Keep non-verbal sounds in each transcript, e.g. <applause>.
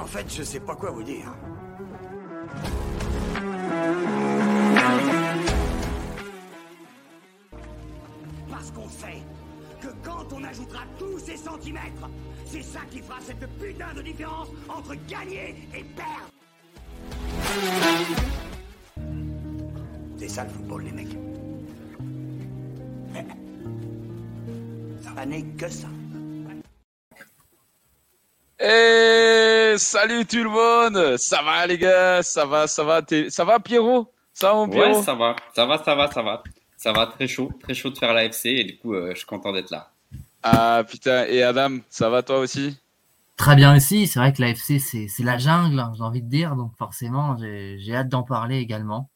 En fait, je sais pas quoi vous dire. Parce qu'on sait que quand on ajoutera tous ces centimètres, c'est ça qui fera cette putain de différence entre gagner et perdre. C'est ça le football, les mecs. <laughs> Ça n'est que ça. Et salut tout le monde. Ça va les gars? Ça va, ça va? Ça va Pierrot? Ça va mon Pierrot? Ouais, ça va, ça va, ça va, ça va. Ça va, très chaud, très chaud de faire l'AFC et du coup, euh, je suis content d'être là. Ah putain, et Adam, ça va toi aussi? Très bien aussi, c'est vrai que l'AFC c'est c'est la jungle, hein, j'ai envie de dire, donc forcément j'ai j'ai hâte d'en parler également.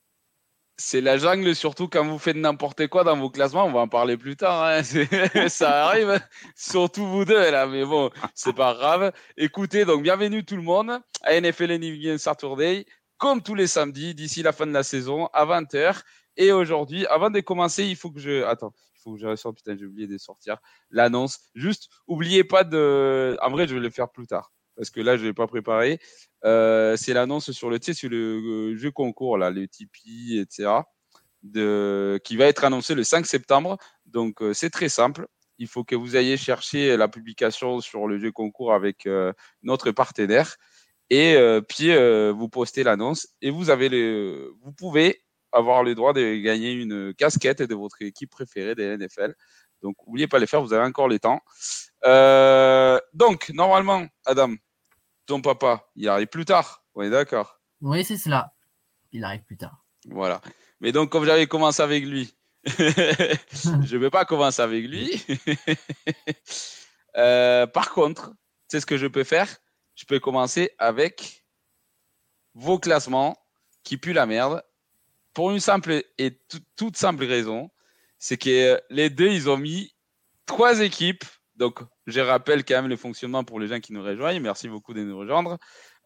C'est la jungle, surtout quand vous faites n'importe quoi dans vos classements, on va en parler plus tard, hein. <laughs> ça arrive, surtout vous deux là, mais bon, c'est pas grave. Écoutez, donc bienvenue tout le monde à NFL Nivien Saturday, comme tous les samedis, d'ici la fin de la saison, à 20h. Et aujourd'hui, avant de commencer, il faut que je... Attends, il faut que je ressorte, putain, j'ai oublié de sortir l'annonce. Juste, oubliez pas de... En vrai, je vais le faire plus tard, parce que là, je l'ai pas préparé. Euh, c'est l'annonce sur le, tu sur le euh, jeu concours, là, le Tipeee, etc., de, qui va être annoncé le 5 septembre. Donc, euh, c'est très simple. Il faut que vous ayez cherché la publication sur le jeu concours avec notre partenaire. Et puis, vous postez l'annonce et vous avez le, vous pouvez avoir le droit de gagner une casquette de votre équipe préférée des NFL. Donc, n'oubliez pas de les faire, vous avez encore les temps. Donc, normalement, Adam, ton papa, il arrive plus tard. On est d'accord. Oui, c'est cela. Il arrive plus tard. Voilà. Mais donc, comme j'avais commencé avec lui, <laughs> je ne vais pas commencer avec lui. <laughs> Euh, par contre, sais ce que je peux faire? Je peux commencer avec vos classements qui puent la merde. Pour une simple et tout- toute simple raison, c'est que les deux, ils ont mis trois équipes. Donc, je rappelle quand même le fonctionnement pour les gens qui nous rejoignent. Merci beaucoup de nous rejoindre.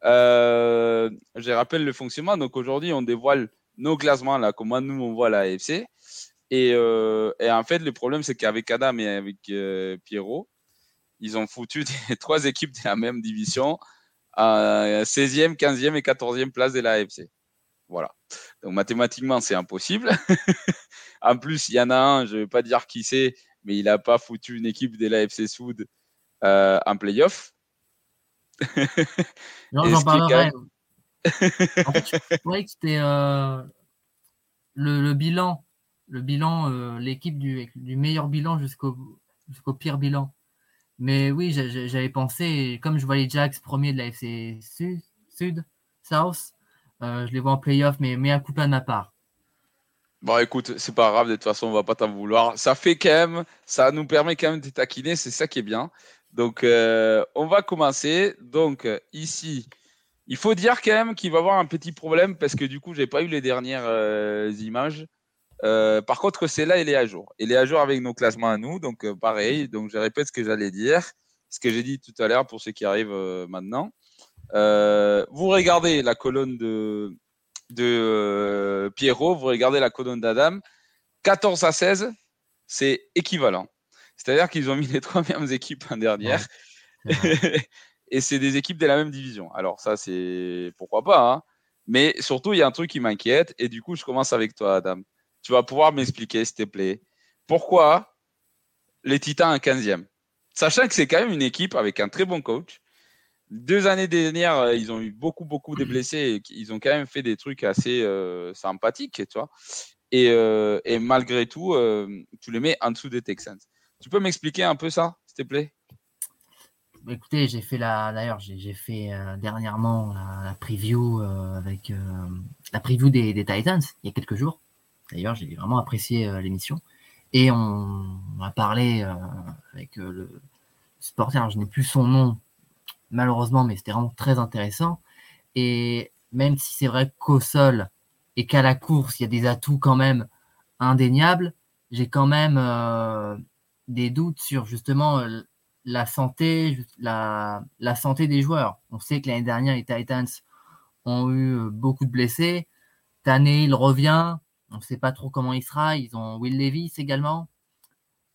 Euh, je rappelle le fonctionnement. Donc, aujourd'hui, on dévoile nos classements, là, comment nous, on voit la AFC. Et, euh, et en fait, le problème, c'est qu'avec Adam et avec euh, Pierrot, ils ont foutu des, <laughs> trois équipes de la même division à 16e, 15e et 14e place de la AFC. Voilà. Donc, mathématiquement, c'est impossible. <laughs> en plus, il y en a un, je ne vais pas dire qui c'est, mais il n'a pas foutu une équipe de l'AFC Sud euh, en playoff. Non, j'en parlerai. même- En fait, je croyais que c'était euh, le, le bilan, le bilan, euh, l'équipe du, du meilleur bilan jusqu'au jusqu'au pire bilan. Mais oui, j'a- j'a- j'avais pensé, comme je vois les Jacks premiers de la FC Sud, Sud South, euh, je les vois en playoff, mais, mais un coup de ma part. Bon, écoute, c'est pas grave, de toute façon, on va pas t'en vouloir. Ça fait quand même, ça nous permet quand même de taquiner, c'est ça qui est bien. Donc, euh, on va commencer. Donc, ici, il faut dire quand même qu'il va y avoir un petit problème parce que du coup, j'ai pas eu les dernières euh, images. Euh, par contre, celle-là, elle est à jour. Elle est à jour avec nos classements à nous. Donc, pareil. Donc, je répète ce que j'allais dire, ce que j'ai dit tout à l'heure pour ceux qui arrivent maintenant. Vous regardez la colonne de, de euh, Pierrot, vous regardez la colonne d'Adam. 14 à 16, c'est équivalent. C'est-à-dire qu'ils ont mis les trois mêmes équipes en dernière. <laughs> et c'est des équipes de la même division. Alors, ça, c'est pourquoi pas. hein. Mais surtout, il y a un truc qui m'inquiète. Et du coup, je commence avec toi, Adam. Tu vas pouvoir m'expliquer, s'il te plaît, pourquoi les Titans en 15e Sachant que c'est quand même une équipe avec un très bon coach. Deux années dernières, euh, ils ont eu beaucoup, beaucoup de blessés. Ils ont quand même fait des trucs assez euh, sympathiques, tu vois. Et, euh, malgré tout, tu les mets en dessous des Texans. Tu peux m'expliquer un peu ça, s'il te plaît? Bah, Écoutez, j'ai fait la. D'ailleurs, j'ai fait dernièrement la, preview avec la preview des, des Titans il y a quelques jours. D'ailleurs, j'ai vraiment apprécié l'émission et on, on a parlé avec le supporter. je n'ai plus son nom malheureusement, mais c'était vraiment très intéressant. Et même si c'est vrai qu'au sol et qu'à la course, il y a des atouts quand même indéniables, j'ai quand même euh, des doutes sur justement euh, la santé, santé des joueurs. On sait que l'année dernière, les Titans ont eu euh, beaucoup de blessés. Cette année, il revient. On ne sait pas trop comment il sera. Ils ont Will Levis également,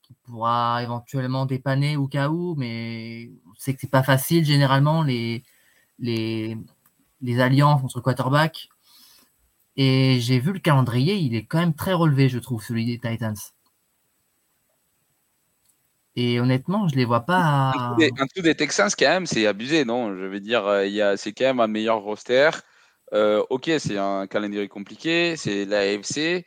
qui pourra éventuellement dépanner au cas où, mais on sait que c'est pas facile généralement les, les, les alliances entre quarterbacks. Et j'ai vu le calendrier, il est quand même très relevé, je trouve, celui des Titans. Et honnêtement, je les vois pas. En dessous des, Texans, quand même, c'est abusé, non? Je veux dire, euh, il c'est quand même un meilleur roster. Euh, ok, c'est un calendrier compliqué, c'est la AFC,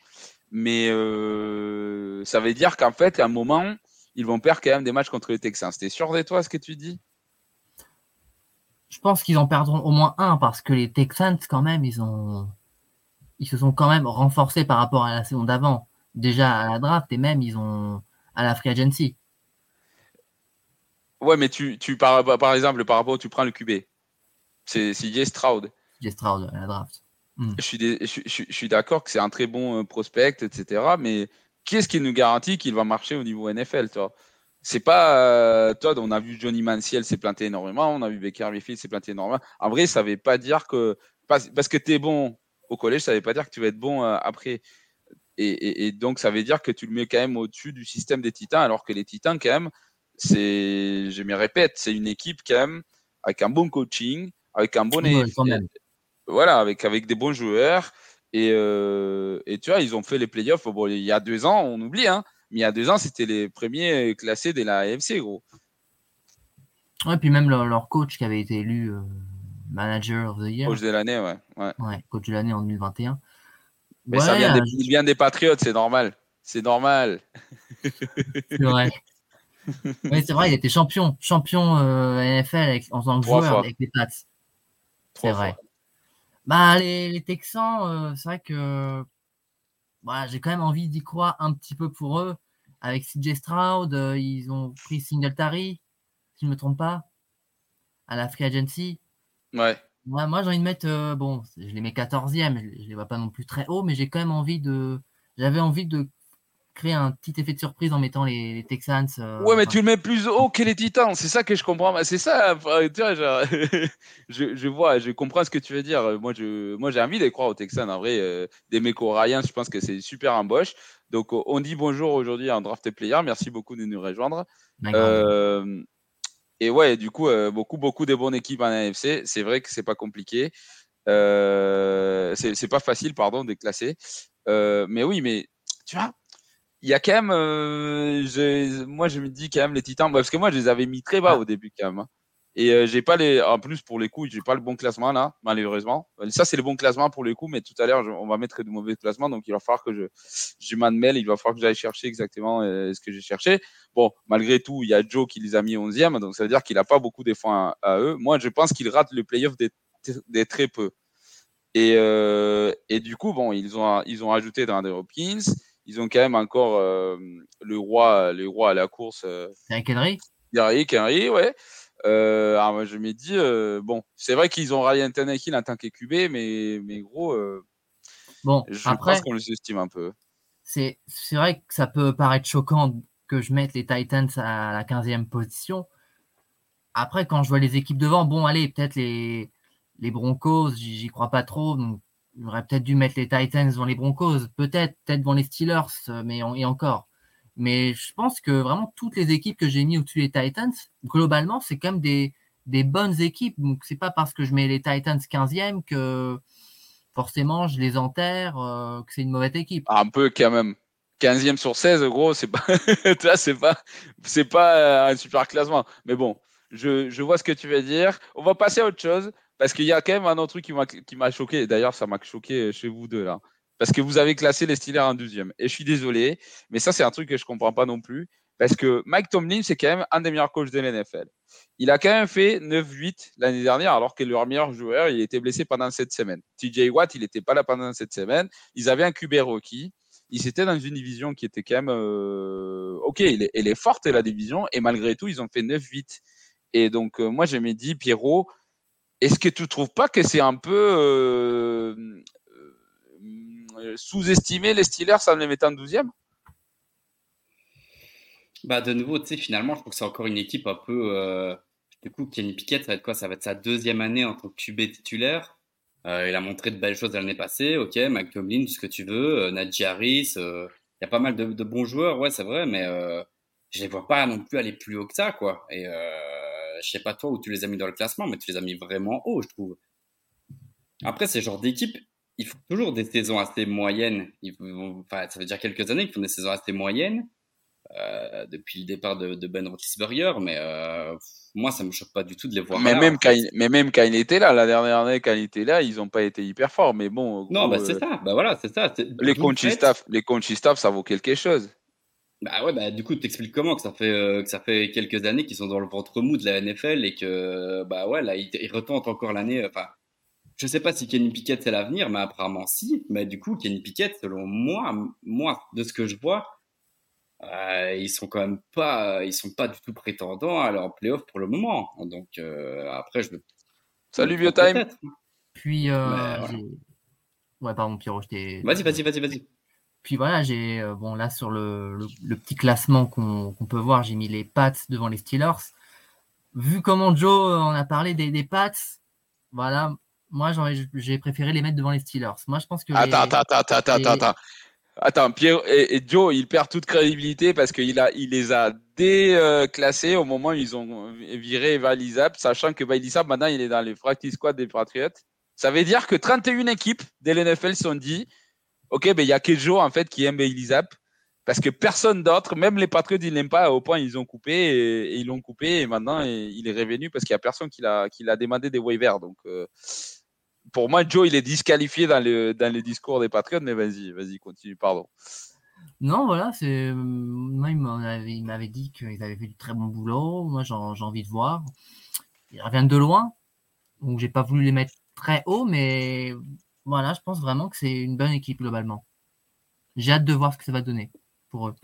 mais euh, ça veut dire qu'en fait, à un moment, ils vont perdre quand même des matchs contre les Texans. T'es sûr de toi, ce que tu dis? Je pense qu'ils en perdront au moins un parce que les Texans, quand même, ils ont, ils se sont quand même renforcés par rapport à la saison d'avant. Déjà à la draft et même ils ont à la free agency. Ouais, mais tu, tu par, par exemple, par rapport, tu prends le QB. C'est CJ Stroud. CJ Stroud à la draft. Hmm. Je suis, je, suis d'accord que c'est un très bon euh, prospect, etc. Mais qu'est-ce qui nous garantit qu'il va marcher au niveau NFL, toi? C'est pas, euh, Todd, on a vu Johnny Manziel s'est planté énormément, on a vu Baker Mayfield s'est planté énormément. En vrai, ça veut pas dire que parce, que tu es bon au collège, ça veut pas dire que tu vas être bon euh, après. Et, et, donc, ça veut dire que tu le mets quand même au-dessus du système des Titans, alors que les Titans, quand même, c'est, je me répète, c'est une équipe quand même avec un bon coaching, avec un bon voilà, avec avec des bons joueurs et, euh, et tu vois, ils ont fait les playoffs. Bon, il y a deux ans, on oublie, hein, mais il y a deux ans, c'était les premiers classés de la AFC, gros. Ouais, puis même leur, coach qui avait été élu euh, manager of the year. Coach de l'année, ouais. ouais. coach de l'année en 2021. Mais ça vient, des, vient des Patriotes, c'est normal. C'est normal. <laughs> C'est vrai. oui, c'est vrai, il était champion, champion euh, NFL en tant que joueur avec les Pats. C'est vrai. Bah, les, Texans, euh, c'est vrai que bah, j'ai quand même envie d'y croire un petit peu pour eux. Avec CJ Stroud, euh, ils ont pris Singletary, si je ne me trompe pas, à la Free Agency. Ouais. moi, j'ai envie de mettre, bon, je les mets 14e, je, ne les vois pas non plus très haut, mais j'ai quand même envie de. J'avais envie de créer un petit effet de surprise en mettant les, Texans. Euh, ouais, mais tu le mets plus haut que les Titans, c'est ça que je comprends. C'est ça, tu vois, <laughs> je, je, vois, je comprends ce que tu veux dire. Moi, je, moi, j'ai envie de croire aux Texans. En vrai, euh, des mecs Ryan, je pense que c'est super embauche. Donc, on dit bonjour aujourd'hui à un draft player. Merci beaucoup de nous rejoindre. Euh, et ouais, du coup, beaucoup, beaucoup de bonnes équipes en AFC. C'est vrai que c'est pas compliqué. c'est pas facile, pardon, de classer. mais oui, mais tu vois, il y a quand même, euh, moi je me dis quand même les Titans, parce que moi je les avais mis très bas au début quand même. Hein. Et euh, j'ai pas les, en plus pour les coups, j'ai pas le bon classement là, malheureusement. Ça c'est le bon classement pour les coups, mais tout à l'heure on va mettre de mauvais classements, donc il va falloir que je, je m'en mêle, il va falloir que j'aille chercher exactement euh, ce que j'ai cherché. Bon, malgré tout, il y a Joe qui les a mis 11e, donc ça veut dire qu'il a pas beaucoup de à, à, eux. Moi je pense qu'il rate le playoff des, des très peu. Et, et du coup, bon, ils ont, ils ont ajouté dans des Hopkins ils ont quand même encore euh, le roi, les rois à la course. Euh, Eric Henry? Eric Henry, ouais. Euh, alors moi, je me dis, bon, c'est vrai qu'ils ont Ryan Tannehill en tant qu'QB, mais, mais gros, bon, je pense qu'on les estime un peu. C'est vrai que ça peut paraître choquant que je mette les Titans à la 15e position. Après, quand je vois les équipes devant, bon, allez, peut-être les, les Broncos, j'y crois pas trop. Donc il aurait peut-être dû mettre les Titans devant les Broncos, peut-être, peut-être devant les Steelers, euh, mais et encore. Mais je pense que vraiment toutes les équipes que j'ai mis au-dessus des Titans, globalement, c'est quand même des, bonnes équipes. Donc c'est pas parce que je mets les Titans 15e que forcément je les enterre, euh, que c'est une mauvaise équipe. Un peu quand même. 15e sur 16, gros, c'est pas, <laughs> c'est pas, c'est pas euh, un super classement. Mais bon, je vois ce que tu veux dire. On va passer à autre chose. Parce qu'il y a quand même un autre truc qui m'a choqué. D'ailleurs, ça m'a choqué chez vous deux là. Parce que vous avez classé les Steelers en deuxième. Et je suis désolé, mais ça, c'est un truc que je comprends pas non plus. Parce que Mike Tomlin, c'est quand même un des meilleurs coachs de l'NFL. Il a quand même fait 9-8 l'année dernière, alors que leur meilleur joueur, il était blessé pendant cette semaine. TJ Watt, il n'était pas là pendant cette semaine. Ils avaient un QB rookie. Ils étaient dans une division qui était quand même. Euh, ok, elle est, elle est forte, la division. Et malgré tout, ils ont fait 9-8. Et donc, euh, moi, je me dis, Pierrot, est-ce que tu ne trouves pas que c'est un peu euh, euh, sous-estimé les Steelers en les mettant 12e Bah, de nouveau, finalement, je trouve que c'est encore une équipe un peu. euh, du coup, Kenny Pickett, ça va être quoi? Ça va être sa deuxième année en tant que QB titulaire. Il a montré de belles choses l'année passée. Ok, Mike Tomlin, tout ce que tu veux. Euh, Najee Harris. Il y a pas mal de, bons joueurs, ouais, c'est vrai, mais je les vois pas non plus aller plus haut que ça, quoi. Et je sais pas toi où tu les as mis dans le classement, mais tu les as mis vraiment haut, je trouve. Après, ces genres d'équipes, ils font toujours des saisons assez moyennes. Ils vont- enfin, ça veut dire quelques années qu'ils font des saisons assez moyennes euh, depuis le départ de, de Ben Roethlisberger, mais euh, moi, ça me choque pas du tout de les voir mais là, même, en quand il, mais même quand il était là, la dernière année, quand il était là, ils n'ont pas été hyper forts. Mais bon, Non, bah c'est euh, ça. Bah voilà, c'est ça. Les coaching staff, les coaching staff, ça vaut quelque chose. Bah ouais, bah du coup, t'expliques comment que ça fait euh, que ça fait quelques années qu'ils sont dans le ventre mou de la NFL et que bah ouais, là ils, ils retentent encore l'année. Enfin, je sais pas si Kenny Pickett c'est l'avenir, mais apparemment si. Mais du coup, Kenny Pickett, selon moi, moi de ce que je vois, euh, ils sont quand même pas, ils sont pas du tout prétendants à aller en playoff pour le moment. Donc euh, après, je me Salut, me trompe Biotime. peut-être. Puis, euh, Mais voilà. ouais, pardon, Pierrot, je t'ai. Vas-y, vas-y, vas-y, vas-y. Puis voilà, j'ai euh, bon là sur le, le- le petit classement qu'on peut voir, j'ai mis les Pats devant les Steelers. Vu comment Joe euh, en a parlé des, des Pats, voilà, moi j'ai préféré les mettre devant les Steelers. Moi je pense que les- Attends, attends, attends, attends, les- attends, attends. Attends, Pierre et, et Joe, il perd toute crédibilité parce qu'il a, il les a déclassés au moment où ils ont viré Bailey sachant que Bailey maintenant, il est dans les practice squad des Patriots. Ça veut dire que 31 équipes de l'NFL sont dit, OK, ben, il y a que Joe, en fait, qui aime Zapp. Parce que personne d'autre, même les Patriots, ils l'aiment pas, au point ils ont coupé et, ils l'ont coupé et maintenant il est revenu parce qu'il y a personne qui l'a, demandé des waivers. Donc, euh, pour moi, Joe, il est disqualifié dans le, dans le discours des Patriots, mais vas-y, vas-y, continue, pardon. Non, voilà, c'est moi il m'avait dit qu'ils avaient fait du très bon boulot. Moi j'ai j'ai envie de voir. Ils reviennent de loin, donc j'ai pas voulu les mettre très haut, mais voilà, je pense vraiment que c'est une bonne équipe globalement. J'ai hâte de voir ce que ça va donner pour eux.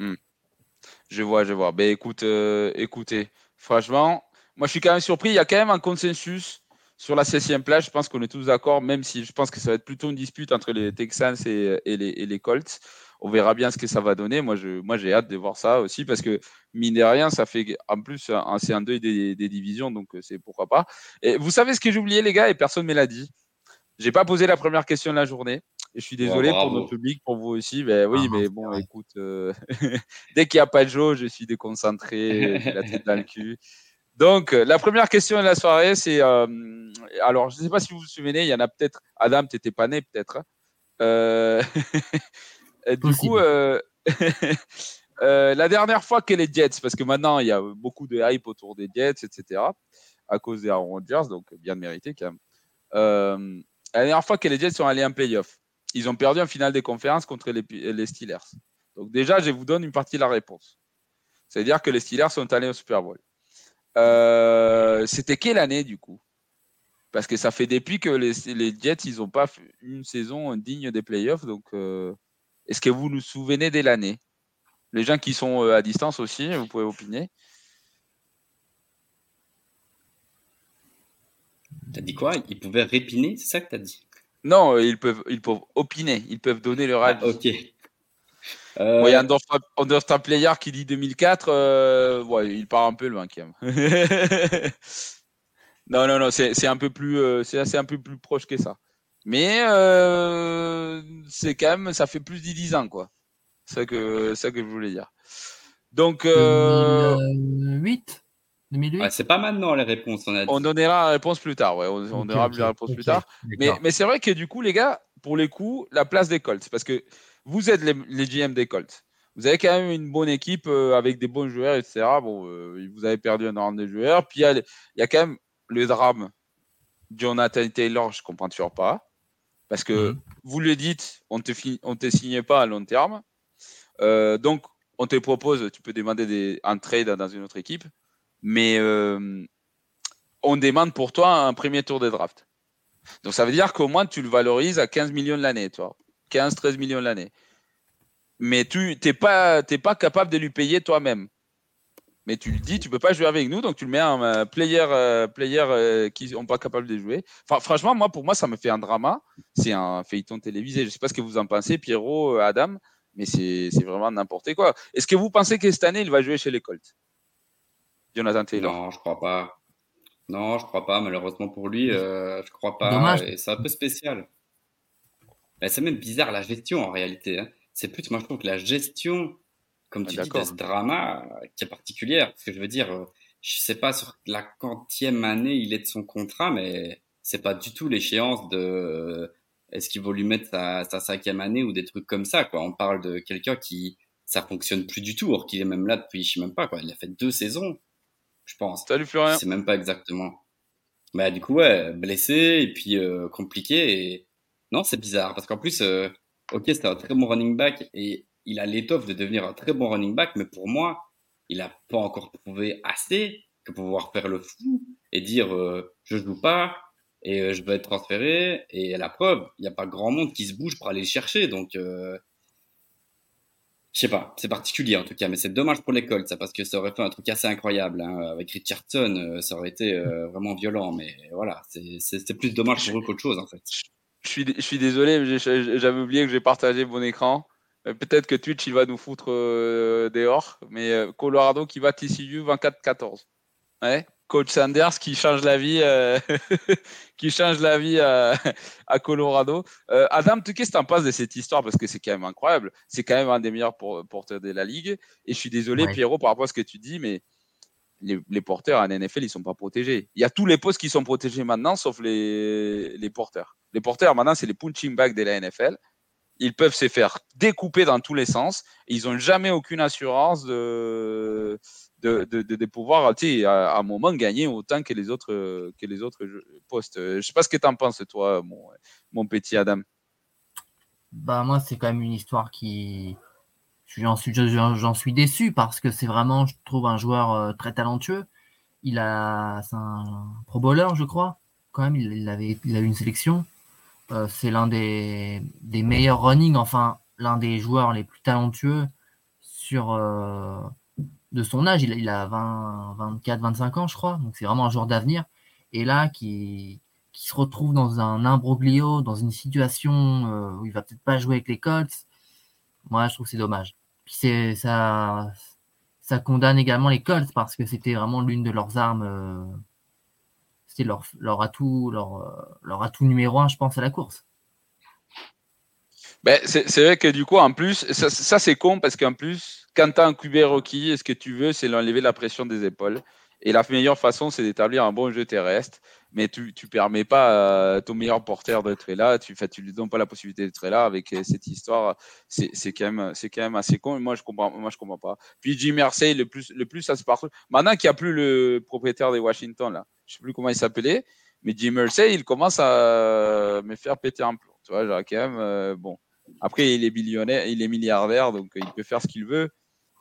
Je vois, je vois. Ben écoute, euh, écoutez, franchement, moi je suis quand même surpris. Il y a quand même un consensus sur la 16e place. Je pense qu'on est tous d'accord, même si je pense que ça va être plutôt une dispute entre les Texans et, et les, et les Colts. On verra bien ce que ça va donner. Moi, je, moi, j'ai hâte de voir ça aussi parce que mine de rien, ça fait en plus un, c'est un deuil des, des divisions, donc euh, c'est pourquoi pas. Et vous savez ce que j'ai oublié, les gars, et personne ne me l'a dit. J'ai pas posé la première question de la journée. Et je suis désolé pour notre public, pour vous aussi. Ben oui, Ah, mais c'est bon, vrai. écoute, euh, <laughs> dès qu'il n'y a pas de Joe, je suis déconcentré, j'ai la tête dans le cul. Donc, la première question de la soirée, c'est. euh, alors, je ne sais pas si vous vous souvenez, il y en a peut-être. Adam, tu n'étais pas né, peut-être. hein. Euh, <laughs> du Possible. coup, euh, <laughs> euh, la dernière fois que les Jets, parce que maintenant, il y a beaucoup de hype autour des Jets, etc., à cause des Aaron Rodgers, donc bien mérité quand même. La dernière fois que les Jets sont allés en playoff, ils ont perdu en finale des conférences contre les, Steelers. Donc, déjà, je vous donne une partie de la réponse. C'est-à-dire que les Steelers sont allés au Super Bowl. Euh, C'était quelle année du coup? Parce que ça fait depuis que les, Jets, ils n'ont pas une saison digne des playoffs. Donc, euh, est-ce que vous nous souvenez de l'année? Les gens qui sont euh, à distance aussi, vous pouvez opiner. T'as dit quoi? Ils pouvaient répiner, c'est ça que t'as dit? Non, euh, ils peuvent, ils peuvent opiner, ils peuvent donner leur Ah, avis. Ok. Euh, Bon, Il y a Understar, Understar Player qui dit 2004. euh, ouais, il part un peu loin quand <laughs> même. non, non, non, c'est c'est un peu plus, euh, c'est un peu plus proche que ça. Mais euh, c'est quand même, ça fait plus de 10 ans quoi. C'est ça que, ça que je voulais dire. Donc, euh, 2008 2008 ouais, c'est pas maintenant les réponses, on a dit. on donnera la réponse plus tard. Ouais, on, donnera la réponse plus tard. Mais, c'est vrai que du coup, les gars, pour les coups, la place des Colts, parce que vous êtes les, les GM des Colts. Vous avez quand même une bonne équipe euh, avec des bons joueurs, etc. Bon, euh, vous avez perdu un an de joueurs. Puis il y, a, il y a quand même le drame. Jonathan Taylor, je comprends toujours pas. Parce que Mhm. vous le dites, on te, on te signe pas à long terme. Euh, donc, on te propose, tu peux demander des, un trade dans une autre équipe. Mais euh, on demande pour toi un premier tour de draft. Donc ça veut dire qu'au moins tu le valorises à 15 millions de l'année, toi. 15-13 millions de l'année. Mais tu n'es pas, pas capable de lui payer toi-même. mais tu le dis, tu peux pas jouer avec nous, donc tu le mets en euh, player, euh, player euh, qui sont pas capables de jouer. Franchement, moi, pour moi, ça me fait un drama. C'est un feuilleton télévisé. Je sais pas ce que vous en pensez, Pierrot, Adam, mais c'est vraiment n'importe quoi. Est-ce que vous pensez que cette année, il va jouer chez les Colts? Jonathan Taylor Non, je crois pas. Non, je crois pas. Malheureusement pour lui, euh, je crois pas. Dommage. C'est un peu spécial. C'est même bizarre la gestion en réalité. Hein. C'est plus, moi je trouve que la gestion comme tu dis, de ce drama qui est particulière. Parce que je veux dire, euh, je sais pas sur la quantième année il est de son contrat, mais c'est pas du tout l'échéance de euh, est-ce qu'il vaut lui mettre sa, sa, cinquième année ou des trucs comme ça, quoi. On parle de quelqu'un qui, ça fonctionne plus du tout, or qu'il est même là depuis, je sais même pas, quoi. Il a fait deux saisons, je pense. Salut Florian. C'est même pas exactement. Bah, du coup, ouais, blessé et puis euh, compliqué. Et... Non, c'est bizarre parce qu'en plus, ok, c'était un très bon running back et il a l'étoffe de devenir un très bon running back, mais pour moi, il n'a pas encore prouvé assez que pour pouvoir faire le fou et dire euh, je joue pas et euh, je vais être transféré. Et à la preuve, il n'y a pas grand monde qui se bouge pour aller le chercher. Donc, euh, je sais pas, c'est particulier en tout cas, mais c'est dommage pour l'école, ça, parce que ça aurait fait un truc assez incroyable. Hein. Avec Richardson, euh, ça aurait été <laughs> vraiment violent, mais voilà, c'est plus dommage pour eux qu'autre chose en fait. Je suis, je suis désolé, j'avais oublié que j'ai partagé mon écran. Euh, peut-être que Twitch, il va nous foutre euh, dehors, mais euh, Colorado qui va TCU 24-14. Ouais. Coach Sanders qui change la vie, <laughs> qui change la vie à, Colorado. Adam, tu qu'est-ce que tu en penses de cette histoire? Parce que c'est quand même incroyable. C'est quand même un des meilleurs porteurs de la ligue. Et je suis désolé, Pierrot, par rapport à ce que tu dis, mais les, porteurs en NFL, ils sont pas protégés. Il y a tous les postes qui sont protégés maintenant, sauf les, les porteurs. Les porteurs, maintenant, c'est les punching bags de la NFL ils peuvent se faire découper dans tous les sens. Ils n'ont jamais aucune assurance de, de, de, pouvoir à, un moment gagner autant que les autres, que les autres postes. Je ne sais pas ce que tu en penses, toi, mon, mon petit Adam. Bah, moi, c'est quand même une histoire qui. J'en suis, déçu parce que c'est vraiment, je trouve, un joueur euh, très talentueux. Il a, c'est un pro bowler, je crois. Quand même, il, avait, il a eu une sélection. Euh, c'est l'un des, des, meilleurs running, enfin l'un des joueurs les plus talentueux sur euh, de son âge. Il, il a 20, 24, 25 ans, je crois. Donc c'est vraiment un joueur d'avenir. Et là, qui, qui se retrouve dans un imbroglio, dans une situation euh, où il va peut-être pas jouer avec les Colts. Moi, je trouve que c'est dommage. Puis c'est ça, ça condamne également les Colts parce que c'était vraiment l'une de leurs armes leur, leur, atout, leur, leur atout numéro un, je pense, à la course. Ben, c'est vrai que du coup, en plus, ça, c'est con parce qu'en plus, quand tu as un QB rookie, ce que tu veux, c'est l'enlever la pression des épaules. Et la meilleure façon, c'est d'établir un bon jeu terrestre. Mais tu ne permets pas à ton meilleur porteur d'être là. Tu ne lui donnes pas la possibilité d'être là avec euh, cette histoire. C'est quand, même, quand même assez con. moi, je comprends, comprends pas. Puis Jim Mersey, le plus, le plus ça se passe. Maintenant qu'il n'y a plus le propriétaire des Washington, là, je sais plus comment il s'appelait, mais Jim Mersey, il commence à me faire péter un plomb. Tu vois, genre, quand même, euh, bon. Après, il est millionnaire, il est milliardaire, donc il peut faire ce qu'il veut.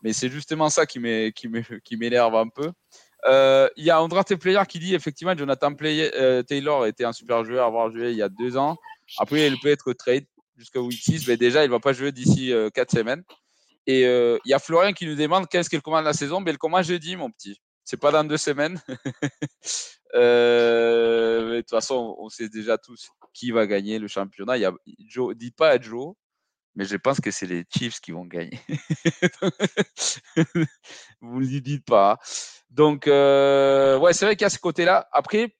Mais c'est justement ça qui m'énerve un peu. Euh, il y a André Player qui dit effectivement Jonathan euh, Taylor était un super joueur à avoir joué il y a deux ans. Après, il peut être trade jusqu'au week 6, mais déjà, il ne va pas jouer d'ici quatre semaines. Et il y a Florian qui nous demande qu'est-ce qu'il commande la saison. Mais il commande jeudi, mon petit. C'est pas dans deux semaines. <laughs> Euh, de toute façon, on sait déjà tous qui va gagner le championnat. Il y a, Joe, dit pas à Joe, mais je pense que c'est les Chiefs qui vont gagner. <laughs> Vous ne le dites pas. Donc, euh, ouais, c'est vrai qu'il y a ce côté-là. Après,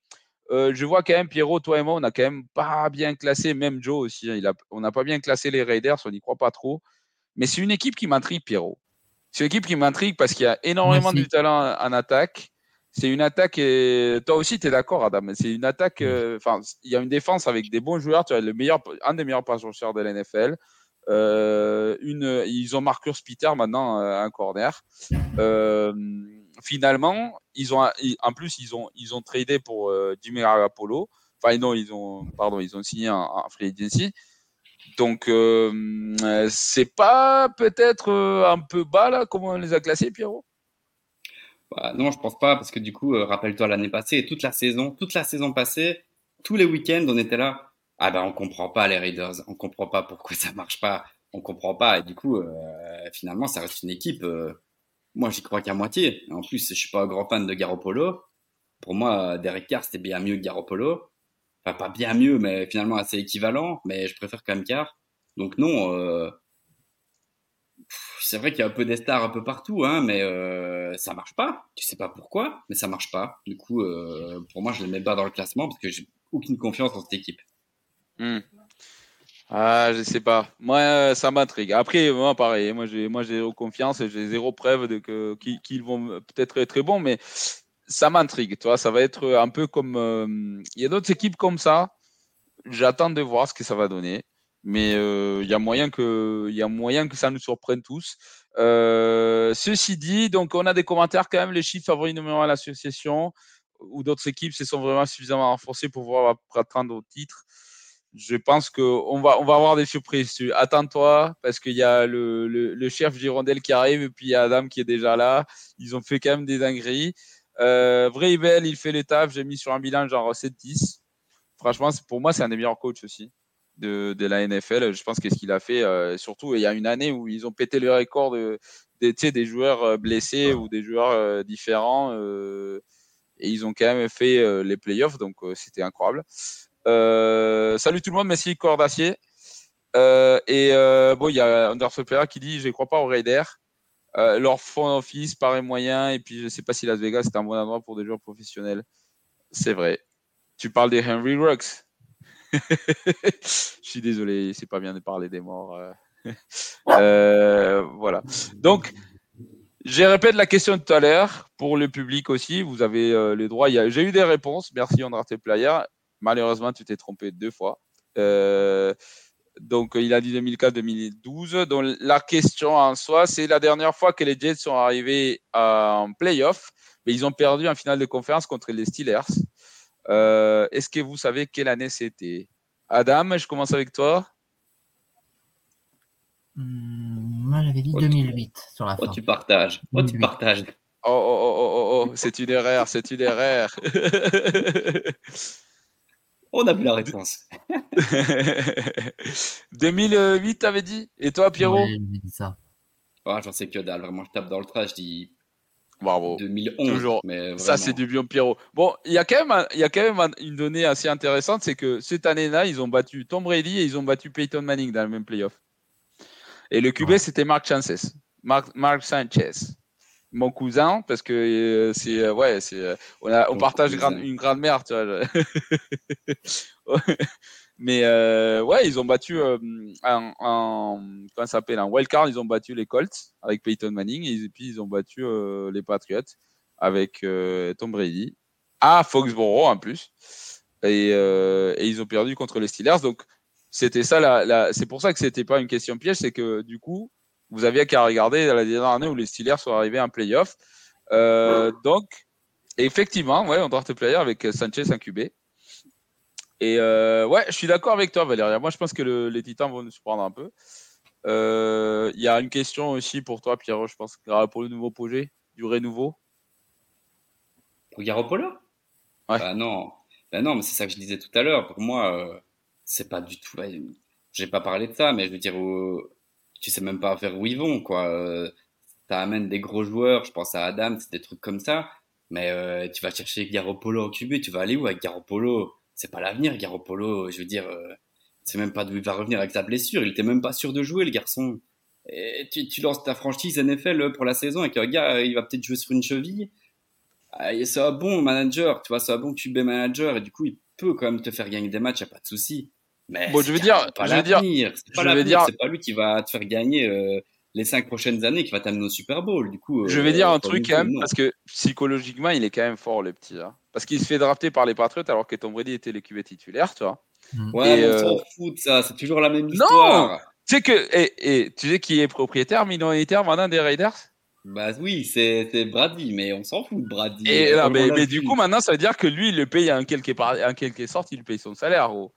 euh, je vois quand même, Pierrot, toi et moi, on n'a quand même pas bien classé, même Joe aussi. Hein, il a, on n'a pas bien classé les Raiders, on n'y croit pas trop. Mais c'est une équipe qui m'intrigue, Pierrot. C'est une équipe qui m'intrigue parce qu'il y a énormément de talent en attaque c'est une attaque. Et... Toi aussi, tu es d'accord, Adam. C'est une attaque. Euh, enfin, il y a une défense avec des bons joueurs. Tu as le meilleur, un des meilleurs pass de la NFL. Euh, une, ils ont Marcus Peter maintenant euh, un corner. finalement, ils ont, en plus, ils ont, ils ont tradé pour Jimmy Apollo. Enfin, non, ils ont, pardon, ils ont signé un, free agency. Donc, c'est pas peut-être un peu bas là, comment on les a classés, Pierrot? Bah, non, je pense pas, parce que du coup, euh, rappelle-toi l'année passée, toute la saison, toute la saison passée, tous les week-ends, on était là. Ah ben, on comprend pas les Raiders, on comprend pas pourquoi ça marche pas, on comprend pas. Et du coup, euh, finalement, ça reste une équipe euh, moi, j'y crois qu'à moitié. En plus, je suis pas un grand fan de Garoppolo. Pour moi, Derek Carr, c'était bien mieux que Garoppolo. Enfin, pas bien mieux, mais finalement assez équivalent. Mais je préfère quand même Carr. Donc non, euh, c'est vrai qu'il y a un peu des stars un peu partout, hein, mais ça marche pas. Tu sais pas pourquoi, mais ça marche pas. Du coup, pour moi, je les mets pas dans le classement parce que j'ai aucune confiance en cette équipe. Hmm. Ah, je sais pas. Moi, ça m'intrigue. Après, moi, pareil. Moi, j'ai, moi, j'ai zéro confiance et j'ai zéro preuve de qu'ils vont peut-être être très bons, mais ça m'intrigue. Tu vois, ça va être un peu comme euh, il y a d'autres équipes comme ça. J'attends de voir ce que ça va donner, mais euh, il y a moyen que ça nous surprenne tous. Euh, ceci dit, donc on a des commentaires quand même. Les chiffres favoris numéro à l'association ou d'autres équipes se sont vraiment suffisamment renforcées pour pouvoir prétendre au titre je pense qu'on va, on va avoir des surprises. Attends-toi, parce qu'il y a le, le, le, chef Girondel qui arrive, et puis il y a Adam qui est déjà là. Ils ont fait quand même des dingueries. Euh, Vreibel, il fait l'étape. J'ai mis sur un bilan genre 7-10. Franchement, pour moi, c'est un des meilleurs coachs aussi de, de la NFL. Je pense qu'est-ce qu'il a fait, euh, surtout il y a une année où ils ont pété le record de, de des joueurs euh, blessés ou des joueurs euh, différents. Euh, et ils ont quand même fait les playoffs, donc c'était incroyable. Euh, salut tout le monde, merci Cordacier. Euh, et euh, bon, il y a Undersopera qui dit Je ne crois pas aux Raiders. leur fond office paraît moyen. Et puis, je ne sais pas si Las Vegas est un bon endroit pour des joueurs professionnels. C'est vrai. Tu parles des Henry Rocks. <laughs> je suis désolé, c'est pas bien de parler des morts. <laughs> voilà. Donc, je répète la question de tout à l'heure pour le public aussi. Vous avez euh, les droits. J'ai eu des réponses. Merci, Andrate Player. Malheureusement, tu t'es trompé deux fois. Euh, donc, il a dit 2004-2012. Donc, la question en soi, c'est la dernière fois que les Jets sont arrivés en playoff, mais ils ont perdu en finale de conférence contre les Steelers. Euh, Est-ce que vous savez quelle année c'était? Adam, je commence avec toi. Mmh, moi, j'avais dit 2008 sur la oh, fin. Tu partages. Oh, tu partages. Oh, oh, oh, oh, oh, c'est une erreur, c'est une erreur. <laughs> On a vu la réponse. <laughs> 2008, t'avais dit Et toi, Pierrot Ouais, j'ai dit ça. J'en sais que dalle. Vraiment, je tape dans le trash. Je dis Bravo. 2011. Toujours. Mais Ça, c'est du bien Pierrot. Bon, il y a quand même, un- il y a quand même un- une donnée assez intéressante, c'est que cette année-là, ils ont battu Tom Brady et ils ont battu Peyton Manning dans le même playoff. Et le QB, Ouais. c'était Mark Sanchez. Mark, Mark Sanchez. Mon cousin, parce que euh, c'est euh, ouais, c'est euh, on, a, on Ton partage grande- une grande mère, tu vois. <laughs> Mais ouais, ils ont battu en, en comment ça s'appelle en wildcard, ils ont battu les Colts avec Peyton Manning et puis ils ont battu les Patriots avec Tom Brady à Foxborough en plus et, et ils ont perdu contre les Steelers. Donc c'était ça, la, la- c'est pour ça que c'était pas une question piège, c'est que du coup vous aviez qu'à regarder la dernière année où les Steelers sont arrivés en playoff. Euh, donc effectivement, ouais, on draft player avec Sanchez en QB. Et euh, ouais, je suis d'accord avec toi, Valéria. Moi, je pense que le- les Titans vont nous surprendre un peu. Euh, Il y a une question aussi pour toi, Pierrot, je pense, pour le nouveau projet, du renouveau. Pour Garoppolo? Ouais. Bah non. Bah non, mais c'est ça que je disais tout à l'heure. Pour moi, euh, c'est pas du tout. J'ai pas parlé de ça, mais je veux dire, euh, tu sais même pas vers où ils vont, quoi. Euh, ça amène des gros joueurs. Je pense à Adam, c'est des trucs comme ça. Mais euh, tu vas chercher Garoppolo en QB, tu vas aller où avec Garoppolo? C'est pas l'avenir, Garoppolo. Je veux dire, euh, c'est même pas d'où il va revenir avec sa blessure. Il était même pas sûr de jouer, le garçon. Et tu, tu lances ta franchise NFL pour la saison et qu'un gars, il va peut-être jouer sur une cheville. Ah, et c'est un bon manager, tu vois, c'est un bon QB manager, et du coup, il peut quand même te faire gagner des matchs, y a pas de souci. Mais Bon, c'est je veux dire- pas je veux dire-. C'est pas je vais l'avenir, dire- c'est pas lui qui va te faire gagner euh, les cinq prochaines années, qui va t'amener au Super Bowl. Du coup, Je euh, vais dire un truc quand même, non. parce que psychologiquement, il est quand même fort, le petit. hein. Parce qu'il se fait drafter par les Patriots alors que Tom Brady était le QB titulaire, tu vois. Ouais, Et, mais on euh, s'en fout de ça, c'est toujours la même Non histoire. Tu sais que, et, et tu sais qui est propriétaire minoritaire maintenant des Raiders? Bah oui, c'est Brady, mais on s'en fout de Brady. Et non, on mais, mais du coup, maintenant, ça veut dire que lui, il le paye en quelque, part, en quelque sorte, il paye son salaire. gros.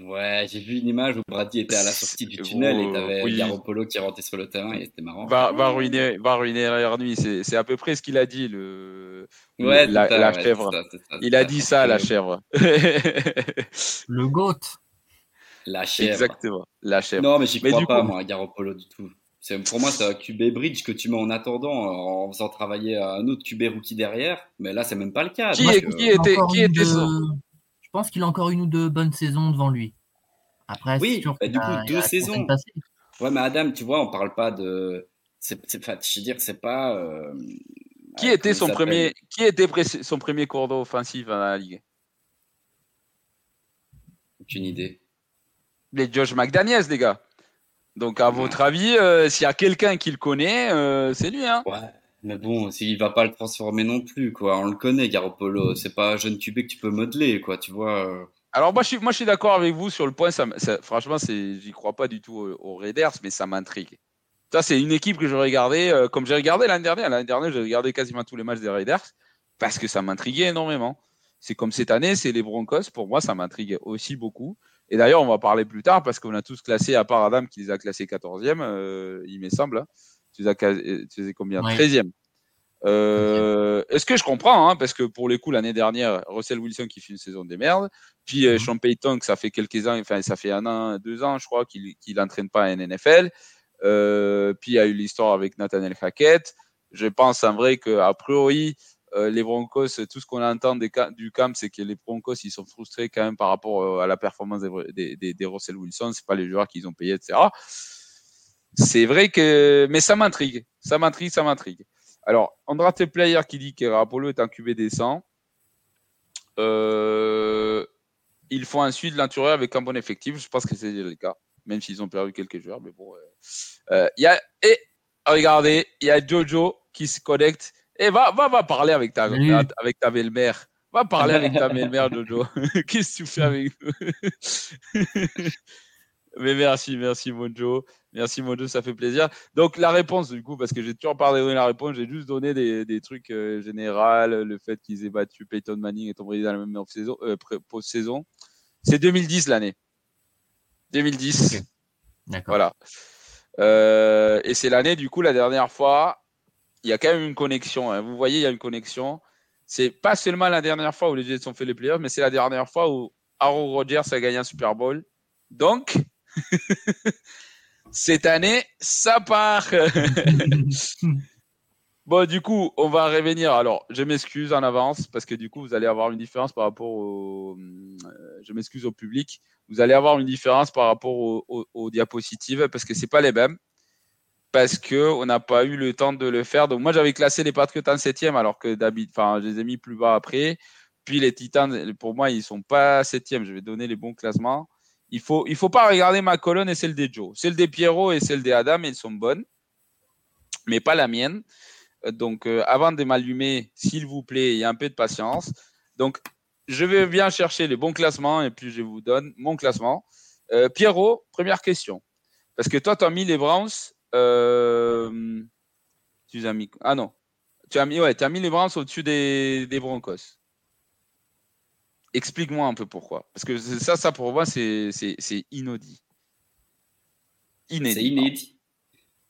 Ouais, j'ai vu une image où Brady était à la sortie du tunnel Oh, et t'avais oui. Garoppolo qui rentrait sur le terrain et c'était marrant. Va, va ruiner, va ruiner leur nuit. C'est c'est à peu près ce qu'il a dit, le, Ouais, la, c'est ça, la ouais, chèvre. c'est ça, c'est ça, Il a dit ça, la chèvre. <laughs> Le GOAT. La chèvre. Exactement, la chèvre. Non, mais j'y crois du pas, coup- moi, à Garoppolo du tout. C'est, pour moi, c'est un QB bridge que tu mets en attendant, en faisant travailler un autre QB rookie derrière. Mais là, c'est même pas le cas. Qui, Donc, est- euh, qui était, qui était de- pense qu'il a encore une ou deux bonnes saisons devant lui. Après, Oui, sûr bah, du coup, a- deux saisons. Ouais, mais Adam, tu vois, on parle pas de. C'est, je veux dire, c'est pas. euh, Qui euh, était comment son premier, qui était son premier cours d'eau offensif dans la ligue? Aucune idée. Les Josh McDaniels, les gars. Donc, à votre avis, euh, s'il y a quelqu'un qui le connaît, euh, c'est lui. Hein Ouais. Mais bon, il va pas le transformer non plus, quoi. On le connaît, Garoppolo. C'est pas un jeune QB que tu peux modeler, quoi. Tu vois. euh. Alors, moi, je suis, moi, je suis d'accord avec vous sur le point. Ça, m- ça- franchement, c'est, j'y crois pas du tout aux, aux Raiders, mais ça m'intrigue. Ça, c'est une équipe que je regardais, euh, comme j'ai regardé l'année dernière. L'année dernière, j'ai regardé quasiment tous les matchs des Raiders parce que ça m'intriguait énormément. C'est comme cette année, c'est les Broncos. Pour moi, ça m'intrigue aussi beaucoup. Et d'ailleurs, on va parler plus tard parce qu'on a tous classé, à part Adam qui les a classés 14e, euh, il me semble. Tu les as, ca- tu les as combien? Ouais. 13e. Euh, Est-ce que je comprends hein, Parce que pour les coups, l'année dernière, Russell Wilson qui fait une saison des merdes. Puis euh, Mhm. Sean Payton, que ça fait quelques ans, enfin, ça fait un an, deux ans, je crois, qu'il n'entraîne pas en NFL. Euh, puis il y a eu l'histoire avec Nathaniel Hackett. Je pense en vrai qu'a priori, euh, les Broncos, tout ce qu'on entend des du camp, c'est que les Broncos, ils sont frustrés quand même par rapport euh, à la performance des, des, des, des Russell Wilson. C'est pas les joueurs qu'ils ont payés, etc. C'est vrai que, mais ça m'intrigue, ça m'intrigue, ça m'intrigue. Alors, Andrate Player qui dit que Rapolo est un QB décent. Euh, il faut ensuite l'entourer avec un bon effectif. Je pense que c'est le cas, même s'ils ont perdu quelques joueurs. Mais bon, euh, euh, il y a et regardez, il y a Jojo qui se connecte. Et va, va, va parler avec ta, avec ta belle-mère. Va parler avec ta <laughs> belle-mère, Jojo. <laughs> Qu'est-ce que tu fais avec nous <laughs> Mais merci, merci Mojo. Merci Mojo, ça fait plaisir. Donc la réponse du coup, parce que j'ai toujours pas donné la réponse, j'ai juste donné des, des trucs euh, généraux, le fait qu'ils aient battu Peyton Manning et Tom Brady dans la même saison, euh, post-saison. C'est 2010 l'année. 2010. Ok. D'accord. Voilà. Euh, et c'est l'année, du coup, la dernière fois, il y a quand même une connexion. hein. Vous voyez, il y a une connexion. C'est pas seulement la dernière fois où les Jets ont fait les playoffs, mais c'est la dernière fois où Aaron Rodgers a gagné un Super Bowl. Donc, cette année, ça part. <laughs> bon, du coup, on va revenir. Alors, je m'excuse en avance parce que du coup, vous allez avoir une différence par rapport au. euh, je m'excuse au public vous allez avoir une différence par rapport aux, diapositives parce que c'est pas les mêmes parce que on n'a pas eu le temps de le faire. Donc moi j'avais classé les Patriots en septième alors que d'habitude, enfin je les ai mis plus bas après. Puis les Titans, pour moi ils sont pas septième. Je vais donner les bons classements. Il faut il faut pas regarder ma colonne et celle des Joe, celle des Pierrot et celle des Adam, elles sont bonnes, mais pas la mienne. Euh, Donc euh, avant de m'allumer, s'il vous plaît, il y a un peu de patience. Donc je vais bien chercher les bons classements et puis je vous donne mon classement. Euh, Pierrot, première question. Parce que toi, tu as mis les Browns. tu as mis. Ah non. Tu as mis, ouais, mis les Browns au-dessus des, des Broncos. Explique-moi un peu pourquoi. Parce que ça, ça pour moi, c'est inaudit. Inédit. C'est inédit.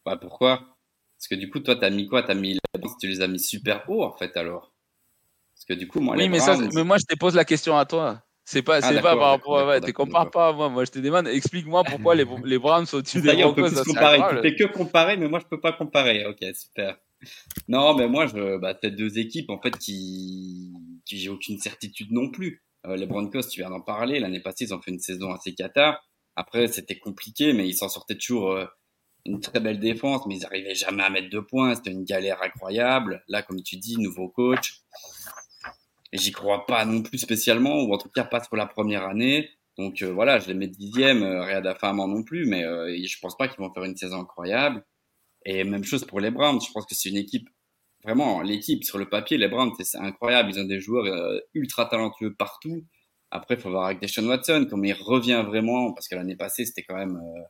Bah, pourquoi? Parce que du coup, toi, t'as mis quoi? T'as mis Browns, tu les as mis super haut, en fait, alors. Parce que du coup, moi, Oui, les mais, ça, mais moi, je te pose la question à toi. C'est pas, Ah, pas par rapport à. Ouais, tu compares pas à moi. Moi, je te demande, explique-moi pourquoi les, <laughs> les Browns sont au-dessus des Broncos. Tu fais que comparer, mais moi, je peux pas comparer. Ok, super. Non, mais moi, je, bah, t'as deux équipes, en fait, qui, qui j'ai aucune certitude non plus. Euh, les Broncos, tu viens d'en parler. L'année passée, ils ont fait une saison assez cata. Après, c'était compliqué, mais ils s'en sortaient toujours euh, une très belle défense, mais ils arrivaient jamais à mettre deux points. C'était une galère incroyable. Là, comme tu dis, nouveau coach. J'y crois pas non plus spécialement, ou en tout cas pas sur la première année. Donc euh, voilà, je les mets dixième, euh, rien d'affamant non plus, mais je pense pas qu'ils vont faire une saison incroyable. Et même chose pour les Browns, je pense que c'est une équipe, vraiment, l'équipe sur le papier, les Browns, c'est incroyable, ils ont des joueurs euh, ultra talentueux partout. Après, il faut voir avec Deshaun Watson, comme il revient vraiment, parce que l'année passée, c'était quand même... Euh,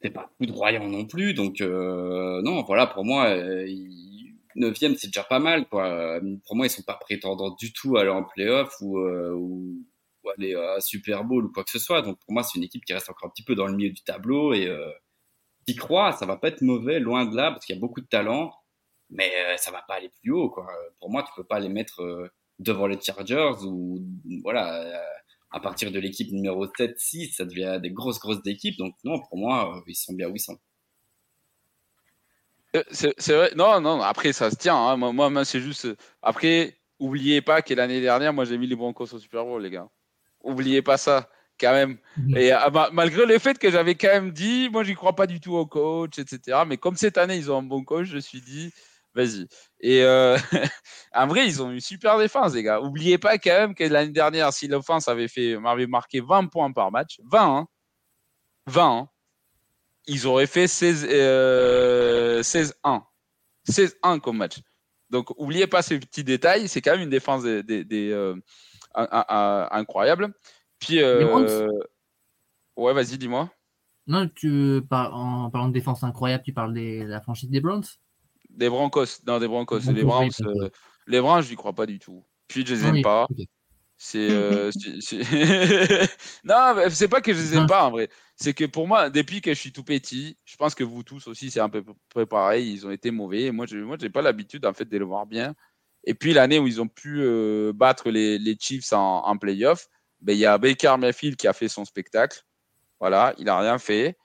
c'était pas foudroyant non plus, donc euh, non, voilà, pour moi, euh, il- neuvième, c'est déjà pas mal, quoi. Euh, Pour moi, ils sont pas prétendants du tout à aller en playoff ou, euh, ou, ou aller à Super Bowl ou quoi que ce soit. Donc pour moi, c'est une équipe qui reste encore un petit peu dans le milieu du tableau et euh, t'y crois, ça va pas être mauvais, loin de là, parce qu'il y a beaucoup de talent, mais euh, ça va pas aller plus haut, quoi. Pour moi, tu peux pas les mettre euh, devant les Chargers ou voilà. euh, à partir de l'équipe numéro 7, 6, ça devient des grosses, grosses équipes. Donc non, pour moi, euh, ils sont bien où ils sont. C'est vrai. Non, non, après, ça se tient. Hein. Moi, moi c'est juste. Après, oubliez pas que l'année dernière, moi, j'ai mis les Broncos au Super Bowl, les gars. Oubliez pas ça, quand même. Mhm. Et malgré le fait que j'avais quand même dit, moi, j'y crois pas du tout au coach, etc. Mais comme cette année, ils ont un bon coach, je me suis dit, vas-y. Et euh, <laughs> en vrai, ils ont une super défense, les gars. Oubliez pas quand même que l'année dernière, si l'offense avait, fait, m'avait marqué 20 points par match, 20, hein, 20, hein, ils auraient fait 16, 16-1. 16-1 comme match. Donc, oubliez pas ces petits détails. C'est quand même une défense des, des, euh, incroyable. Puis, euh, ouais, vas-y, dis-moi. Non, tu en parlant de défense incroyable, tu parles de la franchise des Browns Des Broncos. Non, des Broncos. les Browns, euh, les Browns, je n'y crois pas du tout. Puis, je les aime pas. C'est. Euh, <laughs> non, c'est pas que je les aime pas en vrai. C'est que pour moi, depuis que je suis tout petit, je pense que vous tous aussi, c'est un peu pareil. Ils ont été mauvais. moi, je n'ai pas l'habitude en fait de les voir bien. Et puis l'année où ils ont pu euh, battre les, les, Chiefs en, en playoff, ben, il y a Baker Mayfield qui a fait son spectacle. Voilà, il a rien fait.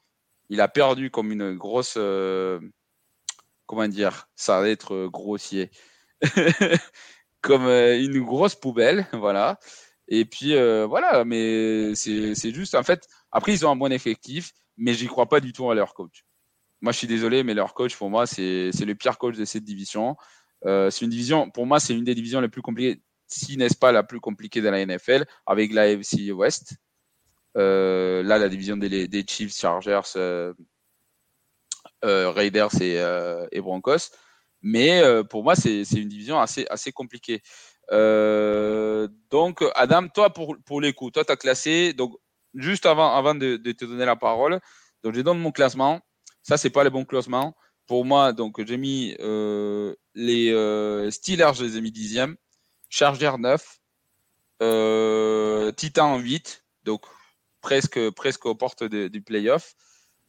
Il a perdu comme une grosse. Euh, comment dire Ça va être grossier. <laughs> comme euh, une grosse poubelle, <laughs> voilà. Et puis euh, voilà, mais c'est juste en fait. Après, ils ont un bon effectif, mais j'y crois pas du tout à leur coach. Moi, je suis désolé, mais leur coach, pour moi, c'est le pire coach de cette division. Euh, c'est une division, pour moi, c'est une des divisions les plus compliquées, si n'est-ce pas la plus compliquée de la NFL, avec la FC West. là, la division des Chiefs, Chargers, Raiders et, et Broncos. Mais euh, pour moi, c'est une division assez, compliquée. Euh, donc, Adam, toi, pour, les coups, toi, tu as classé. Donc, juste avant, de, te donner la parole, donc je donne mon classement. Ça, c'est pas le bon classement. Pour moi, donc, j'ai mis euh, les Steelers, je les ai mis dixième. Charger 9. Titan en 8. Donc, presque, presque aux portes du playoff.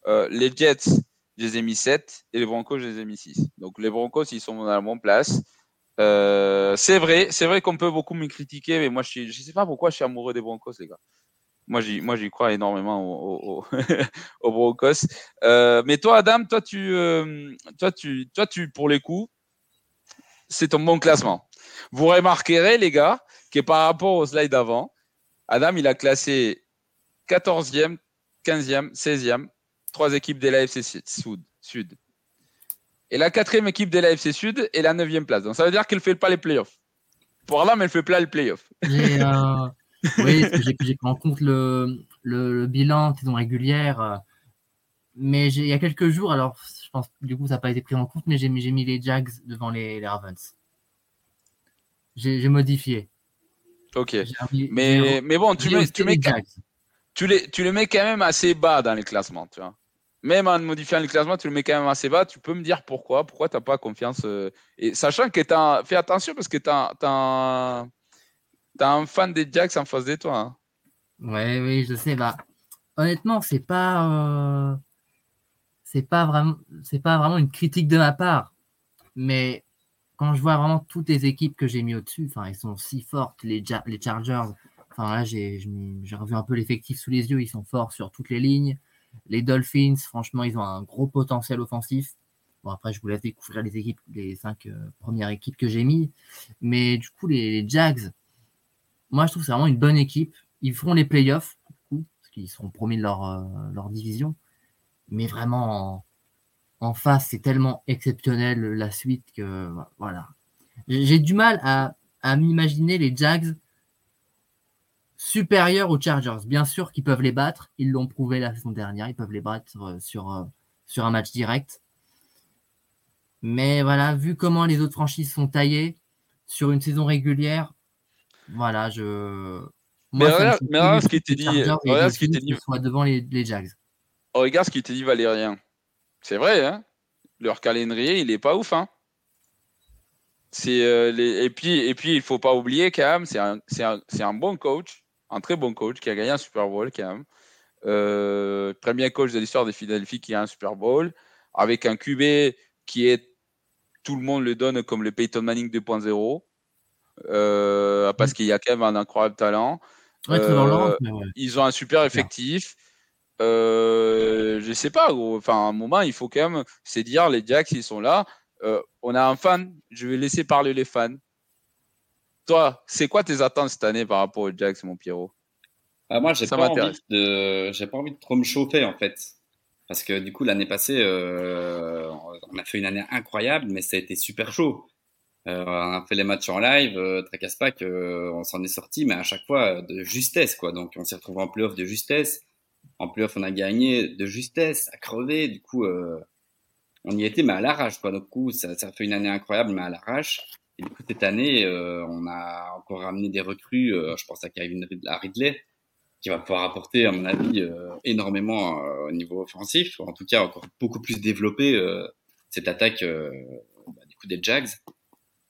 les Jets, je les ai mis 7 et les Broncos, je les ai mis 6. Donc les Broncos, ils sont à la bonne place. Euh, c'est vrai, c'est vrai qu'on peut beaucoup me critiquer, mais moi, je ne sais pas pourquoi je suis amoureux des Broncos, les gars. Moi, j'y, moi, j'y crois énormément <laughs> aux, Broncos. Euh, mais toi, Adam, toi, tu, euh, toi, tu, toi, tu, pour les coups, c'est ton bon classement. Vous remarquerez, les gars, que par rapport au slide d'avant, Adam, il a classé 14e, 15e, 16e, trois équipes de l'AFC Sud, Sud. Et la quatrième équipe de l'AFC Sud est la neuvième place. Donc ça veut dire qu'elle ne fait pas les playoffs. Pour Adam, elle ne fait pas les playoffs. Euh, <laughs> oui, j'ai pris en compte le, le, bilan saison régulière. Euh, mais il y a quelques jours, alors je pense du coup ça n'a pas été pris en compte, mais j'ai mis, les Jags devant les, Ravens. J'ai modifié. Ok. mais, mais bon, tu mets, tu mets, tu les, tu les mets quand même assez bas dans les classements, tu vois. Même en modifiant les classements, tu le mets quand même assez bas. Tu peux me dire pourquoi Pourquoi tu n'as pas confiance euh, Et sachant que tu as fait attention parce que tu as, un fan des Jacks en face de toi. Hein. Ouais, oui, je sais. Bah, honnêtement, c'est pas, euh, pas vraiment, pas vraiment une critique de ma part. Mais quand je vois vraiment toutes les équipes que j'ai mis au-dessus, elles sont si fortes, les, les Chargers, Enfin, là, j'ai revu un peu l'effectif sous les yeux. Ils sont forts sur toutes les lignes. Les Dolphins, franchement, ils ont un gros potentiel offensif. Bon, après, je vous laisse découvrir les équipes, les cinq euh, premières équipes que j'ai mis. Mais du coup, les, Jags, moi, je trouve que c'est vraiment une bonne équipe. Ils feront les playoffs, du coup, parce qu'ils seront promis de leur, euh, division. Mais vraiment, en, face, c'est tellement exceptionnel la suite que voilà. J'ai du mal à m'imaginer les Jags supérieur aux Chargers. Bien sûr qu'ils peuvent les battre, ils l'ont prouvé la saison dernière, ils peuvent les battre euh, sur, euh, sur un match direct. Mais voilà, vu comment les autres franchises sont taillées sur une saison régulière, voilà, je. mais regarde, ce qui était dit. Regarde ce qui était dit. Soit devant les, les Jags. Oh, regarde ce qui était dit Valérien. C'est vrai, hein leur calendrier, il est pas ouf, hein c'est euh, les... et puis et puis il faut pas oublier quand même c'est un, un, un, bon coach un très bon coach qui a gagné un Super Bowl quand même. Euh, premier coach de l'histoire des Philadelphie qui a un Super Bowl, avec un QB qui est, tout le monde le donne comme le Peyton Manning 2.0, euh, parce qu'il y a quand même un incroyable talent. Euh, ils ont un super effectif. euh, je sais pas. Enfin, à un moment, il faut quand même, c'est dire les Jacks, ils sont là. Euh, on a un fan. Je vais laisser parler les fans. Toi, c'est quoi tes attentes cette année par rapport aux Jacks, mon Pierrot? Ah, Moi, j'ai pas envie de, j'ai pas envie de trop me chauffer en fait, parce que du coup l'année passée, euh, on a fait une année incroyable, mais ça a été super chaud. Euh, on a fait les matchs en live, euh, tracasse pas que on s'en est sorti, mais à chaque fois de justesse quoi. Donc on s'est retrouvé en playoff de justesse. En playoff, on a gagné de justesse, à crever. Du coup, on y était, mais à l'arrache quoi. Du coup, ça, ça fait une année incroyable, mais à l'arrache. Et du coup, cette année, euh, on a encore ramené des recrues. Euh, je pense à Kevin Ridley, qui va pouvoir apporter, à mon avis, euh, énormément au niveau offensif. En tout cas, encore beaucoup plus développer cette attaque bah, du coup des Jags.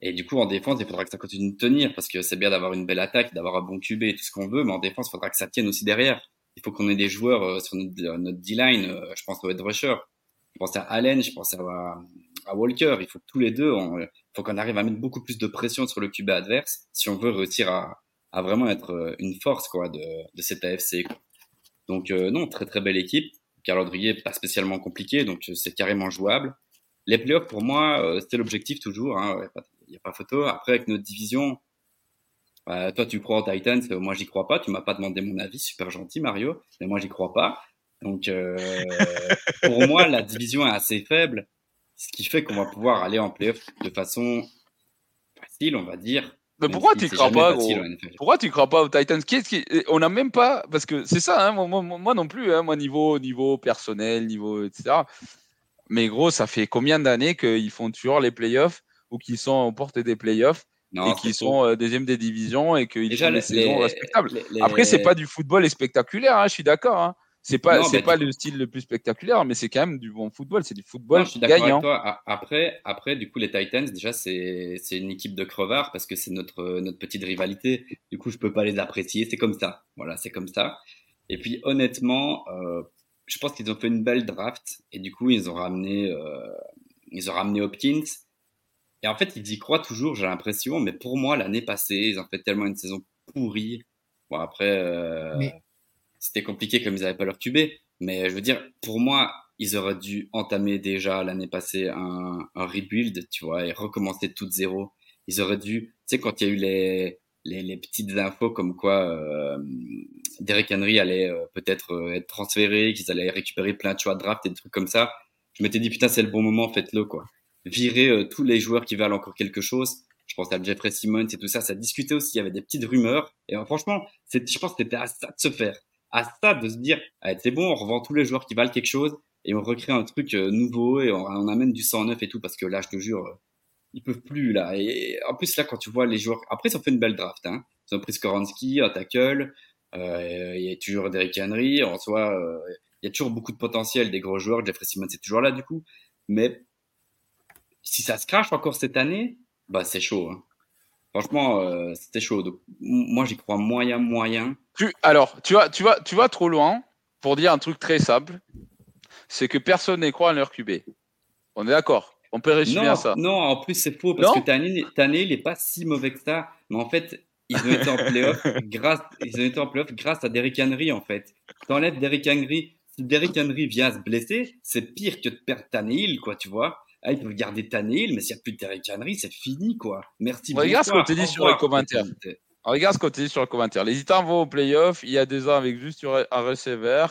Et du coup, en défense, il faudra que ça continue de tenir parce que c'est bien d'avoir une belle attaque, d'avoir un bon QB et tout ce qu'on veut, mais en défense, il faudra que ça tienne aussi derrière. Il faut qu'on ait des joueurs euh, sur notre, notre D-line. Euh, je pense au head rusher. Je pense à Allen, je pense à, Walker. Il faut que tous les deux, il faut qu'on arrive à mettre beaucoup plus de pression sur le QB adverse si on veut réussir à, vraiment être euh, une force quoi de, de cette AFC. Donc non, très très belle équipe. Calendrier pas spécialement compliqué, donc c'est carrément jouable. Les playoffs, pour moi, c'était l'objectif toujours. Hein, il n'y a pas photo. Après, avec notre division, toi, tu crois en Titans, moi, j'y crois pas. Tu m'as pas demandé mon avis, super gentil, Mario, mais moi, j'y crois pas. Donc, euh, pour moi, la division est assez faible, ce qui fait qu'on va pouvoir aller en playoff de façon facile, on va dire. Mais pourquoi tu crois pas gros Pourquoi tu crois pas aux Titans? Qui... On n'a même pas parce que c'est ça, hein, moi, moi, non plus, hein, moi niveau niveau personnel, niveau etc. Mais gros, ça fait combien d'années qu'ils font toujours les playoffs ou qui sont aux portes des playoffs et qui sont euh, deuxième des divisions et qu'ils font des saisons respectables? Après, c'est pas du football spectaculaire, hein, je suis d'accord. C'est pas, c'est pas le style le plus spectaculaire, mais c'est quand même du bon football. C'est du football je suis gagnant. Avec toi. Après, après, du coup, les Titans, déjà, c'est, c'est une équipe de crevards parce que c'est notre, notre petite rivalité. Du coup, je peux pas les apprécier. C'est comme ça. Voilà, c'est comme ça. Et puis, honnêtement, euh, je pense qu'ils ont fait une belle draft et du coup, ils ont ramené, euh, ils ont ramené Hopkins. Et en fait, ils y croient toujours, j'ai l'impression. Mais pour moi, l'année passée, ils ont fait tellement une saison pourrie. Bon, après, euh, c'était compliqué comme ils n'avaient pas leur QB. Mais je veux dire, pour moi, ils auraient dû entamer déjà l'année passée un, un, rebuild, tu vois, et recommencer tout de zéro. Ils auraient dû, tu sais, quand il y a eu les, les, les petites infos comme quoi euh, Derek Henry allait euh, peut-être euh, être transféré, qu'ils allaient récupérer plein de choix de draft et des trucs comme ça, je m'étais dit, putain, c'est le bon moment, faites-le, quoi virer euh, tous les joueurs qui valent encore quelque chose. Je pense à Jeffrey Simmons et tout ça. Ça discutait aussi. Il y avait des petites rumeurs. Et euh, franchement, je pense que c'était à ça de se faire. À ça de se dire, ah, c'est bon, on revend tous les joueurs qui valent quelque chose et on recrée un truc euh, nouveau et on, amène du sang neuf et tout parce que là, je te jure, ils peuvent plus là. Et en plus là, quand tu vois les joueurs, après ils ont fait une belle draft. Hein. Ils ont pris Skoransky, tackle. Euh, il y a toujours Derrick Henry. En soi, il y a toujours beaucoup de potentiel des gros joueurs. Jeffrey Simmons est toujours là du coup. Mais si ça se crache encore cette année, bah c'est chaud. Hein. Franchement, euh, c'était chaud. Donc, moi, j'y crois moyen, moyen. Tu, alors, tu vas, tu, vas, tu vas trop loin pour dire un truc très simple. C'est que personne n'y croit à leur QB. On est d'accord On peut résumer à ça. Non, en plus, c'est faux parce que année, il n'est pas si mauvais que ça. Mais en fait, ils ont été en playoff <laughs> grâce, ils ont été en playoff grâce à Derrick Henry, en fait. T'enlèves Derrick Henry. Si Derrick Henry vient se blesser, c'est pire que de perdre Tannehill, quoi, tu vois. Ah, ils peuvent garder Tannehill, mais s'il n'y a plus de Derrick Henry, c'est fini, quoi. Merci beaucoup. Regarde ce qu'on dit sur les commentaires. Regarde ce qu'on dit sur les commentaires. Les Titans vont au playoff il y a deux ans avec juste un receiver.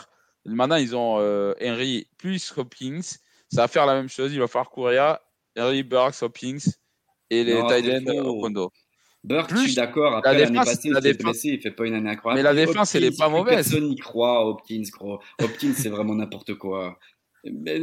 Maintenant, ils ont euh, Henry plus Hopkins. Ça va faire la même chose. Il va falloir courir. Henry, Burks, Hopkins et les Titans au condo. Burks, je suis d'accord. Après l'année passée, il s'est blessé, il fait pas une année incroyable. Mais la défense, elle est pas mauvaise. Personne n'y croit, Hopkins, gros. Hopkins, c'est vraiment n'importe quoi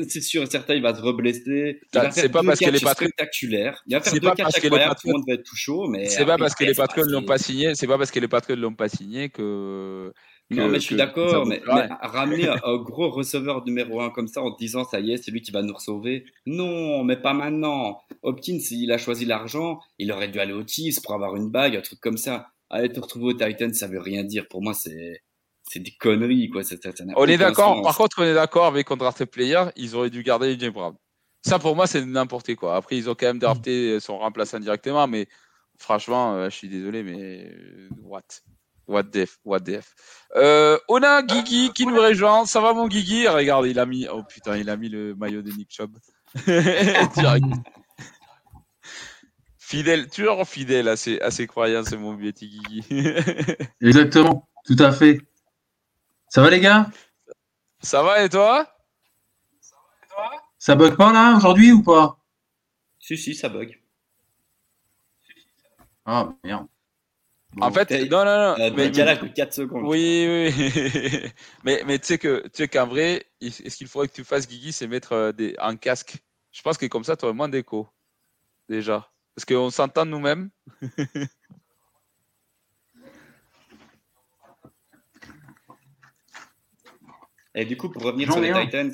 c'est sûr et certain, il va se reblesser. C'est pas parce que les patrons spectaculaires. Il va faire deux catchs incroyables, tout le monde va être tout chaud, mais. C'est pas parce que les patrons ne l'ont pas signé, c'est pas parce que les patrons ne l'ont pas signé que. Non, mais je suis d'accord, mais, ramener <laughs> un gros receveur numéro un comme ça en disant ça y est, c'est lui qui va nous sauver. Non, mais pas maintenant. Hopkins, il a choisi l'argent, il aurait dû aller au Chiefs pour avoir une bague, un truc comme ça. Aller te retrouver au Titans, ça veut rien dire. Pour moi, c'est c'est des conneries, quoi. Ça, on est d'accord. Par contre, on est d'accord avec Contract Player, ils auraient dû garder James Brown. Ça, pour moi, c'est n'importe quoi. Après, ils ont quand même drafté son remplaçant directement, mais franchement, euh, je suis désolé, mais euh, what? What the F, what the F. Euh, on a Guigui qui nous rejoint. Ça va mon Guigui? Regarde, il a mis. Oh putain, il a mis le maillot de Nick Chubb. <laughs> Direct. Fidèle, toujours fidèle à ses, à ses croyances, c'est mon petit Guigui. <laughs> Exactement, tout à fait. Ça va les gars? Ça va et toi? Ça bug pas là aujourd'hui ou pas? Si, si, ça bug. Ah merde. En fait, non, non, non. Euh, mais- décalage de 4 secondes. Oui, oui. <laughs> mais mais tu sais que tu sais qu'en vrai, ce qu'il faudrait que tu fasses, Guigui, c'est mettre euh, des, un casque? Je pense que comme ça, tu aurais moins d'écho. Déjà. Parce qu'on s'entend nous-mêmes. <laughs> Et du coup, pour revenir sur les un. Titans,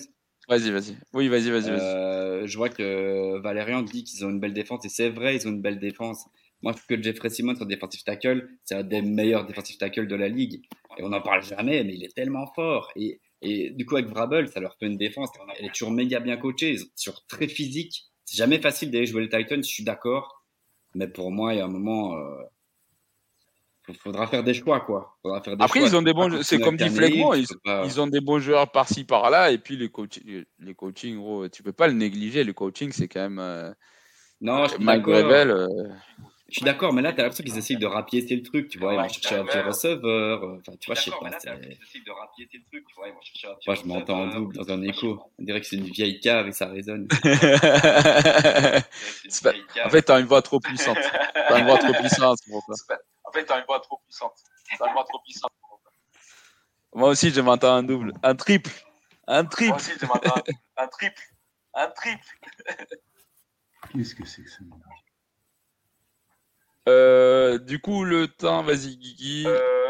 Vas-y, vas-y. Oui, vas-y, vas-y, vas-y. euh, je vois que Valérian dit qu'ils ont une belle défense, et c'est vrai, ils ont une belle défense. Moi, je trouve que Jeffrey Simmons, en défensif tackle, c'est un des meilleurs défensifs tackle de la ligue. Et on n'en parle jamais, mais il est tellement fort. Et, et du coup, avec Vrabel, ça leur fait une défense. Elle est toujours méga bien coachée, ils sont sur très physique. C'est jamais facile d'aller jouer les Titans, je suis d'accord. Mais pour moi, il y a un moment, euh, faut- faudra faire des choix, quoi. Faudra faire des Après, choix. ils ont Tu des bons. C'est comme dit Flegmont, tu ils, pas- ils ont des bons joueurs par-ci par-là, et puis les coaching, les coaching, gros, tu peux pas le négliger. Le coaching, c'est quand même euh, Non, je d'accord. elle. euh, Je suis d'accord, mais là, t'as l'impression qu'ils essayent de rapiécer le truc, tu vois. Ils vont chercher un petit receveur. euh, Enfin, tu vois, je sais pas. Moi, je m'entends en double dans un écho. On dirait que c'est une vieille cave et ça résonne. <laughs> En fait, t'as une voix trop puissante. T'as une voix trop puissante, pour ça. En fait, t'as une voix trop puissante. T'as une voix trop puissante. Moi aussi, je m'entends un double. Un triple. Un triple. Moi aussi, je m'entends un triple. Un triple. Qu'est-ce que c'est que ça Euh, du coup, le temps, vas-y, Guigui.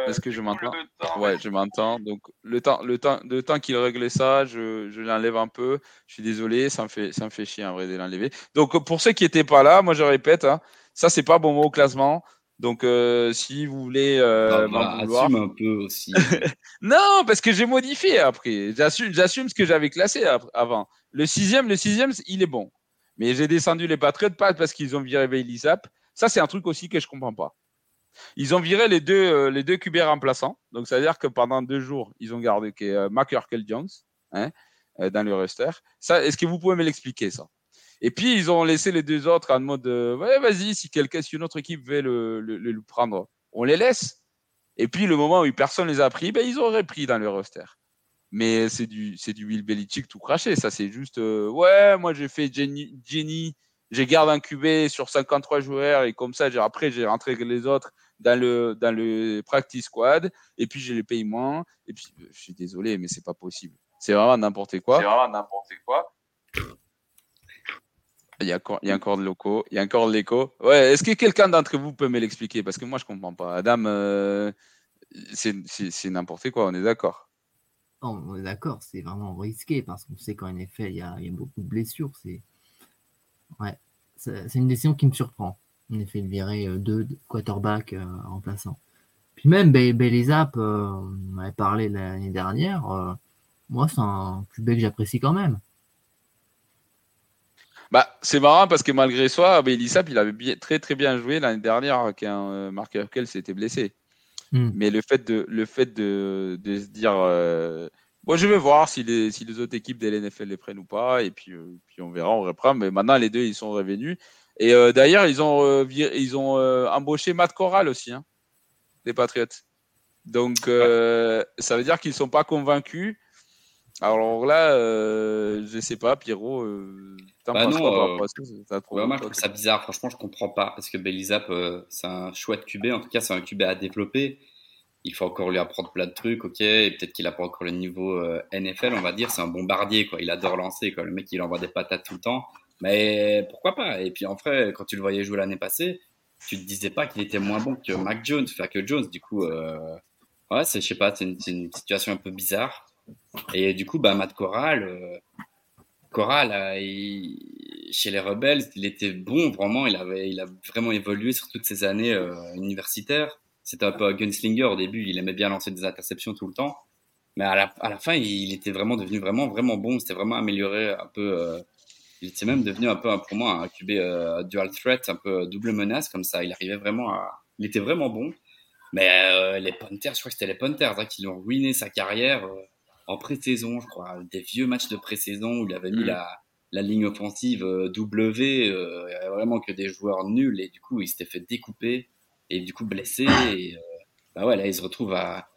Est-ce que je m'entends Ouais, je m'entends. Donc, le temps, le temps, le temps qu'il réglait ça, je, je l'enlève un peu. Je suis désolé, ça me fait, ça me fait chier en vrai de l'enlever. Donc, pour ceux qui n'étaient pas là, moi je répète, hein, ça c'est pas bon mot au classement. Donc, euh, si vous voulez euh, Ah, bah, vouloir, assume un peu aussi. <laughs> non, parce que j'ai modifié après. J'assume, j'assume ce que j'avais classé avant. Le sixième, le sixième, il est bon. Mais j'ai descendu les Patriots pas parce qu'ils ont viré Bailey Zapp. Ça, c'est un truc aussi que je comprends pas. Ils ont viré les deux, euh, les deux QB remplaçants. Donc, ça veut dire que pendant deux jours, ils ont gardé que, euh, McCurkel Jones hein, dans le roster. Ça, est-ce que vous pouvez me l'expliquer, ça? Et puis, ils ont laissé les deux autres en mode euh, Ouais, vas-y, si quelqu'un, si une autre équipe veut le, prendre, on les laisse. Et puis, le moment où personne les a pris, ben, ils auraient pris dans le roster. Mais c'est du, du Bill Belichick tout craché. Ça, c'est juste, euh, ouais, moi, j'ai fait Jenny, j'ai gardé un QB sur 53 joueurs et comme ça, après, j'ai rentré les autres dans le, dans le practice squad et puis je les paye moins. Et puis, je suis désolé, mais c'est pas possible. C'est vraiment n'importe quoi. C'est vraiment n'importe quoi. Il y, a encore, il y a encore de l'écho. Il y a encore de l'écho. Ouais, est-ce que quelqu'un d'entre vous peut me l'expliquer? Parce que moi, je comprends pas. Adam, euh, c'est, n'importe quoi, on est d'accord. On est d'accord, c'est vraiment risqué parce qu'on sait qu'en effet, il y a, il y a beaucoup de blessures. C'est ouais, une décision qui me surprend. En effet, de virer euh, deux quarterbacks euh, remplaçants. Puis même Be- Belizap, on en avait parlé l'année dernière. moi, c'est un QB que j'apprécie quand même. Bah, c'est marrant parce que malgré soi, Elisap, il avait bien- très très bien joué l'année dernière quand euh, Mark Hurkel s'était blessé. Hmm. Mais le fait de, le fait de, de se dire, euh, bon, je vais voir si les, si les autres équipes de l'NFL les prennent ou pas, et puis, euh, puis on verra, on reprend. Mais maintenant, les deux, ils sont revenus. Et euh, d'ailleurs, ils ont, euh, ils ont euh, embauché Matt Corral aussi, hein, des Patriots. Donc, euh, ça veut dire qu'ils sont pas convaincus. Alors là, euh, je sais pas, Pierrot, euh, Bah non, quoi euh, ça Ouais, moi, je trouve ça bizarre. Franchement, je comprends pas. Parce que Belizap, euh, c'est un chouette QB. En tout cas, c'est un QB à développer. Il faut encore lui apprendre plein de trucs, ok. Et peut-être qu'il a pas encore le niveau euh, NFL, on va dire. C'est un bombardier, quoi. Il adore lancer, quoi. Le mec, il envoie des patates tout le temps. Mais pourquoi pas? Et puis, en vrai, quand tu le voyais jouer l'année passée, tu te disais pas qu'il était moins bon que Mac Jones, enfin que Jones. Du coup, ouais, c'est, je sais pas, c'est une, c'est une situation un peu bizarre. Et du coup, bah, Matt Corral, euh, Corral, euh, chez les Rebels, il était bon, vraiment. Il avait, il a vraiment évolué sur toutes ces années euh, universitaires. C'était un peu un gunslinger au début. Il aimait bien lancer des interceptions tout le temps. Mais à la, à la fin, il était vraiment devenu vraiment, vraiment bon. C'était vraiment amélioré un peu. il était même devenu un peu, pour moi, un QB euh, dual threat, un peu double menace comme ça. Il arrivait vraiment. Il était vraiment bon. Mais les Panthers, je crois que c'était les Panthers hein, qui lui ont ruiné sa carrière en pré-saison, je crois. Des vieux matchs de pré-saison où il avait mis Mm. la, la ligne offensive euh, W, euh, il y avait vraiment que des joueurs nuls et du coup il s'était fait découper et du coup blessé. Et euh, bah ouais, là il se retrouve à,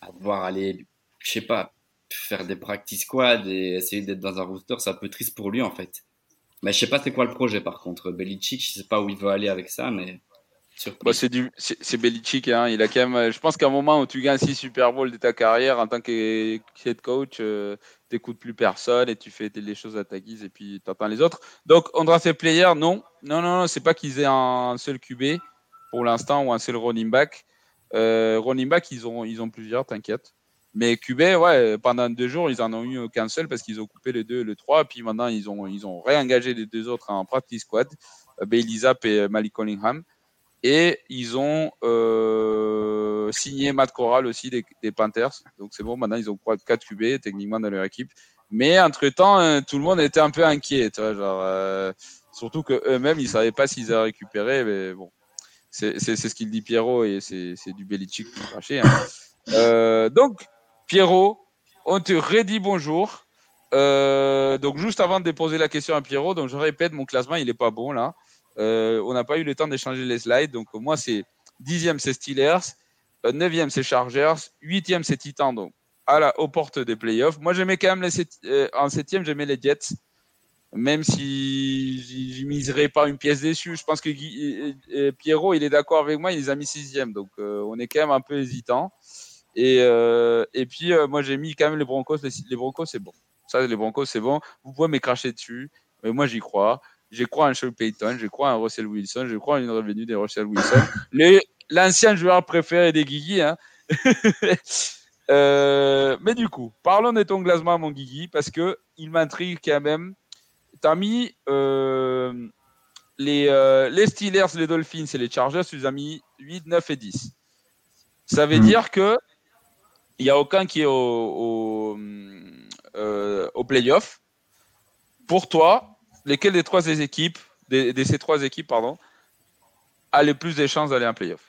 à devoir aller, je sais pas, faire des practice squad et essayer d'être dans un roster. C'est un peu triste pour lui en fait. Mais je sais pas c'est quoi le projet par contre. Belichick, je sais pas où il veut aller avec ça, mais. Bah, c'est du, Belichick. Hein. Il a quand même. euh, Je pense qu'à un moment où tu gagnes 6 Super Bowl de ta carrière en tant que head coach, euh, t'écoutes plus personne et tu fais les choses à ta guise et puis t'entends les autres. Donc, on draft ses players, non, non, non, non c'est pas qu'ils aient un seul QB pour l'instant ou un seul running back. Euh, running back, ils ont, ils ont plusieurs, t'inquiète. Mais QB, ouais, pendant deux jours, ils en ont eu qu'un seul parce qu'ils ont coupé les deux et le 3. Puis maintenant, ils ont, ils ont réengagé les deux autres en practice squad, euh, Bailey Zapp et Malik Cunningham. Et ils ont euh, signé Matt Corral aussi des, Panthers. Donc c'est bon, maintenant ils ont 4 QB techniquement dans leur équipe. Mais entre-temps, euh, tout le monde était un peu inquiet. Tu vois, genre, euh, surtout qu'eux-mêmes, ils ne savaient pas s'ils avaient récupéré. Mais bon, c'est ce qu'il dit Pierrot et c'est du Belichick tout craché. hein. Euh, donc, Pierrot, on te redit bonjour. Donc juste avant de déposer la question à Pierrot, donc je répète, mon classement il est pas bon là. Euh, on n'a pas eu le temps d'échanger les slides. Donc, moi, c'est dixième, c'est Steelers. Euh, Neuvième, c'est Chargers. Huitième, c'est Titans. Donc, à la, aux portes des playoffs. Moi, j'aimais quand même les euh, en septième, j'aimais les Jets. Même si j'y miserais pas une pièce dessus. Je pense que Pierrot, il est d'accord avec moi. Il les a mis sixième. Donc, on est quand même un peu hésitant. Et, puis, moi, j'ai mis quand même les Broncos. Les, les Broncos, c'est bon. Ça, les Broncos, c'est bon. Vous pouvez me cracher dessus. Mais moi, j'y crois. Je crois en Sean Payton, je crois en Russell Wilson, je crois en une revenue de Russell Wilson. Le- L'ancien joueur préféré des Guigui. Hein. <laughs> Euh, mais du coup, parlons de ton classement, mon Guigui, parce que il m'intrigue quand même. Tu as mis euh, les, euh, les Steelers, les Dolphins et les Chargers, tu les as mis 8, 9 et 10. Ça veut Mm. dire que il n'y a aucun qui est au, au, euh, au playoff. Pour toi, lesquelles des trois des équipes, des, de ces trois équipes, pardon, a le plus de chances d'aller en playoff?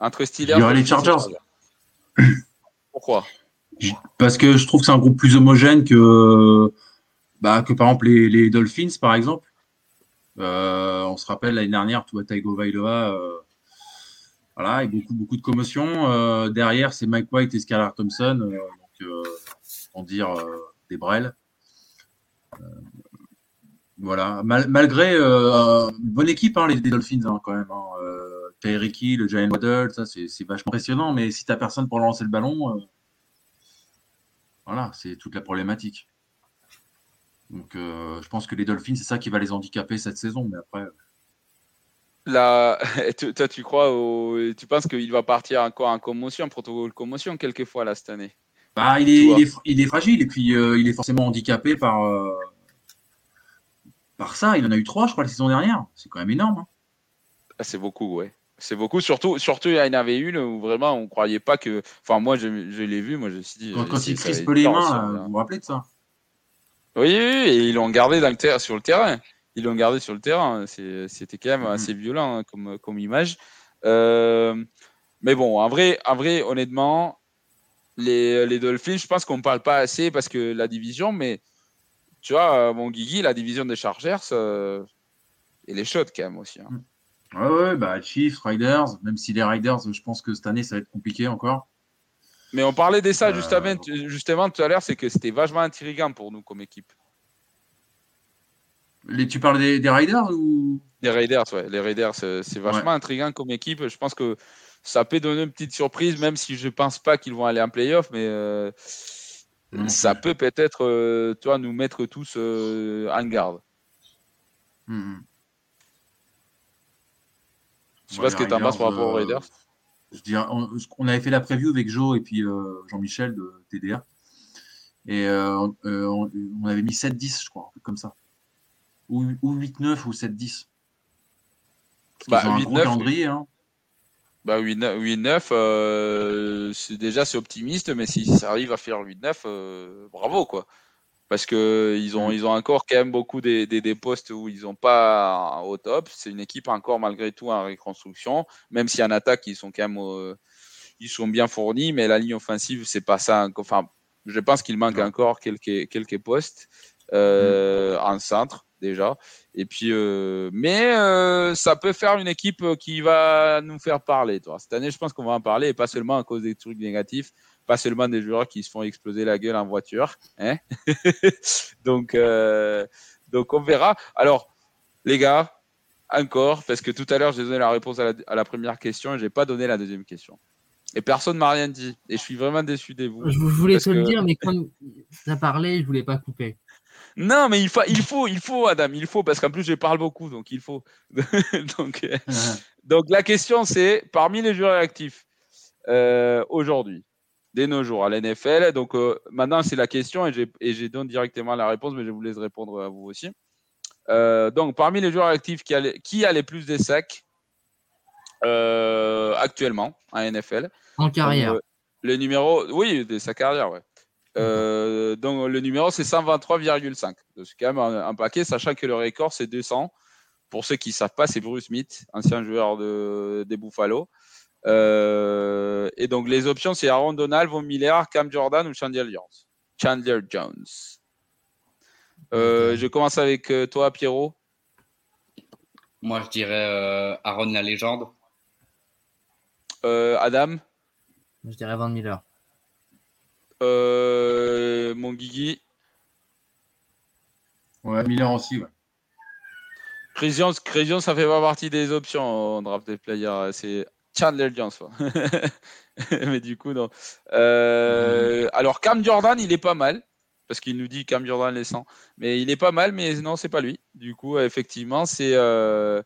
Entre Steelers Je dirais les Dolphins et Chargers. Pourquoi? Parce que je trouve que c'est un groupe plus homogène que, bah, que par exemple les, les Dolphins, par exemple. Euh, on se rappelle l'année dernière, tu vois, Taigo Vailoa, euh, voilà, et beaucoup, beaucoup de commotion. Euh, derrière, c'est Mike White et Skylar Thompson, euh, donc, on dire des brels. Voilà, Mal- malgré euh, une bonne équipe, hein, les, les Dolphins, hein, quand même. Hein, euh, Tyreek Hill, Jalen Waddle, ça c'est vachement impressionnant, mais si t'as personne pour lancer le ballon, euh, voilà, c'est toute la problématique. Donc, euh, je pense que les Dolphins, c'est ça qui va les handicaper cette saison. Mais après, Là, <laughs> tu- toi, tu crois au... Tu penses qu'il va partir encore en commotion, en protocole commotion, quelquefois, là, cette année? Bah, il, est, il, est, il est fragile et puis il est forcément handicapé par, par ça. Il en a eu trois, je crois, la saison dernière. C'est quand même énorme. hein. Ah, C'est beaucoup, ouais. C'est beaucoup, surtout, surtout il y en avait une où vraiment on croyait pas que. Enfin, moi, je, je l'ai vu, moi, je me suis dit. Quand, quand il crispe les mains, euh, vous vous rappelez de ça? Oui, oui, oui, et ils l'ont gardé dans le ter- sur le terrain. Ils l'ont gardé sur le terrain. C'était quand même Mhm. assez violent hein, comme, comme image. Euh, mais bon, en vrai, en vrai honnêtement, les, les Dolphins, je pense qu'on ne parle pas assez parce que la division, mais tu vois, euh, mon Guigui, la division des Chargers, euh, elle est chaude quand même aussi. hein. Ouais, ouais, bah, Chiefs, Riders, même si les Riders, je pense que cette année, ça va être compliqué encore. Mais on parlait de ça Euh, justement, justement tout à l'heure, c'est que c'était vachement intriguant pour nous comme équipe. Les, tu parles des, des Riders ou? Les Raiders, ouais. Les Raiders, c'est c'est vachement intriguant comme équipe. Je pense que ça peut donner une petite surprise, même si je pense pas qu'ils vont aller en playoff, mais euh, Non ça peut peut-être, euh, toi, nous mettre tous euh, en garde. Mhm. Je sais Ouais, pas ce que tu en penses par rapport aux euh, Raiders. Je dirais, on, on avait fait la preview avec Joe et puis euh, Jean-Michel de TDA. Et euh, euh, on, on avait mis 7-10, je crois, un truc comme ça. Ou, ou 8-9 ou 7-10. Bah, Ils ont un gros 8-9, calendrier. Hein. Bah 8-9, euh, c'est déjà c'est optimiste, mais si ça arrive à faire 8-9, euh, bravo quoi. Parce que ils ont, Mm. ils ont encore quand même beaucoup des, des, des postes où ils n'ont pas au top. C'est une équipe encore malgré tout en reconstruction, même si en attaque ils sont quand même au- ils sont bien fournis, mais la ligne offensive, c'est pas ça. Enfin, je pense qu'il manque encore quelques, quelques postes euh, en centre déjà. Et puis, euh, mais euh, ça peut faire une équipe qui va nous faire parler. Toi. Cette année, je pense qu'on va en parler, et pas seulement à cause des trucs négatifs, pas seulement des joueurs qui se font exploser la gueule en voiture. Hein <laughs> donc, euh, donc, on verra. Alors, les gars, encore, parce que tout à l'heure, j'ai donné la réponse à la, à la première question et j'ai pas donné la deuxième question. Et personne m'a rien dit. Et je suis vraiment déçu de vous. Je voulais te le dire, mais <laughs> comme tu as parlé, je voulais pas couper. Non, mais il faut, il faut, il faut, Adam, il faut, parce qu'en plus, je parle beaucoup, donc il faut. <laughs> donc, euh, donc, la question, c'est parmi les joueurs actifs euh, aujourd'hui, dès nos jours à l'NFL, donc euh, maintenant, c'est la question et j'ai- donné directement la réponse, mais je vous laisse répondre à vous aussi. Donc, parmi les joueurs actifs, qui a, les- qui a les plus de sacs actuellement en NFL En carrière. donc, le numéro, oui, de sa carrière, ouais. Euh, donc le numéro c'est 123,5. Donc, C'est quand même un, un paquet, sachant que le record c'est 200. Pour ceux qui ne savent pas, c'est Bruce Smith, ancien joueur de, des Buffalo. Euh, et donc les options c'est Aaron Donald, Von Miller, Cam Jordan ou Chandler Jones. Chandler Jones. Euh, Je commence avec toi, Pierrot. Moi, je dirais euh, Aaron la légende. Euh, Adam. Je dirais Van Miller. Euh, mon Guigui. Ouais, Miller aussi, ouais. Crésion, Crésion, ça fait pas partie des options en draft des players. C'est Chandler Jones. <laughs> Mais du coup, non. Euh, Alors, Cam Jordan, il est pas mal. Parce qu'il nous dit Cam Jordan les 100. Mais il est pas mal, mais non, c'est pas lui. Du coup, effectivement, c'est euh,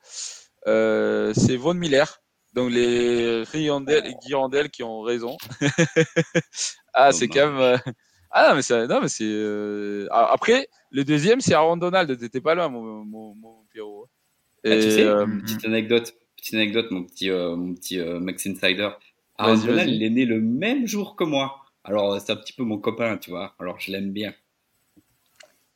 euh, c'est Von Miller. Donc, les Riondel et Guirandel qui ont raison. <laughs> ah, c'est quand même. euh, Ah, non, mais c'est. Non, mais c'est euh, ah, Après, le deuxième, c'est Aaron Donald. T'étais pas loin, mon, mon, mon Pierrot. Ah, tu Et, sais, euh, petite anecdote, petite anecdote, mon petit, euh, mon petit euh, Max Insider. Vas-y, Aaron Donald, vas-y. il est né le même jour que moi. Alors, c'est un petit peu mon copain, tu vois. Alors, je l'aime bien.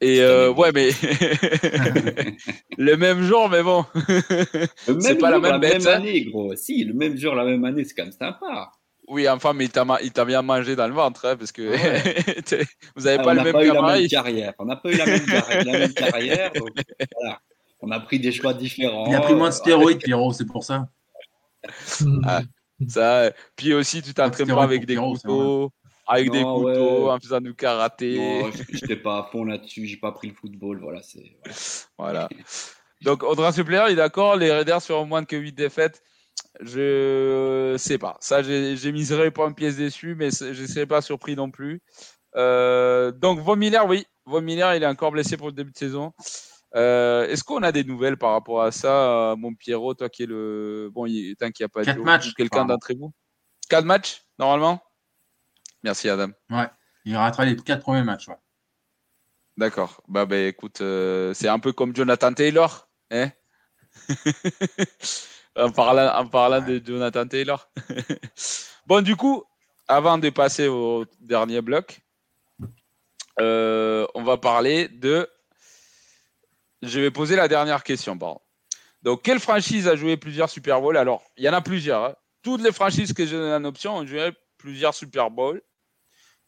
Et euh, ouais, mais <laughs> le même jour, mais bon. <laughs> C'est pas la même la bête, même hein. année, gros. Si, le même jour, la même année, c'est quand même sympa. Oui, enfin, mais il t'a ma- il t'a bien mangé dans le ventre, hein, parce que <laughs> vous avez Ah, pas on le même pas eu la même carrière. On n'a pas eu la même, carrière- la même carrière. Donc, voilà. On a pris des choix différents. Il a pris moins de stéroïdes, Pierrot, c'est pour ça. Ah, Ça, puis aussi, tu t'entraînes pas avec des couteaux, avec des couteaux, ouais. en faisant du karaté. Non, je n'étais pas à fond là-dessus. J'ai pas pris le football. Voilà, c'est. voilà. <laughs> Voilà. Donc, Audra Suppléer, il est d'accord, les Raiders feront moins que 8 défaites. Je sais pas. Ça, j'ai j'ai miserai pas une pièce dessus, mais je ne serais pas surpris non plus. Euh, donc, Von Miller, oui. Von Miller, il est encore blessé pour le début de saison. Euh, Est-ce qu'on a des nouvelles par rapport à ça, euh, mon Pierrot, toi qui es le. Bon, il... tant qu'il n'y a pas ou quelqu'un d'entre vous? Quatre matchs, normalement? Merci, Adam. Il ratera les quatre premiers matchs. Ouais. D'accord. Bah, bah écoute, euh, c'est un peu comme Jonathan Taylor. Hein <laughs> en parlant, en parlant de Jonathan Taylor. <laughs> bon, du coup, avant de passer au dernier bloc, euh, on va parler de. Je vais poser la dernière question, pardon. Donc, quelle franchise a joué plusieurs Super Bowls Alors, il y en a plusieurs. hein. Toutes les franchises que j'ai données en option ont joué plusieurs Super Bowls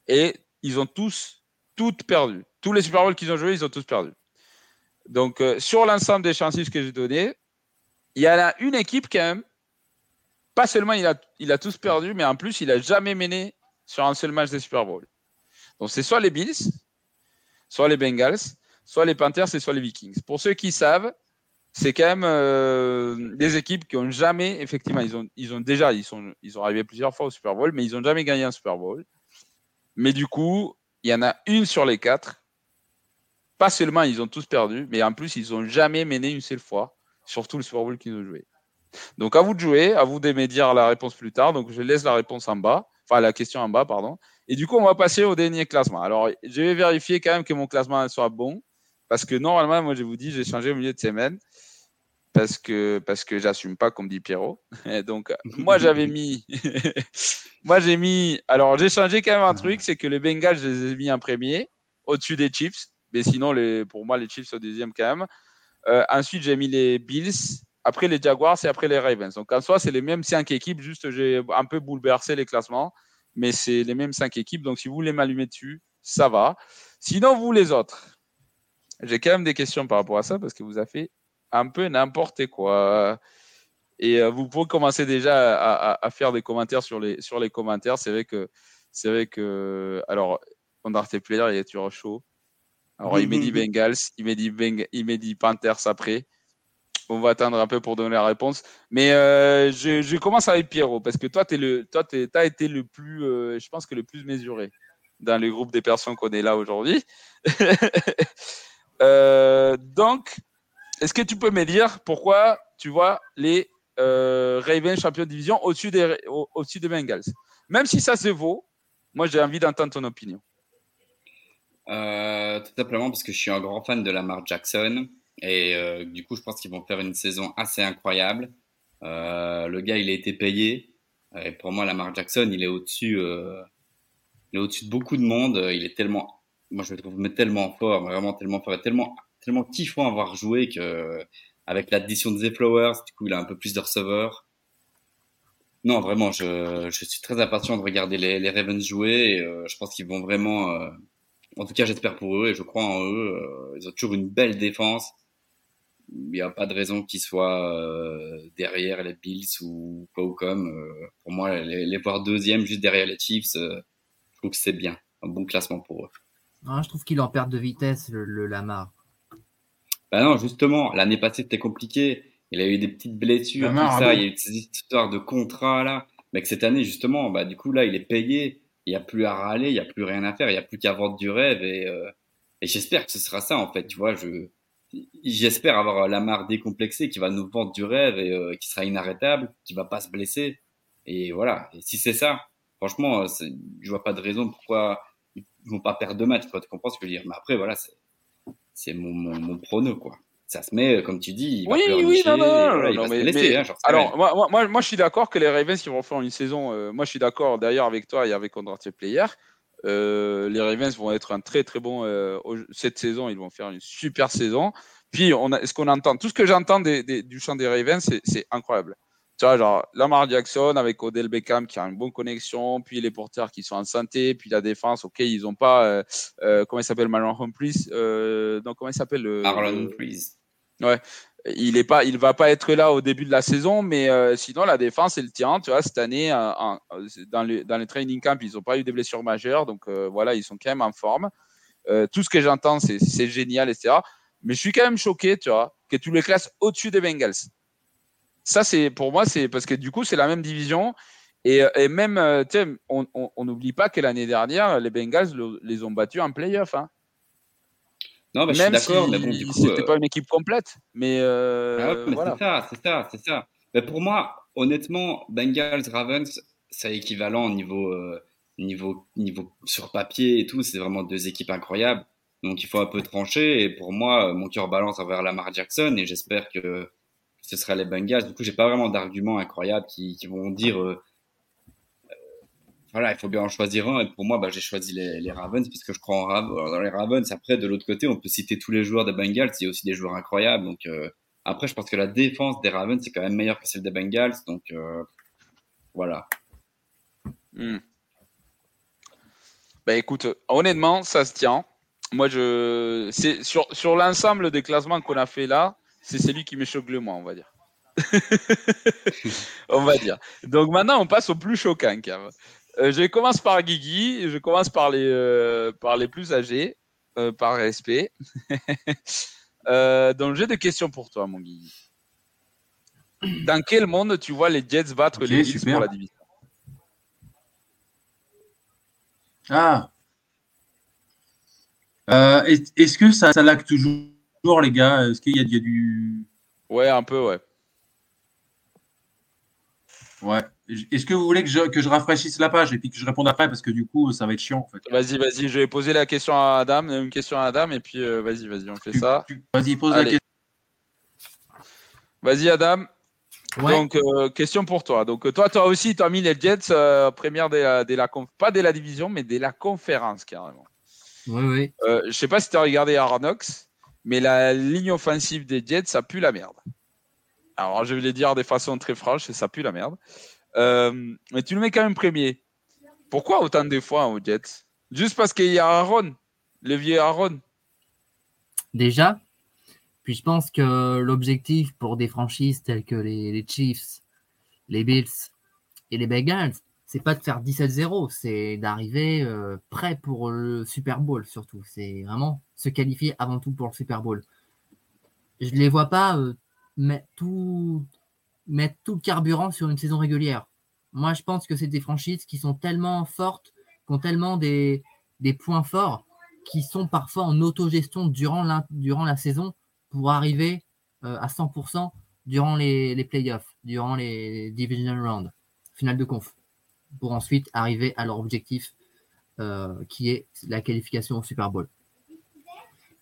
et ils ont tous, toutes perdu. Tous les Super Bowls qu'ils ont joués, ils ont tous perdu. Donc, euh, sur l'ensemble des chances que j'ai données, il y en a une équipe quand même. Pas seulement il a, tous perdu, mais en plus, il a jamais mené sur un seul match des Super Bowls. Donc, c'est soit les Bills, soit les Bengals, soit les Panthers et soit les Vikings. Pour ceux qui savent, c'est quand même euh, des équipes qui ont jamais, effectivement, ils ont, ils ont déjà, ils sont, ils sont arrivés plusieurs fois au Super Bowl, mais ils ont jamais gagné un Super Bowl. Mais du coup, il y en a une sur les quatre. Pas seulement ils ont tous perdu, mais en plus ils ont jamais mené une seule fois, surtout le Super Bowl qu'ils ont joué. Donc à vous de jouer, à vous de me dire la réponse plus tard. Donc je laisse la réponse en bas, enfin la question en bas, pardon. Et du coup, on va passer au dernier classement. Alors je vais vérifier quand même que mon classement soit bon, parce que normalement, moi je vous dis, j'ai changé au milieu de semaine. Parce que, parce que j'assume pas, comme dit Pierrot. Et donc, <laughs> moi, j'avais mis. <laughs> moi, j'ai mis. Alors, j'ai changé quand même un truc c'est que les Bengals, je les ai mis en premier, au-dessus des Chiefs. Mais sinon, les... pour moi, les Chiefs sont deuxième quand même. Euh, ensuite, j'ai mis les Bills après les Jaguars et après les Ravens. Donc en soi, c'est les mêmes cinq équipes, juste j'ai un peu bouleversé les classements, mais c'est les mêmes cinq équipes. Donc si vous voulez m'allumer dessus, ça va. Sinon, vous les autres, j'ai quand même des questions par rapport à ça parce que vous avez fait un peu n'importe quoi. Et euh, vous pouvez commencer déjà à, à, faire des commentaires sur les, sur les commentaires. C'est vrai que, c'est vrai que, alors, Undrafted Player, il est toujours chaud. Alors, il m'a dit Bengals, il m'a dit, Beng dit Panthers après. On va attendre un peu pour donner la réponse. Mais euh, je, je, commence avec Pierrot, parce que toi, tu as été le plus, euh, je pense que le plus mesuré dans le groupe des personnes qu'on est là aujourd'hui. <laughs> euh, donc, est-ce que tu peux me dire pourquoi tu vois les euh, Ravens champion de division au-dessus des, au, au des Bengals? Même si ça se vaut, moi j'ai envie d'entendre ton opinion. Euh, tout simplement parce que je suis un grand fan de Lamar Jackson et euh, du coup je pense qu'ils vont faire une saison assez incroyable. Le gars il a été payé et pour moi Lamar Jackson il est au-dessus il au-dessus de beaucoup de monde. Il est tellement moi je le trouve tellement fort, vraiment tellement fort et tellement tellement kiffant avoir joué que avec l'addition de The Flowers, du coup il a un peu plus de receveurs. Non, vraiment, je, je suis très impatient de regarder les, les Ravens jouer. Euh, je pense qu'ils vont vraiment en tout cas, j'espère pour eux et je crois en eux. Euh, ils ont toujours une belle défense. Il n'y a pas de raison qu'ils soient euh, derrière les Bills ou quoi ou comme. Euh, pour moi, les, voir deuxième juste derrière les Chiefs, je trouve que c'est bien. Un bon classement pour eux. Non, je trouve qu'il en perd de vitesse, le Lamar. Ben non, justement, l'année passée, c'était compliqué. Il a eu des petites blessures, tout ça. Ah bon. Il y a eu des histoires de contrat là. Mais que cette année, justement, bah, du coup, là, il est payé il n'y a plus à râler, il n'y a plus rien à faire, il n'y a plus qu'à vendre du rêve et, euh, et j'espère que ce sera ça en fait, tu vois, je j'espère avoir Lamar décomplexé qui va nous vendre du rêve et euh, qui sera inarrêtable, qui va pas se blesser et voilà, et si c'est ça, franchement, je vois pas de raison pourquoi ils vont pas perdre deux matchs, tu comprends ce que je veux dire, mais après voilà, c'est mon, mon, mon prono quoi ça se met, comme tu dis, il va oui, oui, non, non, voilà, non, mais, laisser, mais, hein, genre, alors, moi, moi, moi, je suis d'accord que les Ravens, ils vont faire une saison. Euh, moi, je suis d'accord d'ailleurs avec toi et avec Undrafted Player. Euh, les Ravens vont être un très, très bon. Euh, cette saison, ils vont faire une super saison. Puis, on a, ce qu'on entend, tout ce que j'entends des, des, du chant des Ravens, c'est incroyable. Tu vois, genre Lamar Jackson avec Odell Beckham qui a une bonne connexion, puis les porteurs qui sont en santé, puis la défense, ok, ils n'ont pas, euh, euh, comment il s'appelle, Marlon Humphries, euh, donc comment il s'appelle Marlon Humphries. Ouais, il est pas, il va pas être là au début de la saison, mais euh, sinon la défense elle tient. Tu vois, cette année euh, en, dans le dans les training camp, ils ont pas eu des blessures majeures, donc euh, voilà, ils sont quand même en forme. tout ce que j'entends, c'est c'est génial, etc. Mais je suis quand même choqué, tu vois, que tu les classes au-dessus des Bengals. Ça, c'est pour moi, c'est parce que du coup, c'est la même division. Et, et même, sais, on n'oublie pas que l'année dernière, les Bengals les ont battus en playoff. Hein. Non, bah, je suis d'accord, si mais bon, du coup. c'était euh, pas une équipe complète, mais, euh, ah ouais, mais voilà. c'est ça, c'est ça, c'est ça. Mais pour moi, honnêtement, Bengals, Ravens, c'est équivalent au niveau, euh, niveau, niveau sur papier et tout. C'est vraiment deux équipes incroyables. Donc il faut un peu trancher. Et pour moi, mon cœur balance envers Lamar Jackson et j'espère que ce sera les Bengals. Du coup, j'ai pas vraiment d'arguments incroyables qui, vont dire euh, voilà, il faut bien en choisir un. Et pour moi, bah, j'ai choisi les, Ravens puisque je crois en les Ravens. Après, de l'autre côté, on peut citer tous les joueurs des Bengals. Il y a aussi des joueurs incroyables. Donc, euh, après, je pense que la défense des Ravens, c'est quand même meilleure que celle des Bengals. Donc, euh, voilà. Hmm. Ben écoute, honnêtement, ça se tient. Moi, je, c'est sur, sur l'ensemble des classements qu'on a fait là, c'est celui qui me choque le moins, on va dire. <laughs> on va dire. Donc maintenant, on passe au plus choquant, Kev. Euh, je commence par Guigui, je commence par les, euh, par les plus âgés, euh, par respect. <laughs> donc j'ai des questions pour toi, mon Guigui. Dans quel monde tu vois les Jets battre les super. pour la division? Ah. Euh, est- Est-ce que ça, ça lag toujours, les gars Est-ce qu'il y, a- il y a du. Ouais, un peu, ouais. Ouais. Est-ce que vous voulez que je, que je rafraîchisse la page et puis que je réponde après? Parce que du coup, ça va être chiant en fait. Vas-y, vas-y, je vais poser la question à Adam, une question à Adam, et puis euh, vas-y, vas-y, on fait Tu- ça. Vas-y, pose Allez. la question. Vas-y, Adam. Ouais. Donc, euh, question pour toi. Donc, toi, toi aussi, tu as mis les Jets euh, première dès la, dès la conf- pas dès la division, mais dès la conférence, carrément. Oui, oui. Euh, je sais pas si tu as regardé Arnox, mais la ligne offensive des Jets, ça pue la merde. Alors, je vais les dire de façon très franche, ça pue la merde. Euh, mais tu le mets quand même premier. Pourquoi autant de fois aux Jets? Juste parce qu'il y a Aaron, le vieux Aaron. Déjà, puis je pense que l'objectif pour des franchises telles que les, les Chiefs, les Bills et les Bengals, c'est pas de faire 17-0, c'est d'arriver euh, prêt pour le Super Bowl surtout. C'est vraiment se qualifier avant tout pour le Super Bowl. Je ne les vois pas euh, mettre, tout, mettre tout le carburant sur une saison régulière. Moi, je pense que c'est des franchises qui sont tellement fortes, qui ont tellement des, points forts, qui sont parfois en autogestion durant la, durant la saison pour arriver euh, à 100% durant les, les playoffs, durant les divisional rounds, finale de conf, pour ensuite arriver à leur objectif euh, qui est la qualification au Super Bowl.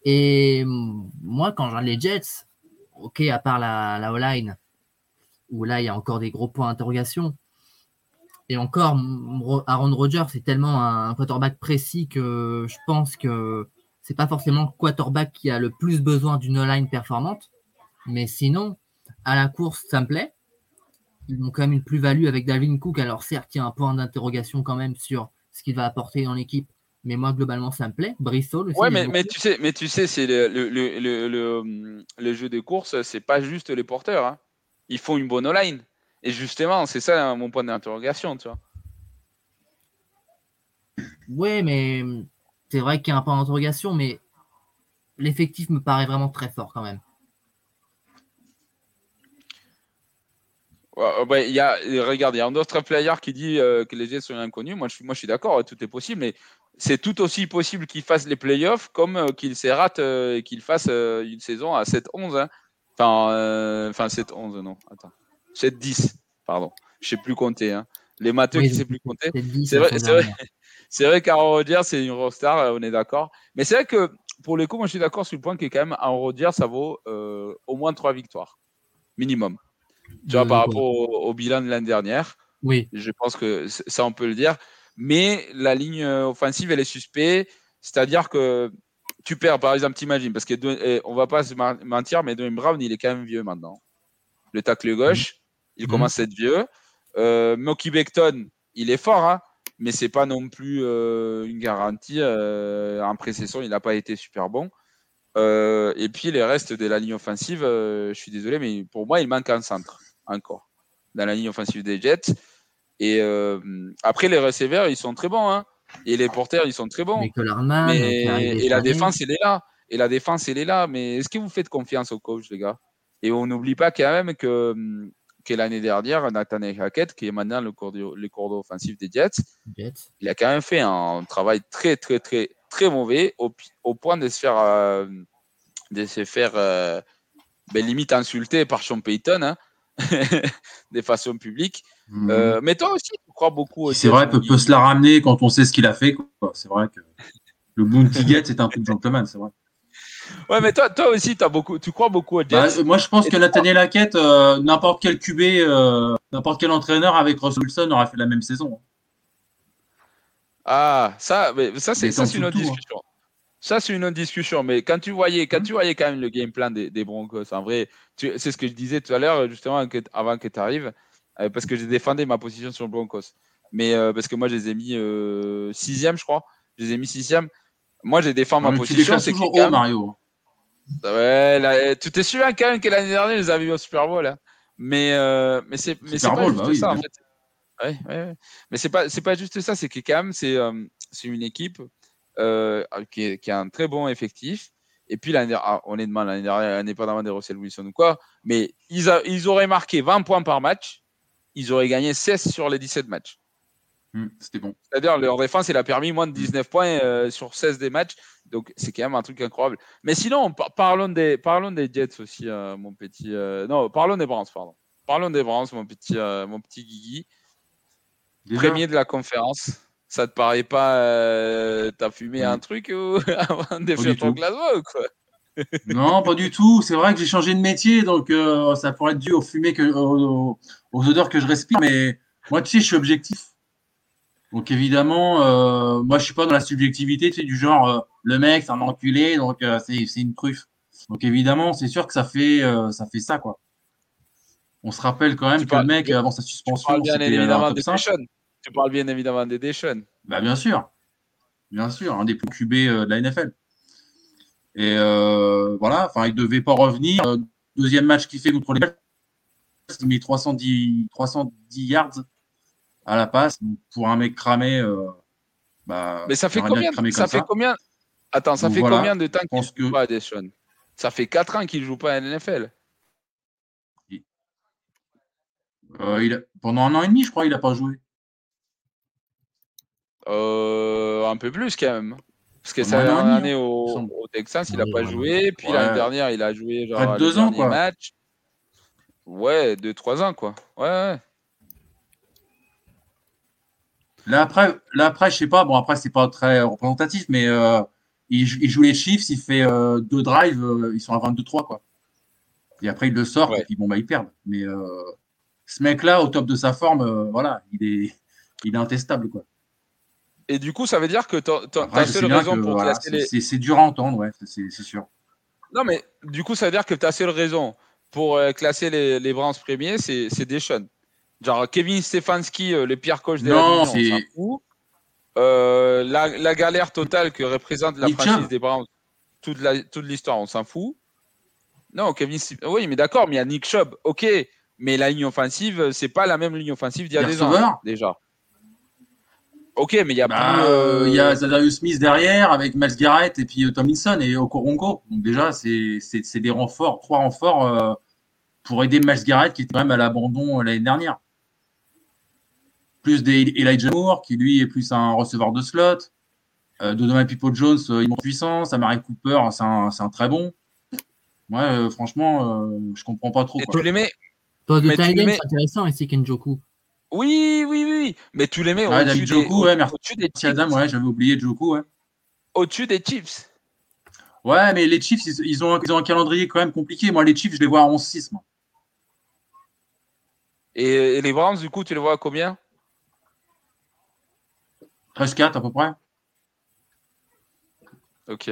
Et moi, quand je regarde les Jets, ok, à part la, la O-line, où là, il y a encore des gros points d'interrogation, et encore, Aaron Rodgers, c'est tellement un quarterback précis que je pense que c'est pas forcément le quarterback qui a le plus besoin d'une line performante. Mais sinon, à la course, ça me plaît. Ils ont quand même une plus-value avec Dalvin Cook. Alors certes, il y a un point d'interrogation quand même sur ce qu'il va apporter dans l'équipe. Mais moi, globalement, ça me plaît. Bristol aussi. Ouais, mais, mais tu sais, mais tu sais, c'est le, le, le, le, jeu de course, c'est pas juste les porteurs. Hein. Ils font une bonne line. Et justement, c'est ça mon point d'interrogation, tu vois. Ouais, mais c'est vrai qu'il y a un point d'interrogation, mais l'effectif me paraît vraiment très fort quand même. Ouais, il y a, regarde, il y a un autre player qui dit euh, que les Jets sont inconnus. Moi, je suis, moi, je suis d'accord, tout est possible, mais c'est tout aussi possible qu'il fasse les playoffs comme euh, qu'il se rate euh, et qu'il fasse une saison à 7-11. Hein. Enfin, enfin 7-11, non, attends. 7-10, pardon. Je sais plus compter. Hein. Les matheux qui ne savent plus compter. C'est vrai, c'est vrai, c'est vrai qu'Aaron Rodgers, c'est une rockstar, on est d'accord. Mais c'est vrai que pour le coup, moi, je suis d'accord sur le point que quand même, Aaron Rodgers, ça vaut euh, au moins trois victoires, minimum. Tu vois, par rapport au, bilan de l'année dernière. Oui. Je pense que ça, on peut le dire. Mais la ligne offensive, elle est suspecte. C'est-à-dire que tu perds, par exemple, t'imagines, parce qu'on eh, ne va pas se mentir, mais Dwayne Brown, il est quand même vieux maintenant. Le tacle gauche, il commence à être vieux. Euh, Moki Beckton, il est fort, hein, mais c'est pas non plus euh, une garantie. Euh, en précession, il n'a pas été super bon. Euh, et puis les restes de la ligne offensive, je suis désolé, mais pour moi, il manque un centre encore dans la ligne offensive des Jets. Et après, les receveurs, ils sont très bons. Hein, et les porteurs, ils sont très bons. Mais, et la défense, elle est là. Et la défense, elle est là. Mais est-ce que vous faites confiance au coach, les gars? Et on n'oublie pas quand même que que l'année dernière, Nathan Hackett, qui est maintenant le cours offensif des Jets, il a quand même fait un travail très, très, très, très mauvais au, au point de se faire, euh, de se faire euh, ben, limite insulter par Sean Payton, hein, <laughs> de façon publique. Mhm. Euh, mais toi aussi, tu crois beaucoup. C'est vrai, peut, peut se la ramener quand on sait ce qu'il a fait. C'est vrai que le Bounty Gate, c'est un truc <laughs> gentleman, c'est vrai. Ouais, mais toi, toi aussi, as beaucoup, tu crois beaucoup au Jets? Bah, moi, je pense que Nathaniel Hackett, euh, n'importe quel QB, euh, n'importe quel entraîneur avec Russell Wilson aurait fait la même saison. Ah, ça, mais ça c'est une autre hein. discussion. Ça, c'est une autre discussion. Mais quand tu voyais, quand tu voyais quand même le game plan des, des Broncos, en vrai, c'est ce que je disais tout à l'heure, justement, avant que tu arrives, euh, parce que j'ai défendu ma position sur le Broncos. Mais parce que moi, je les ai mis sixième, je crois. Je les ai mis sixième. Moi, j'ai défendu ma position. C'est toujours haut, Mario. Ouais, là, tu t'es sûr quand même que l'année dernière, ils avaient eu au Super Bowl. Là. Mais, euh, mais c'est pas juste bah ça, en fait. Ouais, ouais, Mais c'est pas, pas juste ça, c'est que quand même, c'est euh, une équipe euh, qui, qui, a un très bon effectif. Et puis, l'année ah, honnêtement, l'année dernière, indépendamment des Russell Wilson ou quoi, mais ils, a, ils auraient marqué 20 points par match, ils auraient gagné 16 sur les 17 matchs. Hmm, c'était bon. C'est-à-dire, leur défense, il a permis moins de 19 points euh, sur 16 des matchs. Donc, c'est quand même un truc incroyable. Mais sinon, parlons, des, parlons des Jets aussi, euh, mon petit. Euh, non, parlons des Browns, pardon. Parlons des Browns, mon petit, mon petit Guigui. Premier de la conférence. Ça te paraît pas. T'as fumé un truc <laughs> avant de faire ton Glasgow ou quoi? Non, pas du tout. C'est vrai que j'ai changé de métier, donc ça pourrait être dû aux fumées que, aux, odeurs que je respire. Mais moi, tu sais, je suis objectif. Donc évidemment, euh, moi je suis pas dans la subjectivité, tu sais, du genre euh, le mec c'est un enculé, donc euh, c'est une truffe. Donc évidemment, c'est sûr que ça fait ça fait ça quoi. On se rappelle quand même Tu que parles- le mec, tu- avant sa Tu suspension, parles bien évidemment des 5. Deschamps. Tu parles bien évidemment des Deschamps. Bah, bien sûr. Bien sûr, un des plus QB euh, de la NFL. Et euh, voilà, enfin, il devait pas revenir. Euh, deuxième match qu'il fait contre les il met 310, 310 yards à la passe. Pour un mec cramé, euh, bah, Mais ça fait combien Ça fait combien? Attends, ça Donc fait voilà, combien de temps qu'il pense joue que- pas à Deschamps Ça fait 4 ans qu'il joue pas à NFL. Euh, il a- pendant un an et demi, je crois, il n'a pas joué. Euh, un peu plus quand même. Parce que sa dernière année au, au Texans, il n'a pas joué. Puis Ouais. l'année dernière, il a joué genre Près de le deux ans, quoi. match. Ouais, 2-3 ans quoi. Ouais, ouais. Là après, là après, je sais pas. Bon après, c'est pas très représentatif, mais euh, il, jou- il joue les Chiefs, il fait euh, deux drives, ils sont à 22-3 quoi. Et après, il le sort Ouais. et puis bon bah ils perdent. Mais euh, ce mec-là, au top de sa forme, euh, voilà, il est, il est intestable quoi. Et du coup, ça veut dire que je sais seule bien raison pour voilà, classer les. c'est- dur à entendre, ouais, c'est sûr. Non, mais du coup, ça veut dire que ta seule raison pour euh, classer les, les Browns premiers, c'est Deschamps. Genre Kevin Stefanski, euh, le pire coach de Non, la fout. Euh, la, la galère totale que représente la franchise des Browns, toute l'histoire, on s'en fout. Non, Kevin Oui, mais d'accord, mais il y a Nick Chubb, ok. Mais la ligne offensive, c'est pas la même ligne offensive d'il y a des ans, receveurs déjà. Ok, mais il y a Bah, plus. euh, Il y a Zadarius Smith derrière avec Miles Garrett et puis euh, Tomlinson et Okoronko. Donc déjà, c'est des renforts, trois renforts euh, pour aider Miles Garrett qui était quand même à l'abandon euh, l'année dernière. Plus des Elijah Moore qui lui est plus un receveur de slot. Euh, Donovan People Jones, euh, il monte en puissance. Amari Cooper, c'est un, un très bon. Ouais, euh, franchement, euh, je comprends pas trop. et quoi. tu les mets. Toi, de mets- c'est intéressant ici, Kenjoku. Oui, oui, oui, oui. Mais tu les mets Ouais, au-dessus des, Joku, ouais, au-dessus des Merci Adam, Chiefs. ouais, j'avais oublié Joku, ouais. Au-dessus des Chiefs. Ouais, mais les Chiefs, ils, ils ont, ils ont un calendrier quand même compliqué. Moi, les Chiefs, je les vois à 11-6. moi. Et, et les Browns, du coup, tu les vois à combien? 13-4 à peu près. Ok.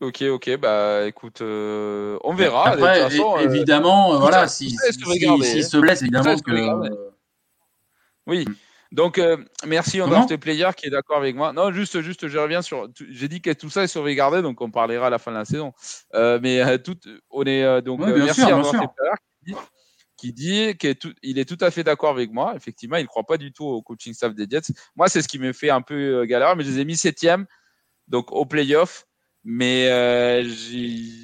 Ok, ok, bah écoute, euh, on verra. Après, de toute façon, euh, évidemment, euh, voilà, si, si, se blesse, évidemment que. oui. Donc, euh, merci, on draft player qui est d'accord avec moi. Non, juste, juste, je reviens sur. J'ai dit que tout ça est sauvegardé, donc on parlera à la fin de la saison. Mais tout, on est donc bien merci sûr. Player qui dit, qui dit qu'il est, tout- il est tout à fait d'accord avec moi. Effectivement, il ne croit pas du tout au coaching staff des Jets. Moi, c'est ce qui me fait un peu galère, mais je les ai mis septième, donc au playoff. Mais euh, j'y-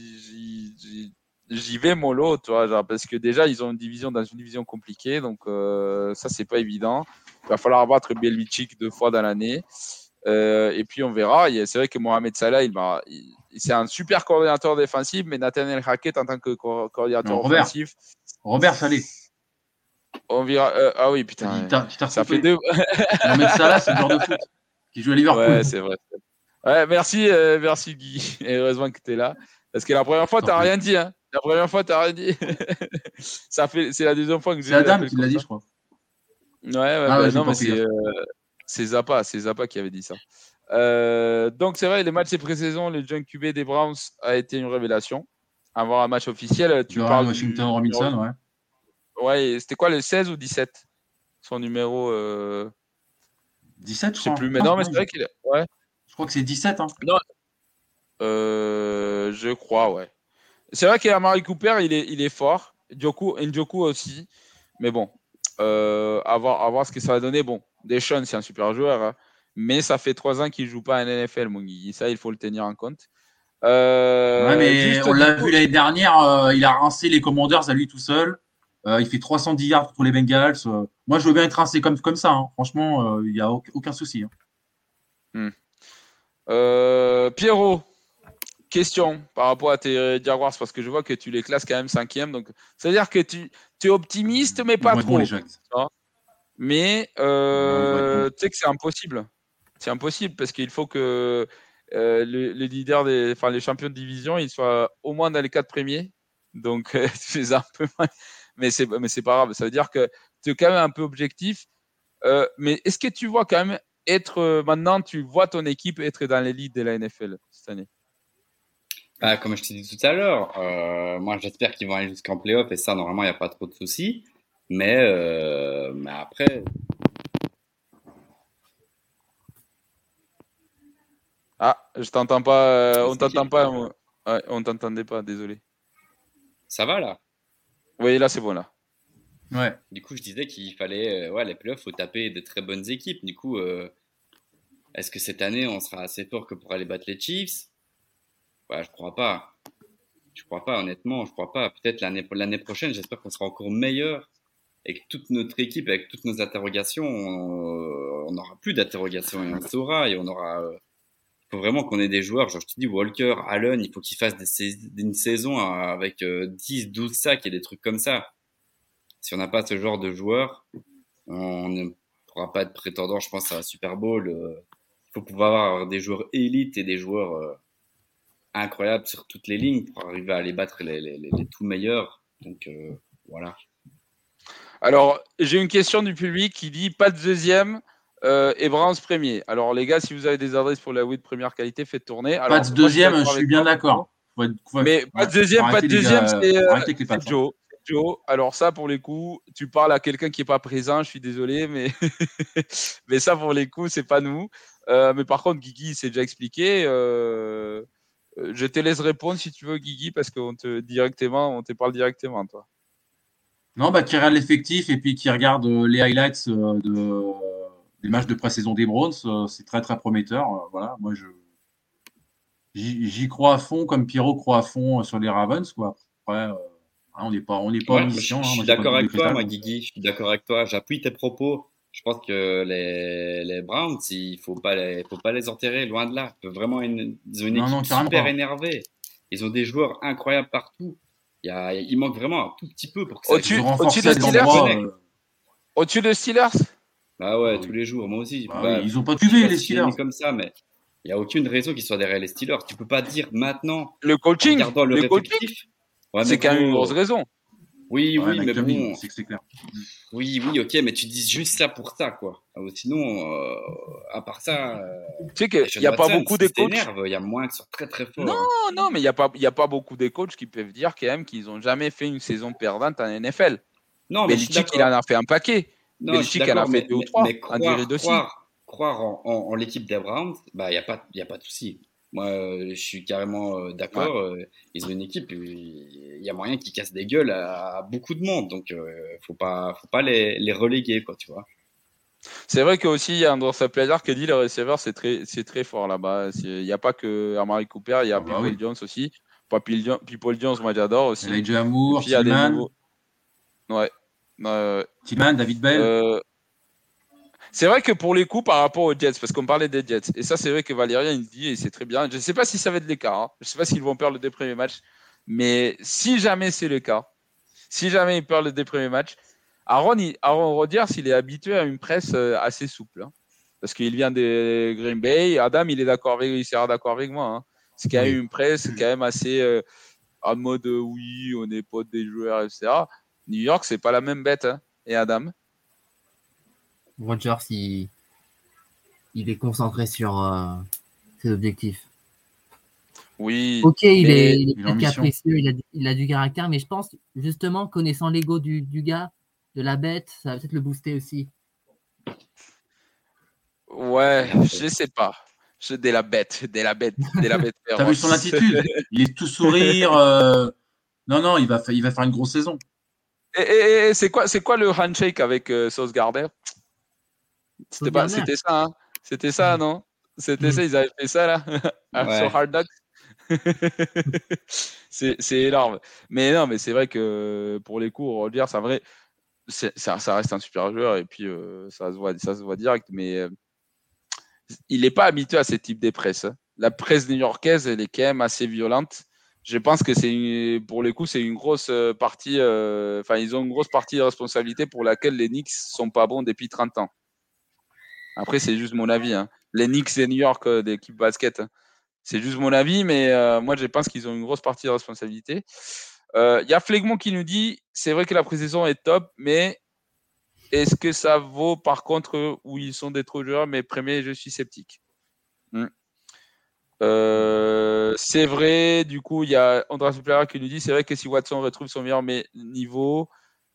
vais mollo, tu vois, genre, parce que déjà, ils ont une division dans une division compliquée, donc euh, ça, c'est pas évident. Il va falloir battre Belvichik deux fois dans l'année. Euh, et puis, on verra. C'est vrai que Mohamed Salah, il il- c'est un super coordinateur défensif, mais Nathaniel Hackett, en tant que co- coordinateur Non, Robert. offensif, Robert Chalet. on verra. euh, ah oui, putain. Ça fait deux. <laughs> Mohamed Salah, c'est le joueur de foot qui joue à Liverpool. Ouais, c'est vrai. Ouais, merci, euh, merci Guy. <laughs> Et heureusement que tu es là. Parce que la première fois, tu n'as rien dit. Hein. La première fois, tu n'as rien dit. <laughs> ça fait, c'est la deuxième fois que je c'est Adam qui l'a dit, je crois. Ouais, ouais, Ah bah ouais, j'ai non, mais c'est, euh, c'est Zappa, c'est Zappa qui avait dit ça. Euh, donc c'est vrai, les matchs de pré-saison, le John QB des Browns a été une révélation. Avant un match officiel, tu Durham, parles du- Washington, Robinson, ouais. Ouais, c'était quoi le 16 ou 17 Son numéro, euh, 17, je je sais crois. plus. Mais Ah, non, mais ouais, c'est vrai qu'il est. Ouais. Je crois que c'est 17. Hein. Euh, je crois, ouais. C'est vrai qu'Amari Cooper, il est, il est fort. Njoku, Njoku aussi. Mais bon, euh, à, voir, à voir ce que ça va donner. Bon, Deschamps, c'est un super joueur. hein. mais ça fait trois ans qu'il ne joue pas en NFL, mon Guy. Ça, il faut le tenir en compte. Euh, ouais, mais on l'a vu l'année dernière, euh, il a rincé les Commanders à lui tout seul. Il fait 310 yards contre les Bengals. Moi, je veux bien être rincé comme, comme ça. hein. Franchement, il n'y a aucun, souci. hein. Euh, Pierrot, question par rapport à tes Jaguars, parce que je vois que tu les classes quand même cinquième. Donc, c'est-à-dire que tu, tu es optimiste, mais pas trop. les. Mais euh, ouais. tu sais que c'est impossible. C'est impossible parce qu'il faut que euh, le, le leader des, enfin les champions de division, ils soient au moins dans les quatre premiers. Donc euh, <laughs> tu fais un peu mal, mais c'est mais c'est pas grave. Ça veut dire que tu es quand même un peu objectif. Mais est-ce que tu vois quand même être euh, maintenant, tu vois ton équipe être dans l'élite de la NFL cette année Bah, comme je t'ai dit tout à l'heure, euh, moi j'espère qu'ils vont aller jusqu'en playoff et ça, normalement, il n'y a pas trop de soucis. Mais, euh, mais après, Ah, je t'entends pas. euh, on t'entend pas? Ouais, on t'entendait pas, désolé. ça va là? Oui, là, c'est bon, là. Ouais. Du coup, je disais qu'il fallait, euh, ouais, les playoffs, faut taper des très bonnes équipes. Du coup, euh, est-ce que cette année, on sera assez fort que pour aller battre les Chiefs? Ouais, je crois pas. Je crois pas, honnêtement, je crois pas. Peut-être l'année prochaine, j'espère qu'on sera encore meilleur et que toute notre équipe, avec toutes nos interrogations, on n'aura plus d'interrogations et on saura et aura. euh, Il faut vraiment qu'on ait des joueurs. Genre, je te dis, Walker, Allen, il faut qu'ils fassent une saison avec euh, 10, 12 sacs et des trucs comme ça. Si on n'a pas ce genre de joueurs, on ne pourra pas être prétendant, je pense, à un Super Bowl. Il faut pouvoir avoir des joueurs élites et des joueurs euh, incroyables sur toutes les lignes pour arriver à aller battre les, les, les- les tout meilleurs. Donc euh, voilà. Alors, j'ai une question du public qui dit pas de deuxième euh, et Browns premier. Alors, les gars, si vous avez des adresses pour la Wii de première qualité, faites tourner. Alors, Pas de deuxième, je suis bien d'accord. Mais pas de deuxième, pas de deuxième, c'est euh, hein. Joe. Alors ça, pour les coups, tu parles à quelqu'un qui est pas présent. Je suis désolé, mais <laughs> mais ça, pour les coups, c'est pas nous. Euh, mais par contre, Guigui, c'est déjà expliqué. Euh, euh, Je te laisse répondre si tu veux, Guigui, parce qu'on te directement, on te parle directement, toi. Non, bah, qui regarde l'effectif et puis qui regarde les highlights de, des matchs de pré-saison des Browns, c'est très très prometteur. Voilà, moi je j'y crois à fond, comme Pierrot croit à fond sur les Ravens. Quoi. Après, on n'est pas, on n'est pas Ouais, je, omniscient. je hein, suis d'accord avec toi, moi, Guigui. Je suis d'accord avec toi. J'appuie tes propos. Je pense que les, les Browns, il faut pas les, faut pas les enterrer, loin de là. Vraiment une, ils ont une Non, équipe non, super pas. énervée. Ils ont des joueurs incroyables partout. Il, y a, il manque vraiment un tout petit peu pour que ça. Au-dessus- renforcé des Steelers, euh, Au-dessus de Steelers? Bah ouais, Oui. tous les jours, moi aussi. bah Bah, oui, ils ont pas tué les Steelers. comme ça, mais il n'y a aucune raison qu'ils soient derrière les Steelers. Tu peux pas dire maintenant, Le en coaching, regardant le, le coaching. Ouais, c'est quand même une gros, grosse raison. Oui, Ouais, oui, mais bon. c'est que c'est clair. Oui, oui, ok, mais tu dis juste ça pour ça, quoi. Ah, Sinon, euh, à part ça, euh, Tu sais qu'il n'y a pas beaucoup de s'il coachs. Il y a moins qui sont très très forts. Non, hein. non, mais il n'y a, pas- il y a pas beaucoup de coachs qui peuvent dire quand même qu'ils n'ont jamais fait une saison perdante en NFL. Non, mais Belichick, il en a fait un paquet. Non, Belichick, elle a d'accord, fait mais, deux ou trois, mais en durée croire, de six. croire, croire en, en- en l'équipe des Browns, bah, il n'y a pas, il y a pas de souci. Moi, euh, je suis carrément euh, d'accord. euh, ils ont une équipe, il y a moyen qu'ils cassent des gueules à, beaucoup de monde. Donc, faut pas, faut pas les, les reléguer, quoi, tu vois. C'est vrai qu'aussi, il y a Andrew Sapler qui dit le receveur, c'est très, c'est très fort là-bas. Il n'y a pas que Amari Cooper, il y a Ah bah People oui. Jones aussi. Pas People Jones, moi j'adore aussi. Elijah Moore, il y a des Tillman, nouveaux. Ouais. Euh, Tillman, David Bell. Euh, c'est vrai que pour les coups, par rapport aux Jets, parce qu'on parlait des Jets, et ça, c'est vrai que Valérien, il dit, et c'est très bien. Je ne sais pas si ça va être le cas. hein. Je ne sais pas s'ils vont perdre les deux premiers matchs. Mais si jamais c'est le cas, si jamais ils perdent les deux premiers matchs, Aaron, il- Aaron Rodgers, il est habitué à une presse euh, assez souple. hein. parce qu'il vient de Green Bay. Adam, il est d'accord avec, il sera d'accord avec moi. hein. C'est quand même une presse quand même assez euh, en mode oui, on est potes des joueurs, etc. New York, c'est pas la même bête. hein. Et Adam Rogers, il, il est concentré sur euh, ses objectifs. Oui. Ok, il est, il capricieux, il a, du- il a du caractère, mais je pense, justement, connaissant l'ego du, du gars, de la bête, ça va peut-être le booster aussi. Ouais, je sais pas. Je, dès la bête, dès la bête, dès la bête. <laughs> T'as vu son attitude? Il est tout sourire. euh, Non, non, il va, fa- il va faire une grosse saison. Et, et- et c'est quoi, c'est quoi le handshake avec euh, Sauce Gardner C'était pas, c'était ça, hein C'était ça, non? C'était Mm. ça, ils avaient fait ça là. <laughs> Ah, Ouais. Sur Hard Knocks. <laughs> c'est, c'est énorme. Mais non, mais c'est vrai que pour les coups, Rodgers, c'est vrai, c'est- ça, ça reste un super joueur et puis euh, ça se voit, ça se voit direct. Mais euh, il n'est pas habitué à ce type de presse. hein. La presse new-yorkaise, elle est quand même assez violente. Je pense que c'est une- pour les coups, c'est une grosse euh, partie. euh, Enfin, ils ont une grosse partie de responsabilité pour laquelle les Knicks sont pas bons depuis 30 ans. Après, c'est juste mon avis. hein. Les Knicks et New York euh, d'équipe basket, hein. c'est juste mon avis, mais euh, moi, je pense qu'ils ont une grosse partie de responsabilité. Euh, Il y a Flegmont qui nous dit c'est vrai que la pré-saison est top, mais est-ce que ça vaut par contre où ils sont des trop joueurs Mais premier, je suis sceptique. Hmm. Euh, c'est vrai, du coup, il y a André Suplara qui nous dit c'est vrai que si Watson retrouve son meilleur niveau,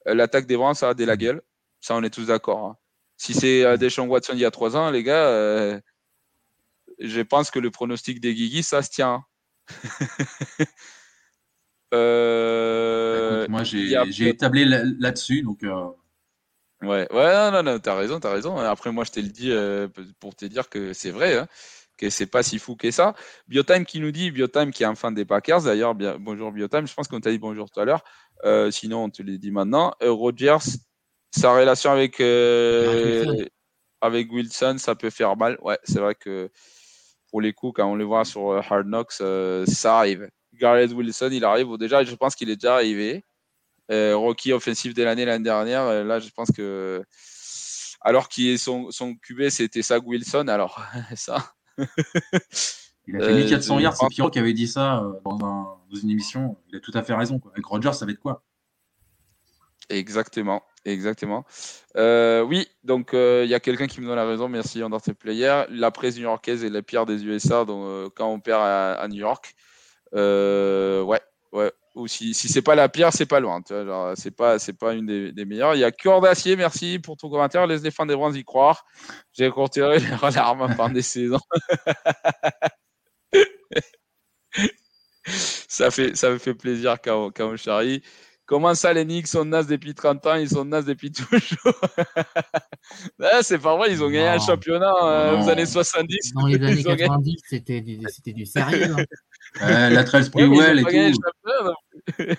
euh, l'attaque des Browns, ça a des la gueule. Ça, on est tous d'accord. Hein. Si c'est euh, Deschamps Watson il y a trois ans, les gars, je pense que le pronostic des Guigui, ça se tient. <laughs> moi, j'ai établi là-dessus, donc. Ouais, ouais, non, non, t'as raison, t'as raison. Après, moi, je t'ai le dit pour te dire que c'est vrai. Hein que c'est pas si fou que ça. Biotime qui nous dit, Biotime qui est un fan des Packers d'ailleurs, bonjour Biotime, je pense qu'on t'a dit bonjour tout à l'heure, euh, sinon on te l'a dit maintenant. Euh, Rogers, sa relation avec, euh, avec Wilson, ça peut faire mal. Ouais, c'est vrai que pour les coups, quand on les voit sur Hard Knocks, ça arrive. Garrett Wilson, il arrive, déjà, je pense qu'il est déjà arrivé. Rocky offensif de l'année l'année dernière, là, je pense que alors qu'il est son, son QB, c'était Sag Wilson, alors <laughs> ça il a fait 1400 euh, yards, c'est Pierrot qui avait dit ça euh, dans, une émission. Il a tout à fait raison. Avec Rogers, ça va être quoi? Exactement, exactement. Euh, oui, donc il y a quelqu'un qui me donne la raison. Merci, Undertale Player. La presse new-yorkaise est la pire des USA donc, quand on perd à, New York. ouais, ouais. Ou si, si c'est pas la pire, c'est pas loin. C'est pas, pas une des, meilleures. Il y a Cœur d'Acier, merci pour ton commentaire. Laisse les fans des Brands y croire. J'ai retiré les alarmes à fin des saisons. <laughs> ça, fait, ça me fait plaisir, quand Chari. Comment ça, les Knicks sont nazes depuis 30 ans, ils sont nazes depuis toujours ah, <laughs> C'est pas vrai, ils ont gagné un championnat euh, aux années 70. Dans les <laughs> années 90, c'était du, du, sérieux. Hein. la 13 Well et tout. <laughs>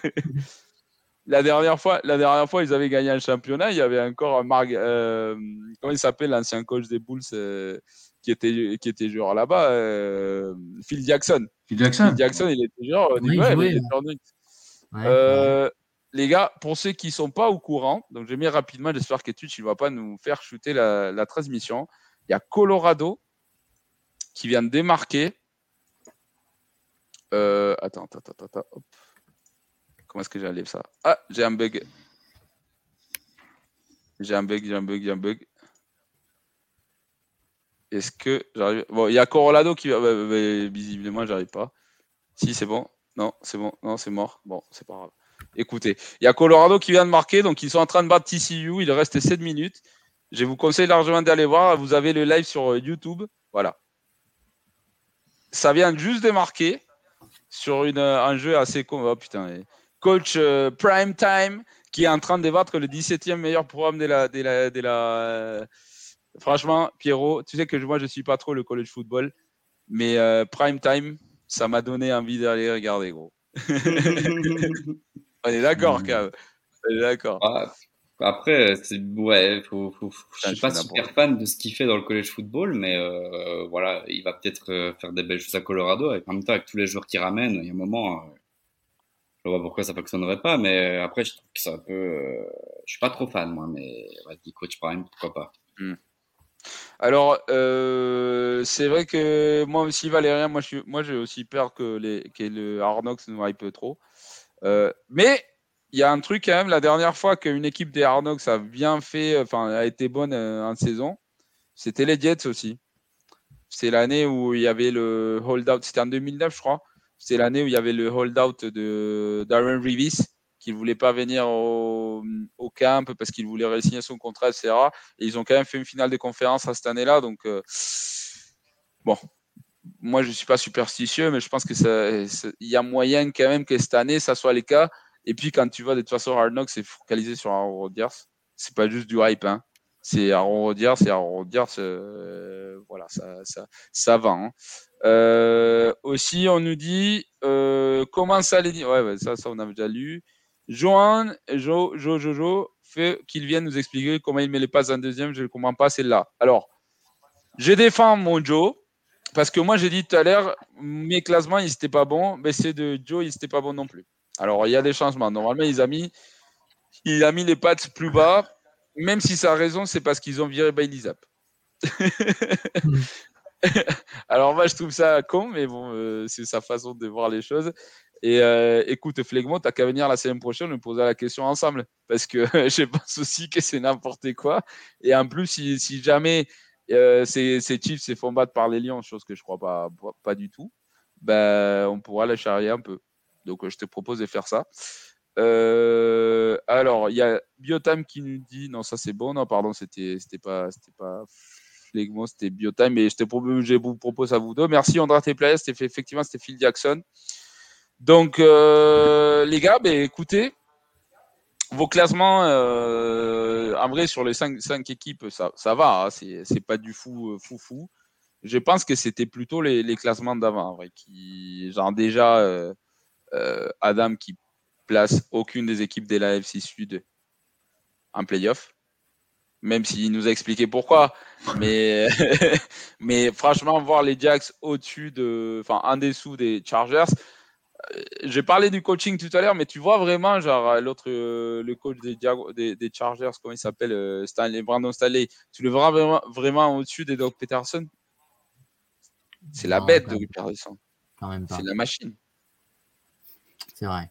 la dernière fois, la dernière fois, ils avaient gagné un championnat. Il y avait encore Marc, euh, comment il s'appelle l'ancien coach des Bulls euh, qui était qui était joueur là-bas, Phil Jackson. Phil Jackson. Phil Jackson, il était joueur. Oui, ouais, il était les gars, pour ceux qui ne sont pas au courant, donc je mis rapidement, j'espère qu'Etude ne va pas nous faire chuter la, transmission. Il y a Colorado qui vient de démarquer. Euh, attends, attends, attends, attends. Comment est-ce que j'enlève ça? Ah, j'ai un bug. J'ai un bug, j'ai un bug, j'ai un bug. Est-ce que j'arrive? Bon, il y a Colorado qui va. Visiblement, j'arrive pas. Si, c'est bon. Non, c'est bon. Non, c'est mort. Bon, c'est pas grave. Écoutez, il y a Colorado qui vient de marquer, donc ils sont en train de battre TCU. Il reste 7 minutes. Je vous conseille largement d'aller voir. Vous avez le live sur euh, YouTube. Voilà. Ça vient juste de marquer sur une, euh, un jeu assez con. Oh, putain. Coach euh, Prime Time qui est en train de battre le 17e meilleur programme de la. De la, de la Franchement, Pierrot, tu sais que moi je ne suis pas trop le college football, mais Prime Time, ça m'a donné envie d'aller regarder, gros. <laughs> <laughs> On est d'accord, Cave. On est d'accord. Ah, après, ouais, faut, faut, je suis pas super fan de ce qu'il fait dans le college football, mais euh, voilà, il va peut-être euh, faire des belles choses à Colorado. Et en même temps, avec tous les joueurs qu'il ramène, il y a un moment, euh, je vois pourquoi ça fonctionnerait pas. Mais après, je trouve que c'est un peu, je suis pas trop fan moi, mais vas-y, coach prime, pourquoi pas. Hmm. Alors, c'est vrai que moi aussi, Valérien, moi, je moi, j'ai aussi peur que, les, que le Arnox nous hype trop. Euh, mais il y a un truc quand même, la dernière fois qu'une équipe des Hard a bien fait, enfin, a été bonne euh, en saison, c'était les Jets aussi. C'est l'année où il y avait le hold-out, c'était en 2009, je crois. C'est l'année où il y avait le hold-out de Darren Reeves, qui ne voulait pas venir au, camp parce qu'il voulait résigner son contrat, etc. Et ils ont quand même fait une finale de conférence à cette année-là. Donc, euh, bon, moi, je ne suis pas superstitieux, mais je pense que il y a moyen quand même que cette année, ça soit le cas. Et puis, quand tu vois de toute façon, Hard Knocks, c'est focalisé sur Aaron Rodgers. C'est pas juste du hype. Hein. C'est Aaron Rodgers, c'est Aaron Rodgers. Euh, voilà, ça, ça, ça va. Hein. Euh, aussi, on nous dit euh, comment ça les dit? Ouais, ça, ça, on a déjà lu. Johan, Jo, Jo, Jo, fait qu'il vienne nous expliquer comment il met les passes en deuxième. Je ne comprends pas celle-là. Alors, je défends mon Joe parce que moi, j'ai dit tout à l'heure, mes classements, ils n'étaient pas bons, mais c'est de Joe, ils n'étaient pas bons non plus. Alors, il y a des changements. Normalement, ils a mis, il a mis les pattes plus bas, même si ça a raison, c'est parce qu'ils ont viré Bailey Zap. <laughs> Alors, moi, je trouve ça con, mais bon, euh, c'est sa façon de voir les choses. Et euh, écoute, Flegmont, t'as qu'à venir la semaine prochaine nous poser la question ensemble. Parce que <laughs> je pense aussi que c'est n'importe quoi. Et en plus, si, si jamais euh, ces, ces se font battre par les Lions, chose que je crois pas, pas, du tout, ben, on pourra la charrier un peu. Donc, euh, je te propose de faire ça. Euh, alors, il y a Biotime qui nous dit non, ça c'est bon. Non, pardon, c'était pas pas Flegmo, c'était Biotime. Mais je, te propose, je vous propose à vous deux. Merci Andra Teplaya, c'était effectivement c'était Phil Jackson. Donc, euh, les gars, ben, écoutez, vos classements, euh, en vrai, sur les cinq, équipes, ça, ça va. Hein, c'est pas du fou, euh, fou, fou. Je pense que c'était plutôt les, les classements d'avant, genre déjà, euh, euh, Adam qui place aucune des équipes de la FC Sud en playoff, même s'il nous a expliqué pourquoi. Mais, <laughs> mais franchement, voir les Jacks au-dessus de, enfin, en dessous des Chargers, j'ai parlé du coaching tout à l'heure, mais tu vois vraiment, genre, l'autre, euh, le coach des, Jagu- des, des Chargers, comment il s'appelle, euh, Stanley, Brandon Stanley, tu le verras vraiment, vraiment au-dessus des Doug Peterson? C'est la Non, bête, Doug Peterson. C'est la machine. C'est vrai.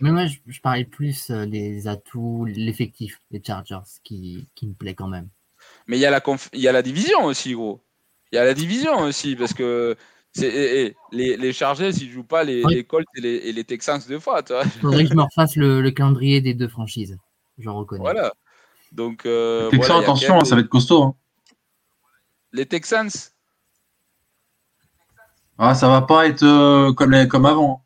Mais moi, je, je parlais plus euh, des atouts, l'effectif des Chargers qui, qui me plaît quand même. Mais il y, a la conf- il y a la division aussi, gros. Il y a la division aussi, parce que les, les Chargers, ils jouent pas les, Oui. les Colts et les, et les Texans deux fois, tu vois. Il faudrait que je me refasse le, le calendrier des deux franchises. Je reconnais. Voilà. Donc, euh, Texans, voilà, attention, hein, ça va être costaud. hein. Les Texans, Ah, ça va pas être euh, comme, les- comme avant.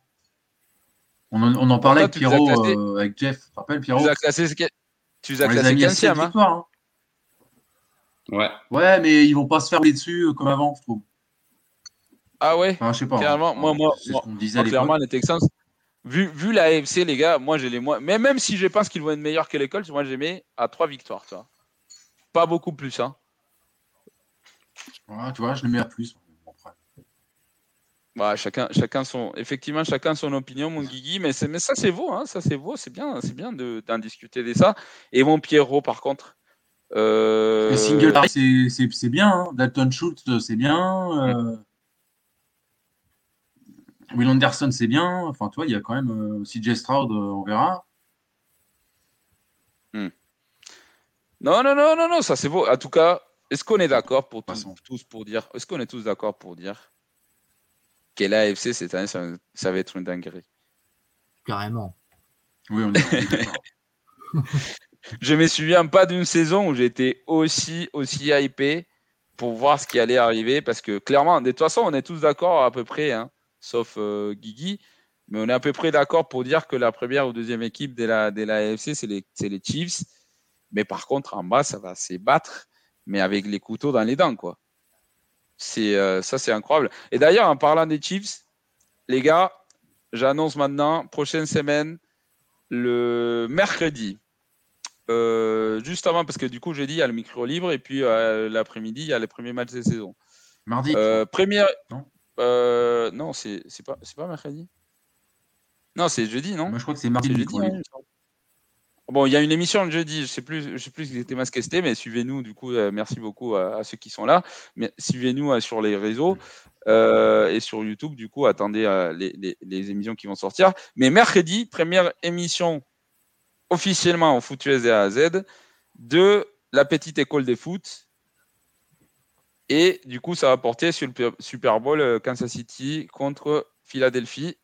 On en, on en parlait avec tu Pierrot, euh, avec Jeff. Tu te rappelles, tu Pierrot les as classés, tu les as à 7 15e. Hein. hein. Ouais. Ouais, mais ils vont pas se faire rouler dessus euh, comme avant, je trouve. Ah ouais? Enfin, je sais pas. Clairement, hein. moi- ce moi- clairement, les Texans, vu, vu la AFC, les gars, moi j'ai les moins. Mais même si je pense qu'ils vont être meilleurs que les Colts, moi j'ai mis à 3 victoires, tu vois. Pas beaucoup plus, hein. Ouais, tu vois, je le mets à plus. Bah, chacun, chacun son, effectivement, chacun son opinion, mon Guigui, mais, c'est- mais ça c'est beau, hein, ça c'est beau, c'est bien, c'est bien de- d'en discuter de ça. Et mon Pierrot, par contre, euh, Et Singletary, c'est- c'est c'est bien. Hein. Dalton Schultz, c'est bien. Euh... Will Anderson, c'est bien. Enfin, tu vois, il y a quand même euh, CJ Stroud, euh, on verra. non, non, non, non, non, ça c'est beau. En tout cas, est-ce qu'on est d'accord pour tous, Passons. tous pour dire, est-ce qu'on est tous d'accord pour dire que l'AFC cette année, ça, ça va être une dinguerie? Carrément. Oui, on est, on est <laughs> d'accord. Je me souviens pas d'une saison où j'étais aussi, aussi hypé pour voir ce qui allait arriver parce que clairement, de toute façon, on est tous d'accord à peu près, hein, sauf euh, Guigui, mais on est à peu près d'accord pour dire que la première ou deuxième équipe de la, de la AFC, c'est les, Chiefs. Mais par contre, en bas, ça va se battre, mais avec les couteaux dans les dents, quoi. C'est, euh, ça, c'est incroyable. Et d'ailleurs, en parlant des Chiefs, les gars, j'annonce maintenant, prochaine semaine, le mercredi, euh, juste avant, parce que du coup, jeudi, il y a le micro libre, et puis euh, l'après-midi, il y a les premiers matchs de saison. Mardi. Euh, première. Non. Euh, non, c'est pas, mercredi. Non, c'est jeudi, non? Moi, je crois que c'est mardi. Jeudi. hein. Bon, il y a une émission le jeudi, je sais plus, je sais plus si c'était Masquesté, mais suivez-nous, du coup, euh, merci beaucoup à, à ceux qui sont là. Mais suivez-nous euh, sur les réseaux euh, et sur YouTube, du coup, attendez les, les- les émissions qui vont sortir. Mais mercredi, première émission officiellement au Foot US de A à Z de la petite école des foot. Et du coup, ça va porter sur le Super Bowl euh, Kansas City contre Philadelphie.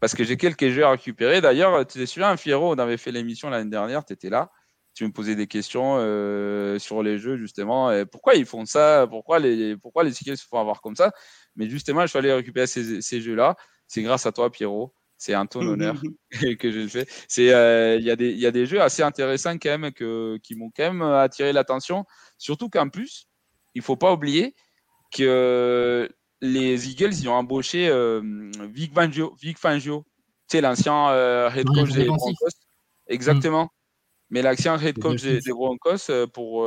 Parce que j'ai quelques jeux à récupérer. D'ailleurs, tu te souviens, Fierro, on avait fait l'émission l'année dernière, tu étais là. Tu me posais des questions euh, sur les jeux, justement. Et pourquoi ils font ça? Pourquoi les, pourquoi les se font avoir comme ça? Mais justement, je suis allé récupérer ces, ces jeux-là. C'est grâce à toi, Pierrot. C'est un ton honneur <laughs> <laughs> que je le fais. Euh, il y a des, il y a des jeux assez intéressants quand même que, qui m'ont quand même attiré l'attention. Surtout qu'en plus, il faut pas oublier que les Eagles, ils ont embauché euh, Vic Fangio, Vic Fangio, tu sais, l'ancien euh, head coach des. Broncos. Exactement. Mais l'ancien head coach des, des Broncos euh, pour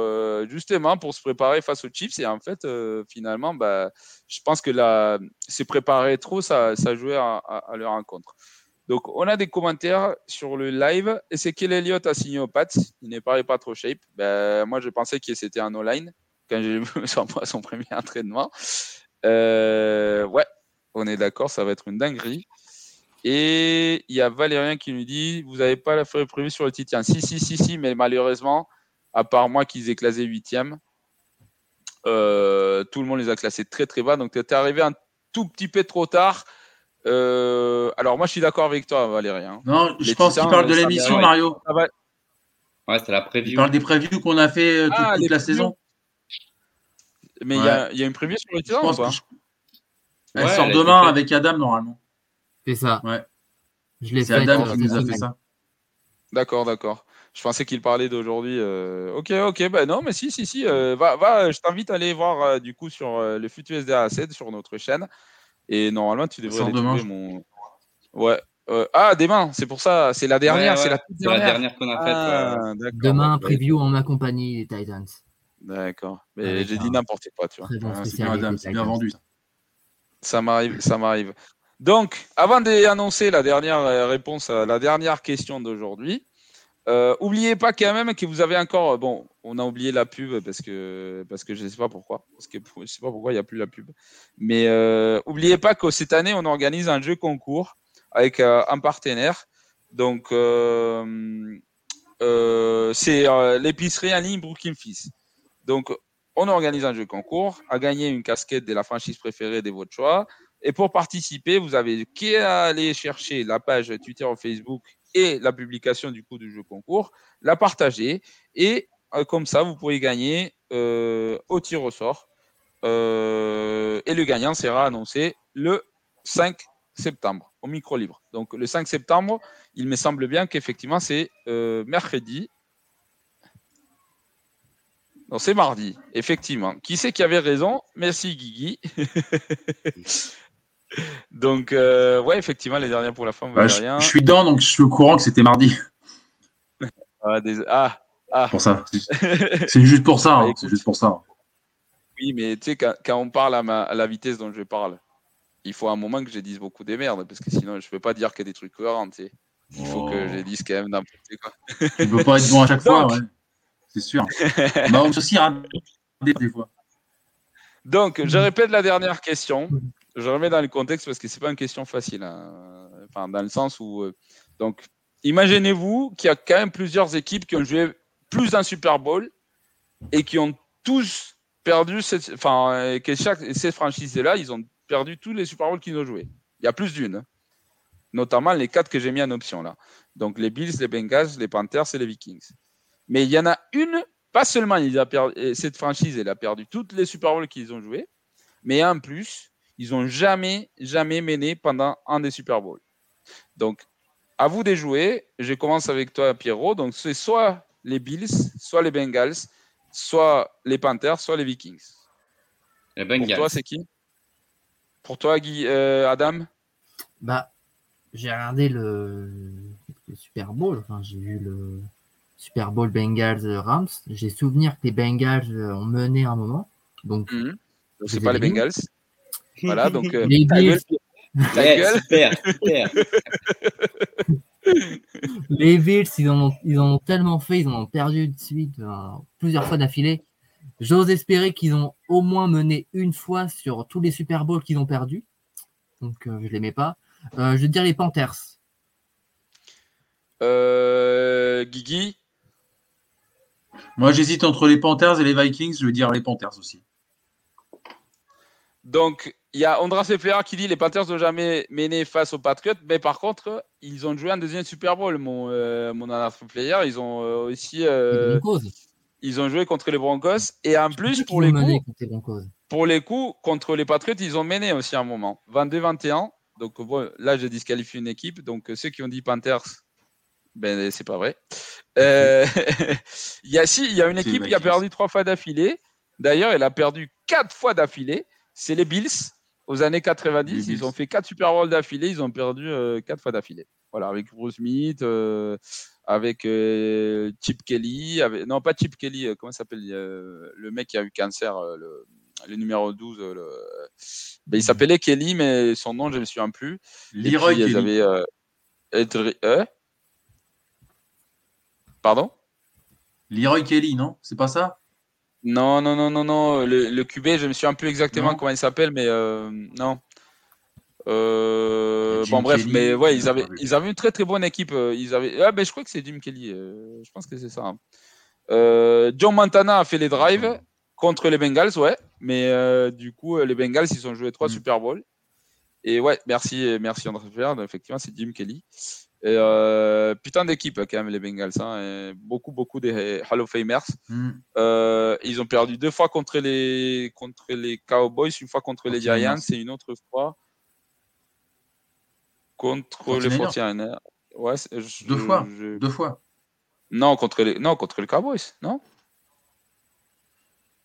justement pour se préparer face aux Chiefs. Et en fait, finalement, bah, je pense que là, se préparer trop, ça, ça jouait à, à- à leur rencontre. Donc, on a des commentaires sur le live. Et c'est quel Elliott a signé au Pats. Il n'est paraît pas trop shape. Ben, moi, je pensais que c'était un all-line quand j'ai vu <laughs> son, son premier entraînement. Euh, ouais, on est d'accord, ça va être une dinguerie. Et il y a Valérien qui nous dit Vous n'avez pas la feuille prévue sur le Titien Si, si, si, si, mais malheureusement, à part moi qui ai classé huitième, Euh, tout le monde les a classés très très bas. Donc tu es arrivé un tout petit peu trop tard. Euh, alors moi je suis d'accord avec toi Valérie. hein. Non, je Les pense qu'il parle de l'émission, Mario. Ça va- Ouais, c'est la Il preview. parle des previews qu'on a fait euh, toute, Ah, toute la previews. saison. Mais il y, a, il y a une preview sur le Titan ou pense pas je- Elle Ouais, sort elle demain avec Adam normalement. C'est ça. Ouais. Je l'ai C'est fait. Adam euh, qui nous a fait ça. D'accord, d'accord. Je pensais qu'il parlait d'aujourd'hui. euh, Ok, ok, ben non, mais si, si, si. euh, va, va, je t'invite à aller voir euh, du coup sur euh, le Futu SDA 7 sur notre chaîne. Et normalement, tu devrais sort demain, mon. Ouais. euh, ah, demain, c'est pour ça. C'est la dernière, Ouais, c'est ouais, la toute c'est la dernière. dernière qu'on a faite. Ah, Demain, preview en ma compagnie, les Titans. D'accord. Mais j'ai dit n'importe quoi, tu vois. Ah, c'est bien vendu. ça. Ça m'arrive, ça m'arrive. Donc, avant d'annoncer la dernière euh, réponse à la dernière question d'aujourd'hui, euh, oubliez pas quand même que vous avez encore. Bon, on a oublié la pub parce que parce que je sais pas pourquoi, parce que je sais pas pourquoi il y a plus la pub. Mais euh, oubliez pas que cette année on organise un jeu concours avec euh, un partenaire. Donc euh, euh, c'est euh, l'épicerie en ligne Brooklyn. Donc on organise un jeu concours à gagner une casquette de la franchise préférée de votre choix. Et pour participer, vous avez qu'à aller chercher la page Twitter ou Facebook et la publication du coup du jeu concours, la partager et euh, comme ça vous pourrez gagner euh, au tir au sort. Euh, et le gagnant sera annoncé le 5 septembre au micro libre. Donc le 5 septembre, il me semble bien qu'effectivement c'est mercredi. C'est mardi, effectivement. Qui c'est qui avait raison? Merci Guigui. <laughs> Donc, euh, ouais, effectivement, les dernières pour la femme, Bah, je, je suis dedans, donc je suis au courant que c'était mardi. <laughs> Ah, des- ah, ah. Pour ça. <laughs> C'est- juste pour ça. Bah, hein, écoute. C'est juste pour ça. oui, mais tu sais, quand, quand on parle à, ma- à la vitesse dont je parle, il faut un moment que je dise beaucoup des merdes, parce que sinon, je ne peux pas dire que des trucs cohérents, tu sais. Il faut que je dise quand même n'importe quoi. Tu peux pas être bon à chaque fois, ouais. C'est sûr. bah. Donc, je répète la dernière question. Je remets dans le contexte parce que c'est pas une question facile. hein. Enfin, dans le sens où. euh, donc, imaginez-vous qu'il y a quand même plusieurs équipes qui ont joué plus d'un Super Bowl et qui ont tous perdu. Cette, enfin, que chaque ces franchises-là, ils ont perdu tous les Super Bowls qu'ils ont joués. Il y a plus d'une. hein. Notamment les quatre que j'ai mis en option là. Donc, les Bills, les Bengals, les Panthers et les Vikings. Mais il y en a une, pas seulement il a perdu, et cette franchise, elle a perdu toutes les Super Bowls qu'ils ont joués, mais en plus, ils n'ont jamais, jamais mené pendant un des Super Bowls. Donc, à vous de jouer. Je commence avec toi, Pierrot. Donc, c'est soit les Bills, soit les Bengals, soit les Panthers, soit les Vikings. Les Pour Bengals. toi, c'est qui? Pour toi, Guy, euh, Adam? Bah, j'ai regardé le, le Super Bowl. Enfin, j'ai vu le Super Bowl Bengals euh, Rams. J'ai souvenir que les Bengals euh, ont mené un moment. Donc, Mhm. Donc, C'est Les pas les. Bengals. Voilà, donc. euh, les ta Bills, gueule, ta Ouais, gueule. super, super. <laughs> les Bills, ils en, ont, ils en ont tellement fait, ils en ont perdu de suite euh, plusieurs fois d'affilée. J'ose espérer qu'ils ont au moins mené une fois sur tous les Super Bowls qu'ils ont perdus. Donc, euh, je les mets pas. Euh, je veux dire les Panthers. Euh, Guigui Moi, j'hésite entre les Panthers et les Vikings. Je vais dire les Panthers aussi. Donc, il y a Andras Cepeda qui dit les Panthers n'ont jamais mené face aux Patriots, mais par contre, ils ont joué un deuxième Super Bowl, mon, euh, mon Andras Player. Ils ont euh, aussi Les euh, Broncos. ils ont joué contre les Broncos. Et en plus, pour les, coups, contre les Broncos. pour les coups, contre les Patriots, ils ont mené aussi un moment. 22-21. Donc, bon, là, j'ai disqualifié une équipe. Donc, ceux qui ont dit Panthers, ben, c'est pas vrai. <laughs> Euh, <laughs> il y a, si, il y a une équipe qui a perdu trois fois d'affilée. D'ailleurs, elle a perdu quatre fois d'affilée. C'est les Bills. Aux années 90, Les ils Bills. ont fait quatre Super Bowls d'affilée. Ils ont perdu euh, quatre fois d'affilée. Voilà, avec Bruce Smith, euh, avec Chip Kelly. Avec... Non, pas Chip Kelly. comment s'appelle Le mec qui a eu cancer, le, le numéro 12. euh, le... Ben, il s'appelait Kelly, mais son nom, je ne me souviens plus. Leroy puis, ils Kelly. avaient, Pardon? Leroy Kelly, non? C'est pas ça? Non, non, non, non, non. Le, le QB, je me souviens plus exactement Non. comment il s'appelle, mais euh, non. Euh, bon, bref, Kelly, mais ouais, ils avaient, ils avaient une très très bonne équipe. euh, Ils avaient, ah, ben, je crois que c'est Jim Kelly. je pense que c'est ça. hein. Euh, John Montana a fait les drives Contre les Bengals, ouais. Mais euh, du coup, les Bengals, ils ont joué trois Mm. Super Bowl. Et ouais, merci, merci André Ferrand. Effectivement, c'est Jim Kelly. Et, euh, putain d'équipe, quand même, les Bengals. hein. Et beaucoup, beaucoup des Hall of Famers. Hmm. Euh, ils ont perdu deux fois contre les, contre les Cowboys, une fois contre les 49ers. Giants et une autre fois contre les 49ers. 49ers. Ouais, je- Deux fois. je- Deux fois. Non, contre les, non, contre les Cowboys, non?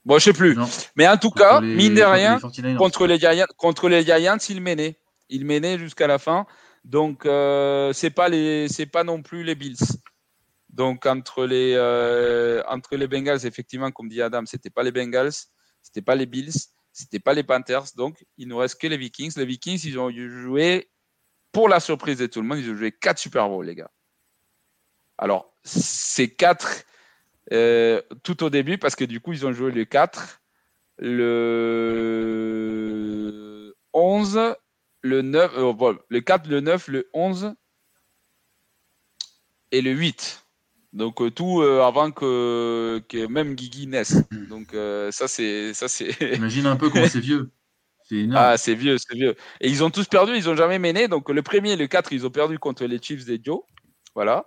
Bon, je sais plus. Non. Mais en tout Contre cas, les- mine de contre rien, les 49ers. contre les Giants, contre les Giants, il menait. Il menait jusqu'à la fin. Donc euh, c'est pas les, c'est pas non plus les Bills. Donc entre les, euh, entre les Bengals, effectivement, comme dit Adam, c'était pas les Bengals, c'était pas les Bills, c'était pas les Panthers. Donc il nous reste que les Vikings. Les Vikings, ils ont joué pour la surprise de tout le monde, ils ont joué quatre Super Bowl, les gars. Alors ces quatre euh, tout au début, parce que du coup ils ont joué les quatre, le 11, le 9, euh, bon, le 4, le 9, le 11 et le 8. Donc euh, tout euh, avant que, que même Guigui naisse. Donc euh, ça c'est ça c'est <laughs> Imagine un peu comment c'est vieux. C'est énorme. ah c'est vieux c'est vieux. Et ils ont tous perdu, ils ont jamais mené. Donc le premier, le 4, ils ont perdu contre les Chiefs des Joe. Voilà.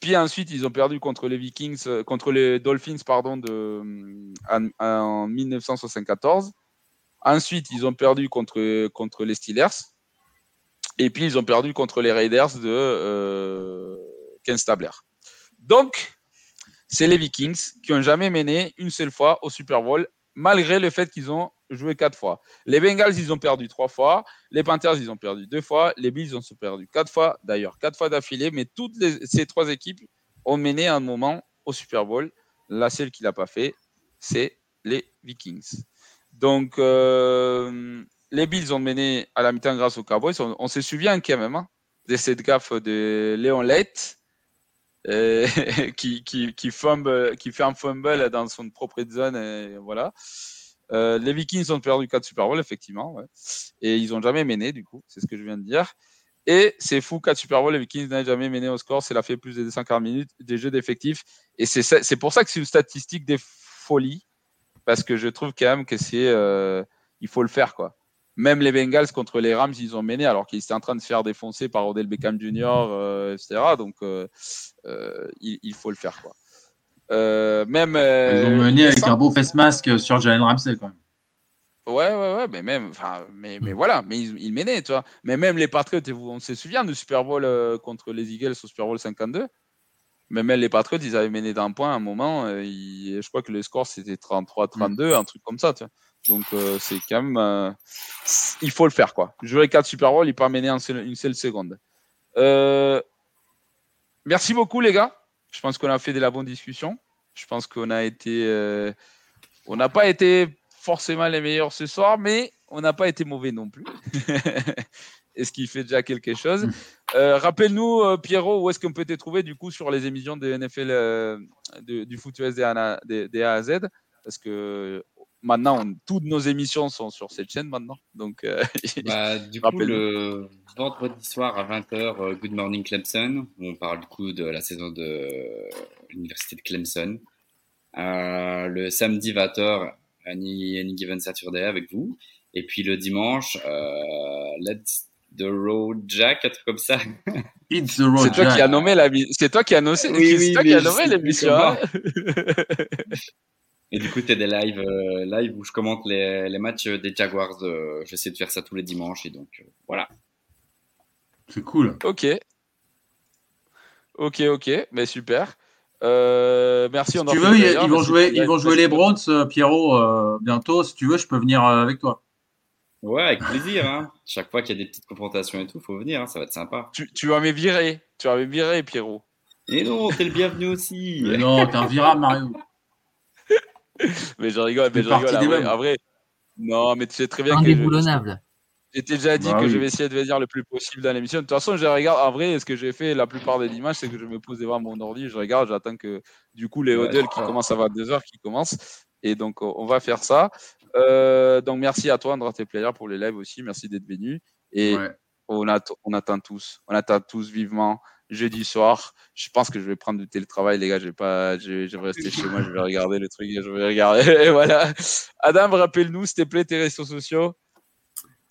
Puis ensuite, ils ont perdu contre les Vikings, contre les Dolphins, pardon, de, en, en 1974. Ensuite, ils ont perdu contre, les Steelers. Et puis, ils ont perdu contre les Raiders de euh, Ken Stabler. Donc, c'est les Vikings qui ont jamais mené une seule fois au Super Bowl, malgré le fait qu'ils ont joué quatre fois. Les Bengals, ils ont perdu trois fois. Les Panthers, ils ont perdu deux fois. Les Bills, ils ont perdu quatre fois, d'ailleurs, quatre fois d'affilée. Mais toutes ces trois équipes ont mené un moment au Super Bowl. La seule qui l'a pas fait, c'est les Vikings. Donc, euh, les Bills ont mené à la mi-temps grâce aux Cowboys. On, on se souvient quand même hein, de cette gaffe de Léon Lett. euh, <laughs> qui, fumble, qui fait un fumble dans son propre zone. Et voilà. Euh, les Vikings ont perdu 4 Super Bowl, effectivement. ouais. Et ils n'ont jamais mené, du coup. C'est ce que je viens de dire. Et c'est fou, 4 Super Bowl, les Vikings n'ont jamais mené au score. C'est la fait plus de 240 minutes des jeux d'effectifs. Et c'est pour ça que c'est une statistique des folies. Parce que je trouve quand même que c'est. euh, il faut le faire, quoi. Même les Bengals contre les Rams, ils ont mené alors qu'ils étaient en train de se faire défoncer par Odell Beckham Jr., euh, etc. Donc, euh, euh, il, il faut le faire, quoi. Euh, même. Ils euh, ont mené avec un beau face masque sur Jalen Ramsey quand même. Ouais, ouais, ouais, mais même, enfin, mais, mais voilà, mais ils, ils menaient, tu vois. Mais même les Patriots, on se souvient du Super Bowl euh, contre les Eagles au Super Bowl 52. Même les Patriots, ils avaient mené d'un point à un moment. euh, ils- je crois que le score c'était 33-32, un truc comme ça, tu vois. Donc euh, c'est quand même, euh, il faut le faire, quoi. Jouer 4 Super Bowl, il peut mener en une seule seconde. Euh, merci beaucoup, les gars. Je pense qu'on a fait de la bonne discussion. Je pense qu'on a été, on n'a pas été forcément les meilleurs ce soir, mais on n'a pas été mauvais non plus. <laughs> Et ce qui fait déjà quelque chose? Euh, Rappelle-nous, euh, Pierrot, où est-ce qu'on peut te trouver du coup sur les émissions de NFL euh, de- du foot US des, A- des- des A à Z? Parce que maintenant, on- toutes nos émissions sont sur cette chaîne maintenant. Donc, euh, <laughs> Bah, du coup, le vendredi soir à 20h, Good Morning Clemson, où on parle du coup de la saison de l'université de Clemson. Euh, le samedi 20h, Any, Any Given Saturday avec vous. Et puis le dimanche, euh, Let's the Road Jack, un truc comme ça. <laughs> It's the road. c'est toi Jack. qui as nommé la, c'est toi qui as annoncé, Oui, c'est oui, toi qui as nommé l'émission. comment. hein. Et du coup, t'as des lives, euh, live où je commente les, les matchs des Jaguars. euh, J'essaie de faire ça tous les dimanches. Et donc, euh, voilà. C'est cool. Ok. Ok, ok, mais super. Euh, merci. Si on tu veux, ils, vont jouer, ils vont jouer les Browns, Pierrot, euh, bientôt. Si tu veux, je peux venir euh, avec toi. Ouais, avec plaisir. Hein. Chaque fois qu'il y a des petites confrontations et tout, faut venir. Hein, ça va être sympa. Tu, tu vas me virer. Tu vas me virer, Pierrot. Et non, t'es le bienvenu aussi. Mais non, t'es un virable, Mario. Mais je rigole, mais je rigole. partie En des vrai, mêmes. en vrai, non, mais tu sais très bien que je, Indéboulonnable. j'ai déjà dit Bah que oui. je vais essayer de venir le plus possible dans l'émission. De toute façon, je regarde. En vrai, ce que j'ai fait la plupart des dimanches, c'est que je me pose devant mon ordi, je regarde, j'attends que du coup les Ouais, huddles qui commencent à 22h qui commencent. Et donc, on on va faire ça. Euh, donc, merci à toi, André Player, pour les lives aussi. Merci d'être venu. Et Ouais. on, att- on attend tous, on attend tous vivement jeudi soir. Je pense que je vais prendre du télétravail, les gars. Je vais pas, je, je vais rester chez moi. Je vais regarder le truc. Je vais regarder. <laughs> Et voilà. Adam, rappelle-nous, s'il te plaît, tes réseaux sociaux.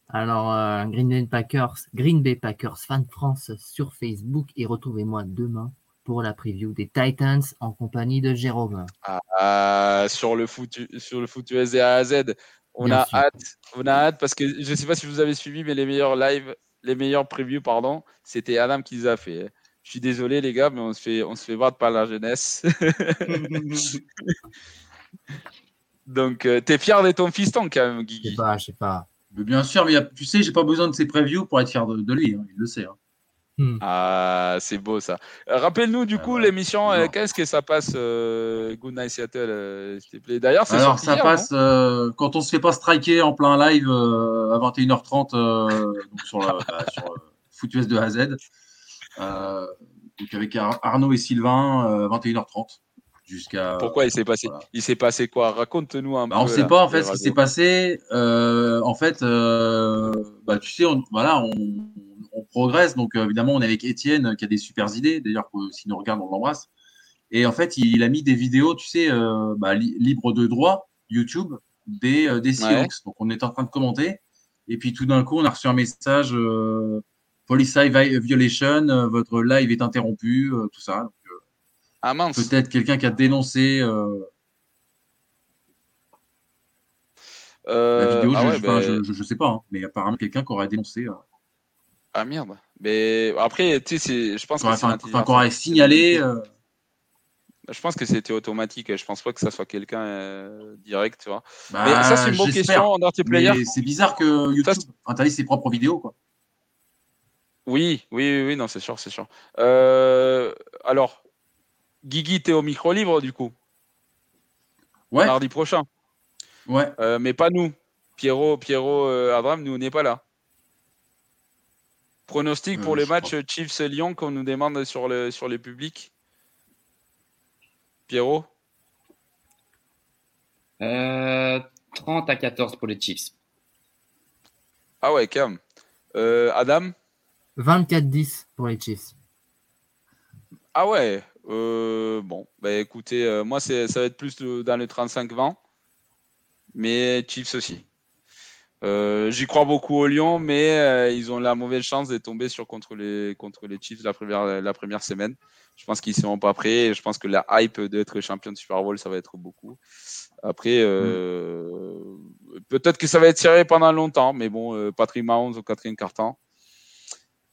Alors, euh, Green Bay Packers, Green Bay Packers, fan France sur Facebook et retrouvez-moi demain pour la preview des Titans en compagnie de Jérôme. Ah, sur le foot, sur le foot US A à Z. On Bien a sûr. hâte, on a hâte parce que je ne sais pas si vous avez suivi, mais les meilleurs lives, les meilleurs previews, pardon, c'était Adam qui les a fait. hein. Je suis désolé les gars, mais on se fait, on se fait voir par la jeunesse. <laughs> Donc, euh, t'es fier de ton fiston quand même, Je sais Guigui. pas, je sais pas. Mais bien sûr, mais a- tu sais, j'ai pas besoin de ses previews pour être fier de, de lui. hein, il le sait. hein. Hmm. Ah, c'est beau ça. Euh, Rappelle-nous du Ah coup l'émission, euh, qu'est-ce que ça passe, euh, Good Night Seattle, euh, s'il te plaît? D'ailleurs, c'est Alors, ça hier, passe euh, quand on se fait pas striker en plein live euh, à 21h30 euh, donc sur, la, bah, sur euh, Foot US de A à Z. Euh, donc avec Ar- Arnaud et Sylvain, euh, 21h30 jusqu'à. Pourquoi il s'est passé voilà. Il s'est passé quoi? Raconte-nous un Bah, peu. on sait là, pas en fait ce qui s'est passé. Euh, en fait, euh, bah, tu sais, on, voilà, on, on progresse. Donc euh, évidemment, on est avec Étienne qui a des super idées. D'ailleurs, que s'il nous regarde, on l'embrasse. Et en fait, il, a mis des vidéos, tu sais, euh, bah, li- libres de droit, YouTube, des, euh, des Ouais. Donc on est en train de commenter. Et puis tout d'un coup, on a reçu un message euh, Police vi- Violation, euh, votre live est interrompu, euh, tout ça. Donc, euh, Ah mince. Peut-être quelqu'un qui a dénoncé euh, Euh, la vidéo, ah je, ouais, ben- je- je sais pas, hein, mais apparemment quelqu'un qui aurait dénoncé, euh, Ah merde. Mais après, tu sais, je pense aurait, que c'est enfin, qui aurait signalé. euh, Je pense que c'était automatique. Je pense pas que ça soit quelqu'un euh, direct, tu vois. bah, mais ça, c'est une bonne question en multiplayer. C'est bizarre que YouTube Ça, interdise ses propres vidéos, quoi. Oui, oui, oui, oui, non, c'est sûr, c'est sûr. Euh, alors, Guigui, t'es au micro libre du coup, Ouais, mardi prochain. ouais. Euh, mais pas nous. Pierrot, Pierrot, Adram, nous on n'est pas là. Pronostic Euh, pour les je matchs Chiefs-Lyon qu'on nous demande sur, le, sur les publics. Pierrot? Euh, 30 à 14 pour les Chiefs. Ah ouais, quand même. Euh, Adam? 24-10 pour les Chiefs. Ah ouais. euh, bon, bah écoutez, euh, moi c'est, ça va être plus le- dans le 35-20, mais Chiefs aussi. Euh, j'y crois beaucoup au Lyon, mais euh, ils ont la mauvaise chance de tomber sur contre les contre les Chiefs la première la première semaine. Je pense qu'ils seront pas prêts. Je pense que la hype d'être champion de Super Bowl, ça va être beaucoup. Après, euh, peut-être que ça va être serré pendant longtemps, mais bon, euh, Patrick Mahomes au quatrième.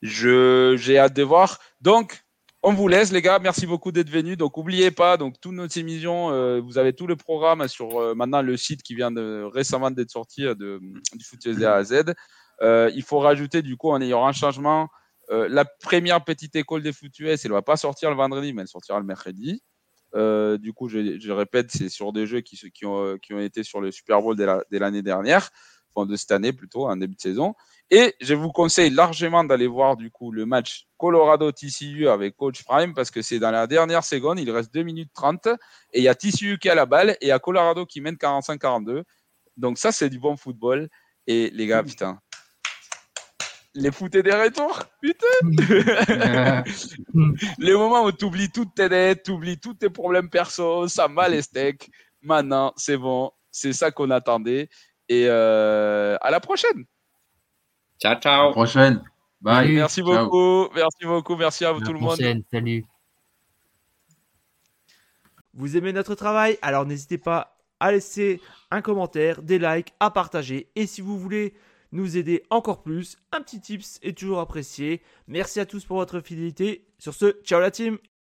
Je j'ai hâte de voir. Donc, on vous laisse, les gars. Merci beaucoup d'être venus. Donc, n'oubliez pas, donc, toutes nos émissions, euh, vous avez tout le programme sur euh, maintenant le site qui vient de, récemment d'être sorti euh, de, du foot de à Z. Il faut rajouter, du coup, en ayant un changement, la première petite école des foot US, elle ne va pas sortir le vendredi, mais elle sortira le mercredi. Du coup, je, répète, c'est sur des jeux qui, ont, été sur le Super Bowl dès l'année dernière, enfin de cette année plutôt, en début de saison. Et je vous conseille largement d'aller voir du coup le match Colorado-TCU avec Coach Prime parce que c'est dans la dernière seconde, il reste 2 minutes 30 et il y a TCU qui a la balle et il y a Colorado qui mène 45-42. Donc ça, c'est du bon football. Et les gars, putain, les foot et des retours, putain <laughs> les moments où tu oublies toutes tes dettes, tu oublies tous tes problèmes perso, ça m'a les steaks. Maintenant, c'est bon, c'est ça qu'on attendait. Et euh, à la prochaine. Ciao, À la ciao. prochaine. Bye. Salut. Merci Ciao. beaucoup, merci beaucoup, merci à vous tout le monde. prochaine. Salut. Vous aimez notre travail? Alors n'hésitez pas à laisser un commentaire, des likes, à partager. Et si vous voulez nous aider encore plus, un petit tips est toujours apprécié. Merci à tous pour votre fidélité. Sur ce, ciao la team